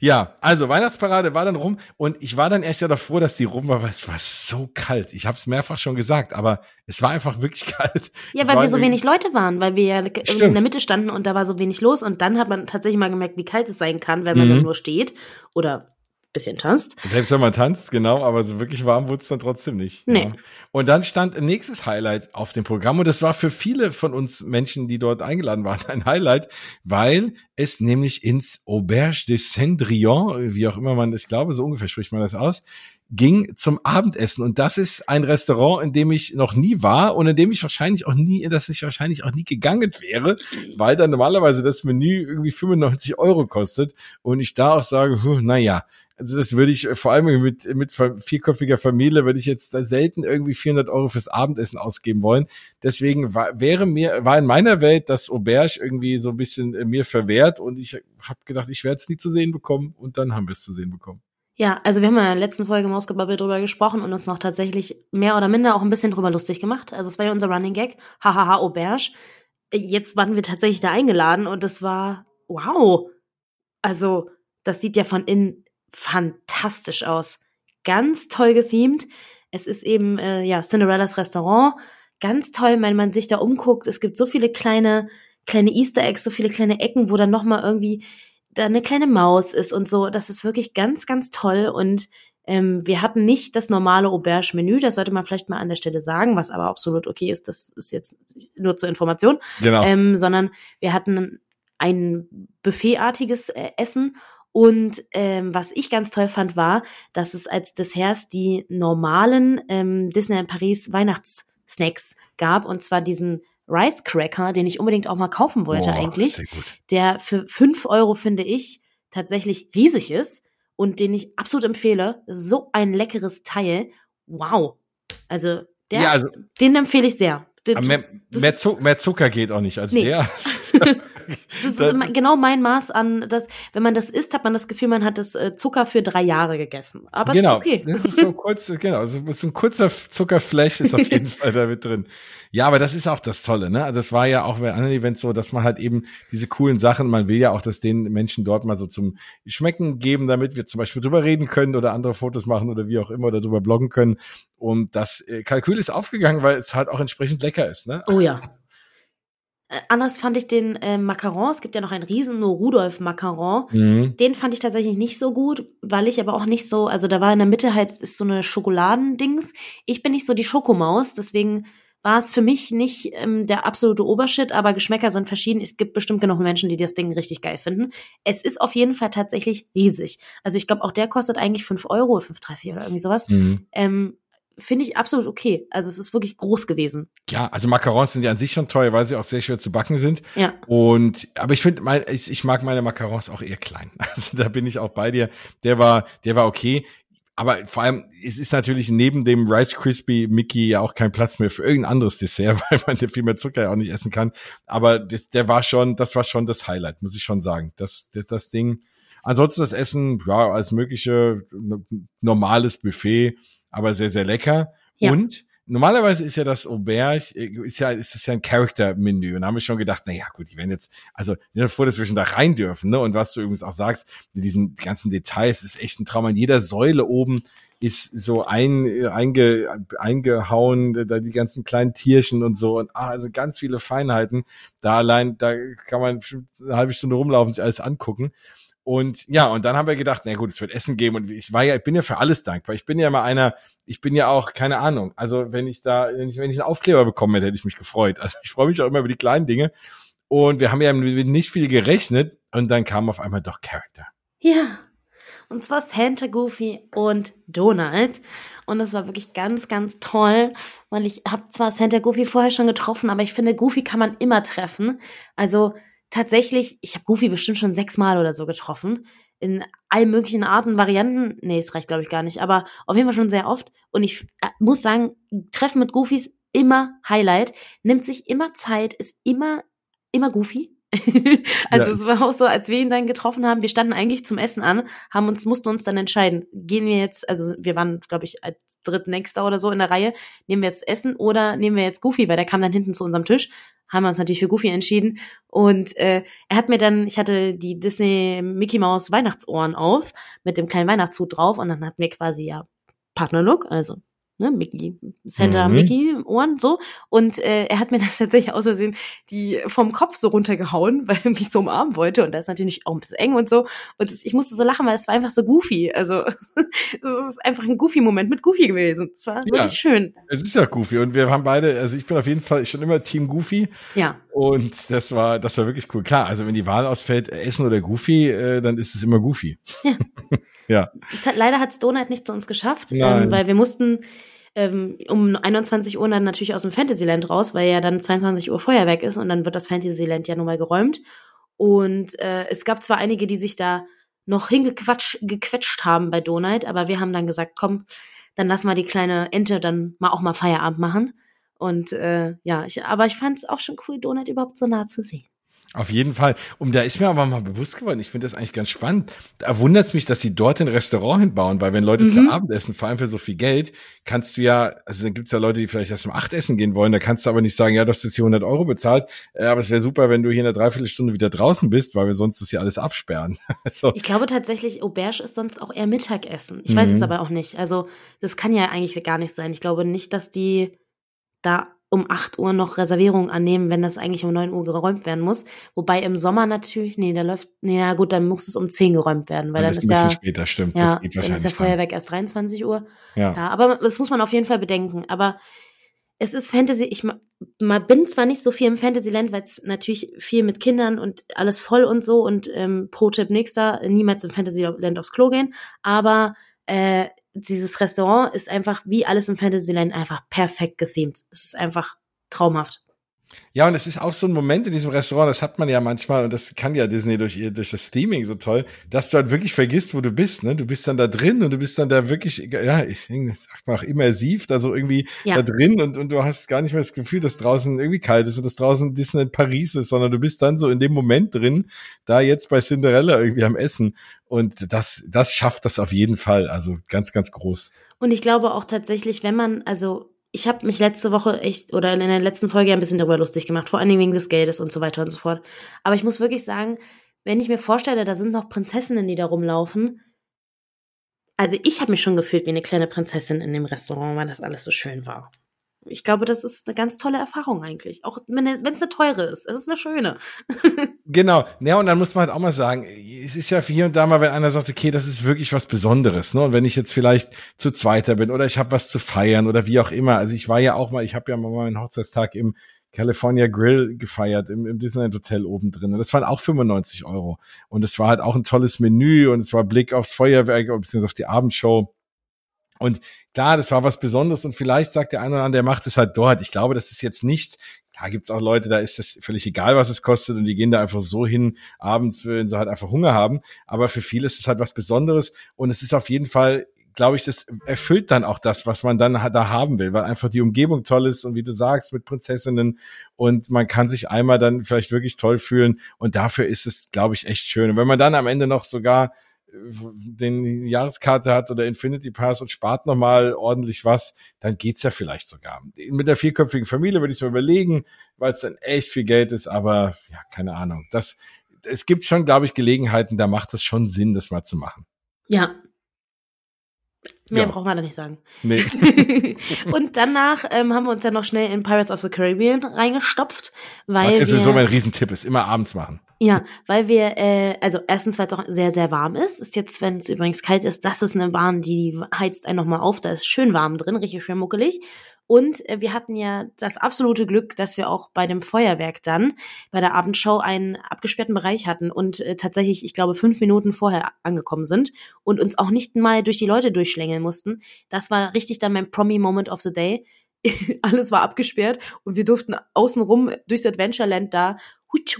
Ja, also Weihnachtsparade war dann rum und ich war dann erst ja doch froh, dass die rum war, weil es war so kalt. Ich habe es mehrfach schon gesagt, aber es war einfach wirklich kalt. Ja, Es weil wir so wenig Leute waren, weil wir ja in Stimmt. der Mitte standen und da war so wenig los und dann hat man tatsächlich mal gemerkt, wie kalt es sein kann, wenn man Mhm. dann nur steht oder bisschen tanzt. Selbst wenn man tanzt, genau, aber so wirklich warm wurde es dann trotzdem nicht. Nee. Ja. Und dann stand ein nächstes Highlight auf dem Programm und das war für viele von uns Menschen, die dort eingeladen waren, ein Highlight, weil es nämlich ins Auberge de Cendrillon, wie auch immer man es glaube, so ungefähr spricht man das aus, ging zum Abendessen. Und das ist ein Restaurant, in dem ich noch nie war und in dem ich wahrscheinlich auch nie, in das ich wahrscheinlich auch nie gegangen wäre, weil dann normalerweise das Menü irgendwie 95 Euro kostet und ich da auch sage, huh, naja, also das würde ich äh, vor allem mit, mit vierköpfiger Familie würde ich jetzt da selten irgendwie 400 Euro fürs Abendessen ausgeben wollen. Deswegen war, wäre mir, war in meiner Welt das Auberge irgendwie so ein bisschen äh, mir verwehrt und ich habe gedacht, ich werde es nie zu sehen bekommen und dann haben wir es zu sehen bekommen. Ja, also wir haben ja in der letzten Folge Mausgebabbel drüber gesprochen und uns noch tatsächlich mehr oder minder auch ein bisschen drüber lustig gemacht. Also es war ja unser Running Gag, hahaha, Auberge. Äh, Jetzt waren wir tatsächlich da eingeladen und es war, wow. Also das sieht ja von innen fantastisch aus. Ganz toll gethemed. Es ist eben, äh, ja, Cinderellas Restaurant. Ganz toll, wenn man sich da umguckt. Es gibt so viele kleine, kleine Easter Eggs, so viele kleine Ecken, wo dann nochmal irgendwie da eine kleine Maus ist und so. Das ist wirklich ganz, ganz toll. Und ähm, wir hatten nicht das normale Auberge-Menü, das sollte man vielleicht mal an der Stelle sagen, was aber absolut okay ist. Das ist jetzt nur zur Information. Genau. Ähm, sondern wir hatten ein buffetartiges äh, Essen. Und ähm, was ich ganz toll fand, war, dass es als Desserts die normalen ähm, Disneyland Paris Weihnachtssnacks gab. Und zwar diesen Rice Cracker, den ich unbedingt auch mal kaufen wollte Boah, eigentlich Sehr gut. der für fünf Euro, finde ich, tatsächlich riesig ist und den ich absolut empfehle. So ein leckeres Teil. Wow. Also, der, Ja, also- den empfehle ich sehr. Aber mehr, mehr Zucker geht auch nicht als Nee. der. Das ist immer genau mein Maß an, das, wenn man das isst, hat man das Gefühl, man hat das äh, Zucker für drei Jahre gegessen. Aber es genau, ist okay. das ist so kurz, genau, so, so ein kurzer Zuckerflash ist auf jeden Fall da mit drin. Ja, aber das ist auch das Tolle, ne? Das war ja auch bei anderen Events so, dass man halt eben diese coolen Sachen, man will ja auch, dass den Menschen dort mal so zum Schmecken geben, damit wir zum Beispiel drüber reden können oder andere Fotos machen oder wie auch immer oder drüber bloggen können. Und das äh, Kalkül ist aufgegangen, weil es halt auch entsprechend lecker ist, ne? Oh ja. Äh, anders fand ich den äh, Macaron. Es gibt ja noch einen riesen Rudolf Macaron. Mhm. Den fand ich tatsächlich nicht so gut, weil ich aber auch nicht so, also da war in der Mitte halt ist so eine Schokoladendings. Ich bin nicht so die Schokomaus, deswegen war es für mich nicht ähm, der absolute Obershit, aber Geschmäcker sind verschieden. Es gibt bestimmt genug Menschen, die das Ding richtig geil finden. Es ist auf jeden Fall tatsächlich riesig. Also ich glaube, auch der kostet eigentlich 5 Euro, 5,30 oder irgendwie sowas. Mhm. Ähm, Finde ich absolut okay. Also es ist wirklich groß gewesen. Ja, also Macarons sind ja an sich schon teuer, weil sie auch sehr schwer zu backen sind. Ja. Und aber ich finde, ich, ich mag meine Macarons auch eher klein. Also da bin ich auch bei dir. Der war, der war okay. aber vor allem, es ist natürlich neben dem Rice Crispy Mickey ja auch kein Platz mehr für irgendein anderes Dessert, weil man viel mehr Zucker ja auch nicht essen kann. Aber das, der war schon, das war schon das Highlight, muss ich schon sagen. Das, das, das Ding. Ansonsten das Essen, ja, als mögliche normales Buffet, aber sehr, sehr lecker. Ja. Und normalerweise ist ja das Auberge, ist ja, ist das ja ein Character-Menü. Und da haben wir schon gedacht, na ja, gut, die werden jetzt, also, die sind froh, dass wir schon da rein dürfen, ne? Und was du übrigens auch sagst, mit diesen ganzen Details, ist echt ein Traum. An jeder Säule oben ist so ein, einge, eingehauen, da die ganzen kleinen Tierchen und so. Und ah, also ganz viele Feinheiten. Da allein, da kann man eine halbe Stunde rumlaufen, sich alles angucken. Und ja, und dann haben wir gedacht, na gut, es wird Essen geben und ich war ja, ich bin ja für alles dankbar. Ich bin ja immer einer, ich bin ja auch, keine Ahnung, also wenn ich da, wenn ich, wenn ich einen Aufkleber bekommen hätte, hätte ich mich gefreut. Also ich freue mich auch immer über die kleinen Dinge. Und wir haben ja mit nicht viel gerechnet und dann kam auf einmal doch Charakter. Ja. Und zwar Santa Goofy und Donald. Und das war wirklich ganz, ganz toll, weil ich habe zwar Santa Goofy vorher schon getroffen, aber ich finde, Goofy kann man immer treffen. Also tatsächlich, ich habe Goofy bestimmt schon sechsmal oder so getroffen. In allen möglichen Arten, Varianten. Nee, es reicht, glaube ich, gar nicht. Aber auf jeden Fall schon sehr oft. Und ich äh, muss sagen, Treffen mit Goofy immer Highlight. Nimmt sich immer Zeit, ist immer, immer Goofy. also ja. es war auch so, als wir ihn dann getroffen haben, wir standen eigentlich zum Essen an, haben uns, mussten uns dann entscheiden, gehen wir jetzt, also wir waren, glaube ich, als drittnächster oder so in der Reihe, nehmen wir jetzt Essen oder nehmen wir jetzt Goofy, weil der kam dann hinten zu unserem Tisch, haben wir uns natürlich für Goofy entschieden. Und äh, er hat mir dann, ich hatte die Disney Mickey Mouse Weihnachtsohren auf mit dem kleinen Weihnachtshut drauf und dann hatten wir quasi ja Partnerlook, also ne, Mickey, Santa mhm. Mickey Ohren so. Und äh, er hat mir das tatsächlich aus Versehen die vom Kopf so runtergehauen, weil er mich so umarmen wollte. Und da ist natürlich auch ein bisschen eng und so. Und das, ich musste so lachen, weil es war einfach so goofy. Also es ist einfach ein Goofy-Moment mit Goofy gewesen. Es war ja, wirklich schön. Es ist ja Goofy. Und wir haben beide, also ich bin auf jeden Fall schon immer Team Goofy. Ja. Und das war, das war wirklich cool. Klar, also wenn die Wahl ausfällt, Essen oder Goofy, äh, dann ist es immer Goofy. Ja. Ja. Leider hat es Donut nicht zu uns geschafft, ähm, weil wir mussten ähm, um 21 Uhr dann natürlich aus dem Fantasyland raus, weil ja dann 22 Uhr Feuerwerk ist und dann wird das Fantasyland ja nun mal geräumt. Und äh, es gab zwar einige, die sich da noch hingequatscht gequetscht haben bei Donut, aber wir haben dann gesagt, komm, dann lassen wir die kleine Ente dann mal auch mal Feierabend machen. Und äh, ja, ich, aber ich fand es auch schon cool, Donut überhaupt so nah zu sehen. Auf jeden Fall. Und da ist mir aber mal bewusst geworden, ich finde das eigentlich ganz spannend. Da wundert es mich, dass die dort ein Restaurant hinbauen, weil wenn Leute mhm. zu Abend essen, vor allem für so viel Geld, kannst du ja, also dann gibt's ja Leute, die vielleicht erst um acht essen gehen wollen, da kannst du aber nicht sagen, ja, du hast jetzt hier 100 Euro bezahlt, äh, aber es wäre super, wenn du hier in einer Dreiviertelstunde wieder draußen bist, weil wir sonst das hier alles absperren. so. Ich glaube tatsächlich, Auberge ist sonst auch eher Mittagessen. Ich mhm. weiß es mhm. aber auch nicht. Also das kann ja eigentlich gar nicht sein. Ich glaube nicht, dass die da um 8 Uhr noch Reservierungen annehmen, wenn das eigentlich um 9 Uhr geräumt werden muss. Wobei im Sommer natürlich, nee, da läuft, nee, ja gut, dann muss es um 10 geräumt werden, weil dann ist, ist ja später, stimmt, ja, das geht wahrscheinlich. Dann ist ja Feuerwerk erst 23 Uhr. Ja. ja. aber das muss man auf jeden Fall bedenken. Aber es ist Fantasy, ich man bin zwar nicht so viel im Fantasyland, weil es natürlich viel mit Kindern und alles voll und so und ähm, pro Tipp nächster, niemals im Fantasyland aufs Klo gehen, aber äh, dieses Restaurant ist einfach wie alles im Fantasyland einfach perfekt gethemed. Es ist einfach traumhaft. Ja, und es ist auch so ein Moment in diesem Restaurant, das hat man ja manchmal, und das kann ja Disney durch, ihr durch das Theming so toll, dass du halt wirklich vergisst, wo du bist, ne? Du bist dann da drin und du bist dann da wirklich, ja, ich sag mal auch immersiv, da so irgendwie ja. da drin und, und du hast gar nicht mehr das Gefühl, dass draußen irgendwie kalt ist und dass draußen Disney Paris ist, sondern du bist dann so in dem Moment drin, da jetzt bei Cinderella irgendwie am Essen. Und das, das schafft das auf jeden Fall. Also ganz, ganz groß. Und ich glaube auch tatsächlich, wenn man, also ich habe mich letzte Woche echt oder in der letzten Folge ein bisschen darüber lustig gemacht, vor allen Dingen wegen des Geldes und so weiter und so fort. Aber ich muss wirklich sagen, wenn ich mir vorstelle, da sind noch Prinzessinnen, die da rumlaufen. Also ich habe mich schon gefühlt wie eine kleine Prinzessin in dem Restaurant, weil das alles so schön war ich glaube, das ist eine ganz tolle Erfahrung eigentlich. Auch wenn es eine teure ist. Es ist eine schöne. genau. Ja, und dann muss man halt auch mal sagen, es ist ja hier und da mal, wenn einer sagt, okay, das ist wirklich was Besonderes. Ne? Und wenn ich jetzt vielleicht zu zweiter bin oder ich habe was zu feiern oder wie auch immer. Also ich war ja auch mal, ich habe ja mal meinen Hochzeitstag im California Grill gefeiert im, im Disneyland Hotel oben drin. Und das waren auch 95 Euro. Und es war halt auch ein tolles Menü und es war Blick aufs Feuerwerk, beziehungsweise auf die Abendshow. Und klar, das war was Besonderes und vielleicht sagt der eine oder andere, der macht es halt dort. Ich glaube, das ist jetzt nicht, da gibt's auch Leute, da ist das völlig egal, was es kostet und die gehen da einfach so hin, abends, wenn sie halt einfach Hunger haben. Aber für viele ist es halt was Besonderes und es ist auf jeden Fall glaube ich, das erfüllt dann auch das, was man dann da haben will, weil einfach die Umgebung toll ist und wie du sagst, mit Prinzessinnen und man kann sich einmal dann vielleicht wirklich toll fühlen und dafür ist es, glaube ich, echt schön. Und wenn man dann am Ende noch sogar den Jahreskarte hat oder Infinity Pass und spart nochmal ordentlich was, dann geht's ja vielleicht sogar. Mit der vierköpfigen Familie würde ich mir überlegen, weil es dann echt viel Geld ist, aber ja, keine Ahnung. Das, es gibt schon, glaube ich, Gelegenheiten, da macht es schon Sinn, das mal zu machen. Ja, Mehr ja. brauchen wir da nicht sagen. Nee. und danach ähm, haben wir uns dann noch schnell in Pirates of the Caribbean reingestopft, weil Was jetzt sowieso mein Riesentipp ist, immer abends machen. Ja, weil wir, äh, also erstens, weil es auch sehr, sehr warm ist. Ist jetzt, wenn es übrigens kalt ist, das ist eine Bahn, die heizt einen nochmal auf. Da ist schön warm drin, richtig schön muckelig. Und äh, wir hatten ja das absolute Glück, dass wir auch bei dem Feuerwerk dann bei der Abendshow einen abgesperrten Bereich hatten und äh, tatsächlich, ich glaube, fünf Minuten vorher angekommen sind und uns auch nicht mal durch die Leute durchschlängeln mussten. Das war richtig dann mein Promi-Moment of the Day. Alles war abgesperrt und wir durften außenrum durchs Adventureland da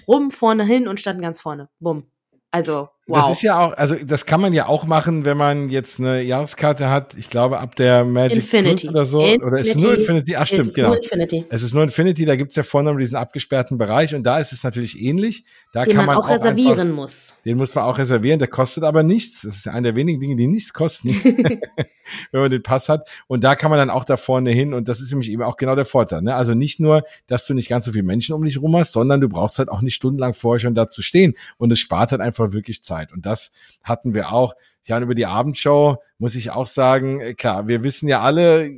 rum vorne hin und standen ganz vorne. Bumm. Also, wow. Das ist ja auch, also das kann man ja auch machen, wenn man jetzt eine Jahreskarte hat. Ich glaube, ab der Magic Infinity. oder so. Infinity. Oder ist es nur Infinity? Ach, stimmt, es ist genau. Nur Infinity. Es ist nur Infinity, da gibt's ja vorne diesen abgesperrten Bereich und da ist es natürlich ähnlich. Da Den kann man, man auch reservieren einfach, muss. Den muss man auch reservieren, der kostet aber nichts. Das ist einer der wenigen Dinge, die nichts kosten, wenn man den Pass hat. Und da kann man dann auch da vorne hin und das ist nämlich eben auch genau der Vorteil. Ne? Also nicht nur, dass du nicht ganz so viele Menschen um dich rum hast, sondern du brauchst halt auch nicht stundenlang vorher schon da zu stehen und es spart halt einfach wirklich Zeit. Und das hatten wir auch. Ja, über die Abendshow muss ich auch sagen, äh, klar, wir wissen ja alle,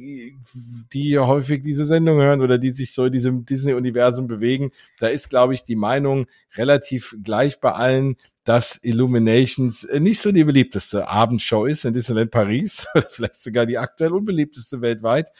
die häufig diese Sendung hören oder die sich so in diesem Disney-Universum bewegen, da ist, glaube ich, die Meinung relativ gleich bei allen, dass Illuminations äh, nicht so die beliebteste Abendshow ist in Disneyland Paris, oder vielleicht sogar die aktuell unbeliebteste weltweit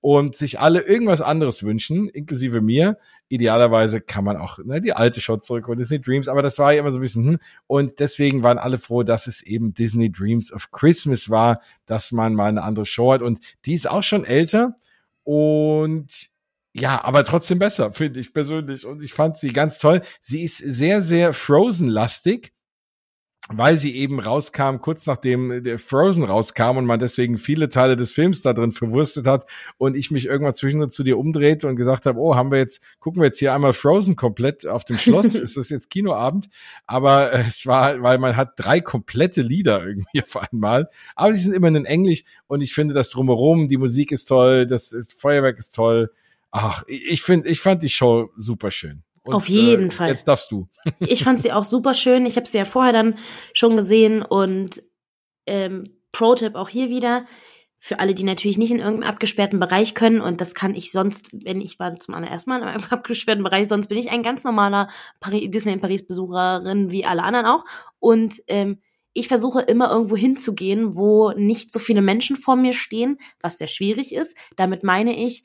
und sich alle irgendwas anderes wünschen, inklusive mir. Idealerweise kann man auch ne, die alte Show zurück und Disney Dreams, aber das war ja immer so ein bisschen, hm. und deswegen waren alle froh, dass es eben Disney Dreams of Christmas war, dass man mal eine andere Show hat und die ist auch schon älter und ja, aber trotzdem besser, finde ich persönlich. Und ich fand sie ganz toll. Sie ist sehr, sehr Frozen-lastig weil sie eben rauskam, kurz nachdem der Frozen rauskam und man deswegen viele Teile des Films da drin verwurstet hat und ich mich irgendwann zwischendurch zu dir umdrehte und gesagt habe, oh, haben wir jetzt, gucken wir jetzt hier einmal Frozen komplett auf dem Schloss, ist das jetzt Kinoabend? Aber äh, es war, weil man hat drei komplette Lieder irgendwie auf einmal, aber sie sind immer in Englisch und ich finde das drumherum, die Musik ist toll, das Feuerwerk ist toll. Ach, ich finde, ich fand die Show super schön. Und, Auf jeden äh, Fall. Jetzt darfst du. ich fand sie auch super schön. Ich habe sie ja vorher dann schon gesehen und ähm, Pro-Tipp auch hier wieder. Für alle, die natürlich nicht in irgendeinem abgesperrten Bereich können, und das kann ich sonst, wenn ich war zum allerersten Mal in einem abgesperrten Bereich, sonst bin ich ein ganz normaler Paris, Disney in Paris Besucherin, wie alle anderen auch. Und ähm, ich versuche immer irgendwo hinzugehen, wo nicht so viele Menschen vor mir stehen, was sehr schwierig ist. Damit meine ich,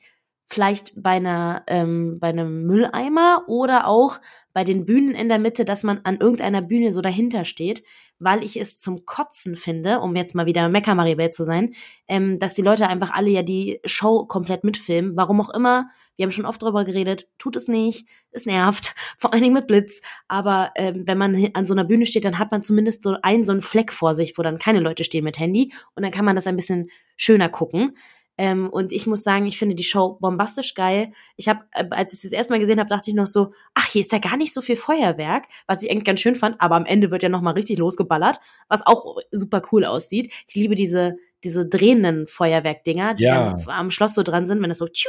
vielleicht bei einer ähm, bei einem Mülleimer oder auch bei den Bühnen in der Mitte, dass man an irgendeiner Bühne so dahinter steht, weil ich es zum Kotzen finde, um jetzt mal wieder Mecker Maribel zu sein, ähm, dass die Leute einfach alle ja die Show komplett mitfilmen. Warum auch immer, wir haben schon oft drüber geredet, tut es nicht, es nervt, vor allen Dingen mit Blitz. Aber ähm, wenn man an so einer Bühne steht, dann hat man zumindest so einen so einen Fleck vor sich, wo dann keine Leute stehen mit Handy und dann kann man das ein bisschen schöner gucken. Ähm, und ich muss sagen, ich finde die Show bombastisch geil. Ich habe, äh, als ich es das erste Mal gesehen habe, dachte ich noch so, ach, hier ist ja gar nicht so viel Feuerwerk, was ich eigentlich ganz schön fand. Aber am Ende wird ja noch mal richtig losgeballert, was auch super cool aussieht. Ich liebe diese diese drehenden Feuerwerkdinger, die ja. am Schloss so dran sind, wenn das so tschu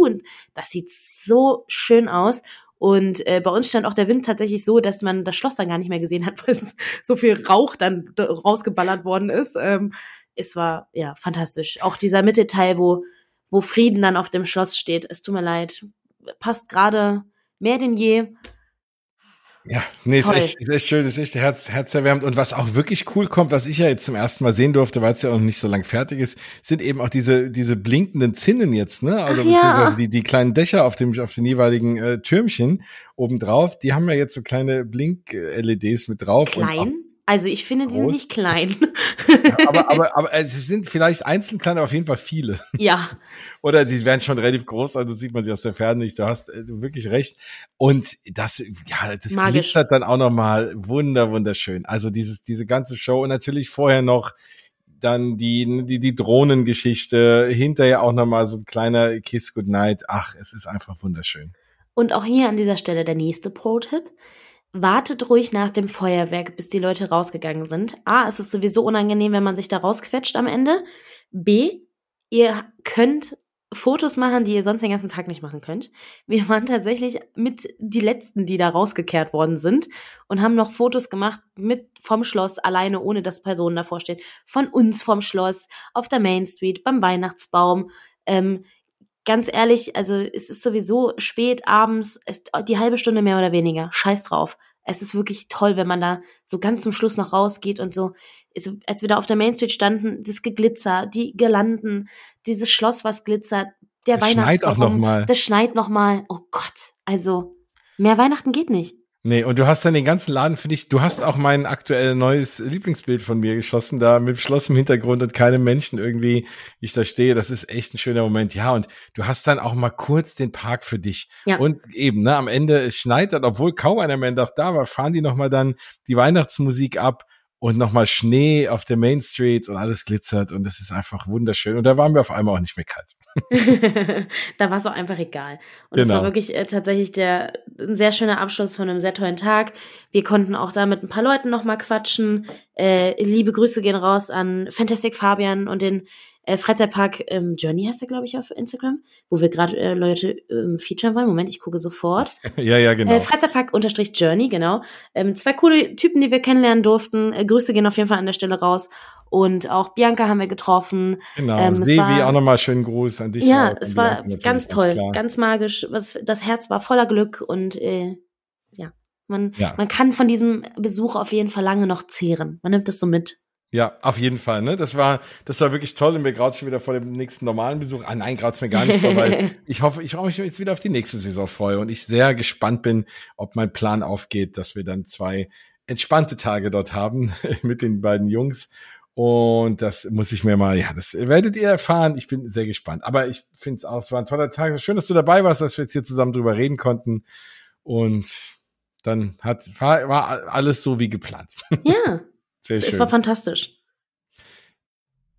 und das sieht so schön aus. Und äh, bei uns stand auch der Wind tatsächlich so, dass man das Schloss dann gar nicht mehr gesehen hat, weil es so viel Rauch dann rausgeballert worden ist. Ähm, es war ja fantastisch. Auch dieser Mittelteil, wo, wo Frieden dann auf dem Schloss steht. Es tut mir leid. Passt gerade mehr denn je. Ja, nee, ist echt, ist echt schön, ist echt herz, herzerwärmend. Und was auch wirklich cool kommt, was ich ja jetzt zum ersten Mal sehen durfte, weil es ja auch noch nicht so lang fertig ist, sind eben auch diese, diese blinkenden Zinnen jetzt, ne? Also Ach ja. beziehungsweise die, die kleinen Dächer auf dem, auf den jeweiligen äh, Türmchen obendrauf, die haben ja jetzt so kleine Blink-LEDs mit drauf. Klein? Also ich finde, die sind nicht klein. Ja, aber, aber, aber es sind vielleicht einzeln klein, aber auf jeden Fall viele. Ja. Oder die werden schon relativ groß, also sieht man sie aus der Ferne nicht. Du hast äh, wirklich recht. Und das, ja, das Magisch. glitzert dann auch nochmal wunder, wunderschön. Also dieses, diese ganze Show und natürlich vorher noch dann die, die, die Drohnengeschichte, hinterher auch nochmal so ein kleiner Kiss Goodnight. Ach, es ist einfach wunderschön. Und auch hier an dieser Stelle der nächste Pro-Tipp. Wartet ruhig nach dem Feuerwerk, bis die Leute rausgegangen sind. A, es ist sowieso unangenehm, wenn man sich da rausquetscht am Ende. B, ihr könnt Fotos machen, die ihr sonst den ganzen Tag nicht machen könnt. Wir waren tatsächlich mit die letzten, die da rausgekehrt worden sind und haben noch Fotos gemacht mit vom Schloss alleine, ohne dass Personen davor stehen. Von uns vom Schloss, auf der Main Street, beim Weihnachtsbaum. Ähm, ganz ehrlich, also es ist sowieso spät abends, die halbe Stunde mehr oder weniger. Scheiß drauf. Es ist wirklich toll, wenn man da so ganz zum Schluss noch rausgeht und so, als wir da auf der Main Street standen, das Geglitzer, die Girlanden, dieses Schloss, was glitzert, der das Weihnachtsbaum. Schneit auch noch mal. Das schneit noch mal. Oh Gott, also mehr Weihnachten geht nicht. Nee, und du hast dann den ganzen Laden für dich, du hast auch mein aktuell neues Lieblingsbild von mir geschossen, da mit Schloss im Hintergrund und keine Menschen irgendwie, wie ich da stehe. Das ist echt ein schöner Moment. Ja, und du hast dann auch mal kurz den Park für dich. Ja. Und eben, ne, am Ende, es schneit dann, obwohl kaum einer mehr da war, fahren die nochmal dann die Weihnachtsmusik ab und nochmal Schnee auf der Main Street und alles glitzert und das ist einfach wunderschön. Und da waren wir auf einmal auch nicht mehr kalt. da war es auch einfach egal. Und es genau. war wirklich äh, tatsächlich der, ein sehr schöner Abschluss von einem sehr tollen Tag. Wir konnten auch da mit ein paar Leuten nochmal quatschen. Äh, liebe Grüße gehen raus an Fantastic Fabian und den äh, Freizeitpark ähm, Journey heißt er, glaube ich, auf Instagram, wo wir gerade äh, Leute ähm, featuren wollen. Moment, ich gucke sofort. ja, ja, genau. Äh, Freizeitpark unterstrich Journey, genau. Ähm, zwei coole Typen, die wir kennenlernen durften. Äh, Grüße gehen auf jeden Fall an der Stelle raus. Und auch Bianca haben wir getroffen. Genau, ähm, Sevi, war, auch nochmal schönen Gruß an dich. Ja, es war ganz toll, ganz, ganz magisch. Das Herz war voller Glück und äh, ja, man, ja. man kann von diesem Besuch auf jeden Fall lange noch zehren. Man nimmt das so mit. Ja, auf jeden Fall. Ne? Das war, das war wirklich toll und mir graut schon wieder vor dem nächsten normalen Besuch. Ah, nein, graut mir gar nicht vor, weil ich hoffe, ich hoffe, mich jetzt wieder auf die nächste Saison freue und ich sehr gespannt bin, ob mein Plan aufgeht, dass wir dann zwei entspannte Tage dort haben mit den beiden Jungs. Und das muss ich mir mal, ja, das werdet ihr erfahren. Ich bin sehr gespannt. Aber ich finde es auch, es war ein toller Tag. Schön, dass du dabei warst, dass wir jetzt hier zusammen drüber reden konnten. Und dann hat, war, war alles so wie geplant. Ja, Sehr es, schön. es war fantastisch.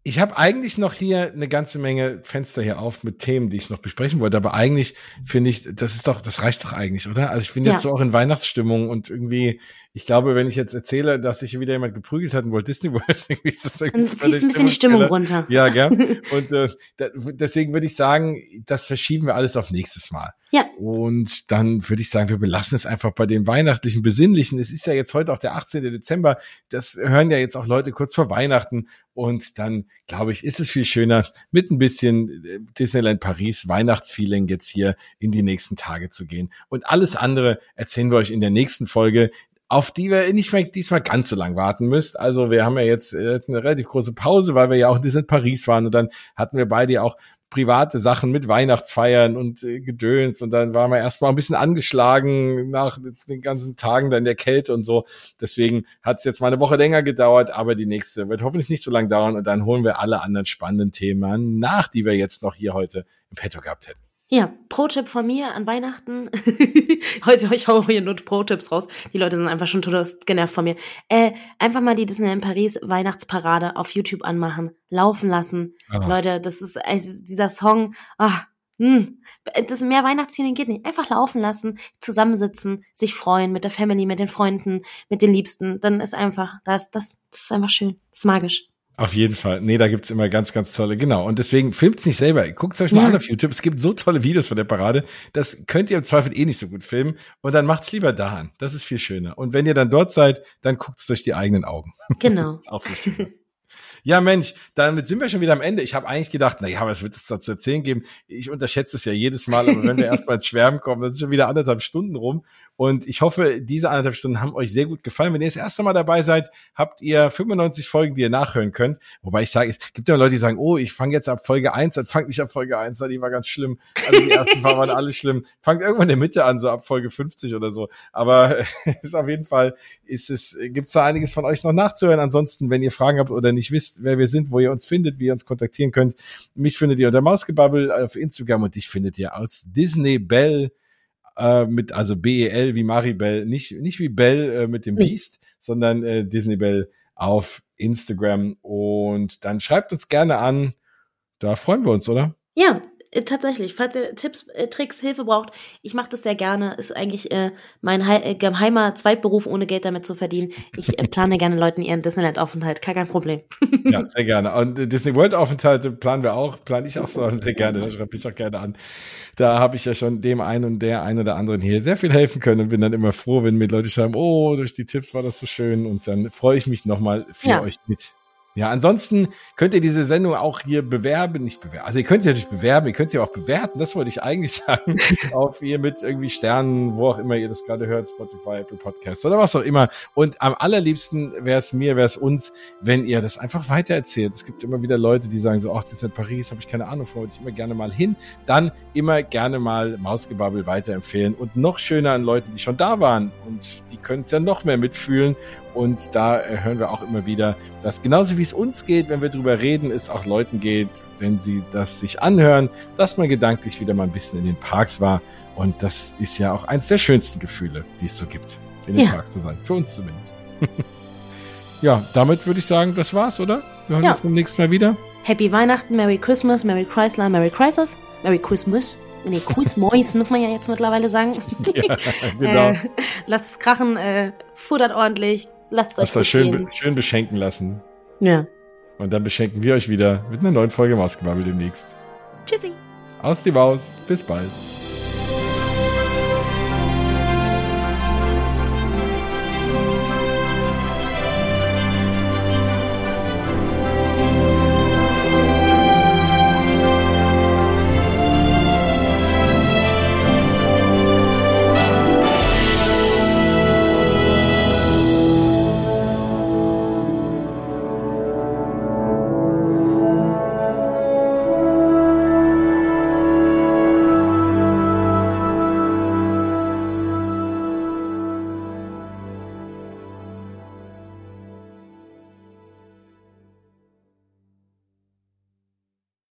Ich habe eigentlich noch hier eine ganze Menge Fenster hier auf mit Themen, die ich noch besprechen wollte, aber eigentlich finde ich, das ist doch, das reicht doch eigentlich, oder? Also ich bin ja. jetzt so auch in Weihnachtsstimmung und irgendwie, ich glaube, wenn ich jetzt erzähle, dass sich wieder jemand geprügelt hat in Walt Disney World, irgendwie ist das irgendwie. Und ziehst ein bisschen die Stimmung runter. Ja, gell? Und äh, da, deswegen würde ich sagen, das verschieben wir alles auf nächstes Mal. Ja. Und dann würde ich sagen, wir belassen es einfach bei dem weihnachtlichen, besinnlichen. Es ist ja jetzt heute auch der 18. Dezember. Das hören ja jetzt auch Leute kurz vor Weihnachten. Und dann, glaube ich, ist es viel schöner, mit ein bisschen äh, Disneyland Paris Weihnachtsfeeling jetzt hier in die nächsten Tage zu gehen. Und alles andere erzählen wir euch in der nächsten Folge auf die wir nicht mehr diesmal ganz so lang warten müsst. Also wir haben ja jetzt äh, eine relativ große Pause, weil wir ja auch in Disneyland Paris waren und dann hatten wir beide auch private Sachen mit Weihnachtsfeiern und äh, Gedöns und dann waren wir erstmal ein bisschen angeschlagen nach den ganzen Tagen dann der Kälte und so. Deswegen hat es jetzt mal eine Woche länger gedauert, aber die nächste wird hoffentlich nicht so lang dauern und dann holen wir alle anderen spannenden Themen nach, die wir jetzt noch hier heute im Petto gehabt hätten. Ja, Pro-Tipp von mir an Weihnachten. Heute ich hau hier nur Pro-Tipps raus. Die Leute sind einfach schon total genervt von mir. Äh, einfach mal die Disney in Paris Weihnachtsparade auf YouTube anmachen, laufen lassen. Oh. Leute, das ist also dieser Song. Ah, hm, das mehr Weihnachtsfeeling geht nicht. Einfach laufen lassen, zusammensitzen, sich freuen mit der Family, mit den Freunden, mit den Liebsten. Dann ist einfach, das, das, das ist einfach schön. Das ist magisch. Auf jeden Fall. Nee, da gibt's immer ganz, ganz tolle, genau. Und deswegen filmt's nicht selber. Guckt euch mal ja. an auf YouTube. Es gibt so tolle Videos von der Parade. Das könnt ihr im Zweifel eh nicht so gut filmen. Und dann macht's lieber da an. Das ist viel schöner. Und wenn ihr dann dort seid, dann guckt's durch die eigenen Augen. Genau. auch viel schöner. Ja, Mensch, damit sind wir schon wieder am Ende. Ich habe eigentlich gedacht, na ja, was wird es da zu erzählen geben? Ich unterschätze es ja jedes Mal, aber wenn wir erstmal ins Schwärmen kommen, dann sind schon wieder anderthalb Stunden rum. Und ich hoffe, diese anderthalb Stunden haben euch sehr gut gefallen. Wenn ihr das erste Mal dabei seid, habt ihr 95 Folgen, die ihr nachhören könnt. Wobei ich sage, es gibt ja Leute, die sagen, oh, ich fange jetzt ab Folge 1 an, fangt nicht ab Folge 1 an, die war ganz schlimm. Also die ersten paar waren alle schlimm. Fangt irgendwann in der Mitte an, so ab Folge 50 oder so. Aber ist auf jeden Fall, ist es, gibt's da einiges von euch noch nachzuhören. Ansonsten, wenn ihr Fragen habt oder nicht wisst, wer wir sind, wo ihr uns findet, wie ihr uns kontaktieren könnt. Mich findet ihr unter Mausgebubble auf Instagram und dich findet ihr als Disney Bell äh, mit, also B-E-L wie Maribel, nicht, nicht wie Bell äh, mit dem Beast, sondern äh, Disney Bell auf Instagram. Und dann schreibt uns gerne an. Da freuen wir uns, oder? Ja, tatsächlich, falls ihr Tipps, äh, Tricks, Hilfe braucht, ich mache das sehr gerne. Ist eigentlich äh, mein He äh, geheimer Zweitberuf, ohne Geld damit zu verdienen. Ich äh, plane gerne Leuten ihren Disneyland-Aufenthalt, kein, kein Problem. ja, sehr gerne. Und äh, Disney World-Aufenthalte planen wir auch, plane ich auch so sehr gerne, da schreibe ich auch gerne an. Da habe ich ja schon dem einen und der einen oder anderen hier sehr viel helfen können und bin dann immer froh, wenn mir Leute schreiben, oh, durch die Tipps war das so schön und dann freue ich mich nochmal für ja. euch mit. Ja, ansonsten könnt ihr diese Sendung auch hier bewerben, nicht bewerben. Also ihr könnt sie natürlich bewerben, ihr könnt sie auch bewerten, das wollte ich eigentlich sagen. auf ihr mit irgendwie Sternen, wo auch immer ihr das gerade hört, Spotify, Apple Podcast oder was auch immer. Und am allerliebsten wäre es mir, wäre es uns, wenn ihr das einfach weitererzählt. Es gibt immer wieder Leute, die sagen so, ach, das ist in Paris, habe ich keine Ahnung, wollte ich immer gerne mal hin. Dann immer gerne mal Mausgebabbel weiterempfehlen und noch schöner an Leuten, die schon da waren und die können es ja noch mehr mitfühlen und da hören wir auch immer wieder, dass genauso wie es uns geht, wenn wir drüber reden, es auch Leuten geht, wenn sie das sich anhören, dass man gedanklich wieder mal ein bisschen in den Parks war. Und das ist ja auch eins der schönsten Gefühle, die es so gibt, in den ja. Parks zu sein. Für uns zumindest. ja, damit würde ich sagen, das war's, oder? Wir hören ja. uns beim nächsten Mal wieder. Happy Weihnachten, Merry Christmas, Merry Chrysler, Merry Chrysler, Merry Christmas. Nee, Christmas muss man ja jetzt mittlerweile sagen. Ja, genau. äh, lasst es krachen, äh, futtert ordentlich, Lasst euch schön, schön beschenken lassen. Ja. Und dann beschenken wir euch wieder mit einer neuen Folge Mausgebabbel demnächst. Tschüssi. Aus die Maus. Bis bald.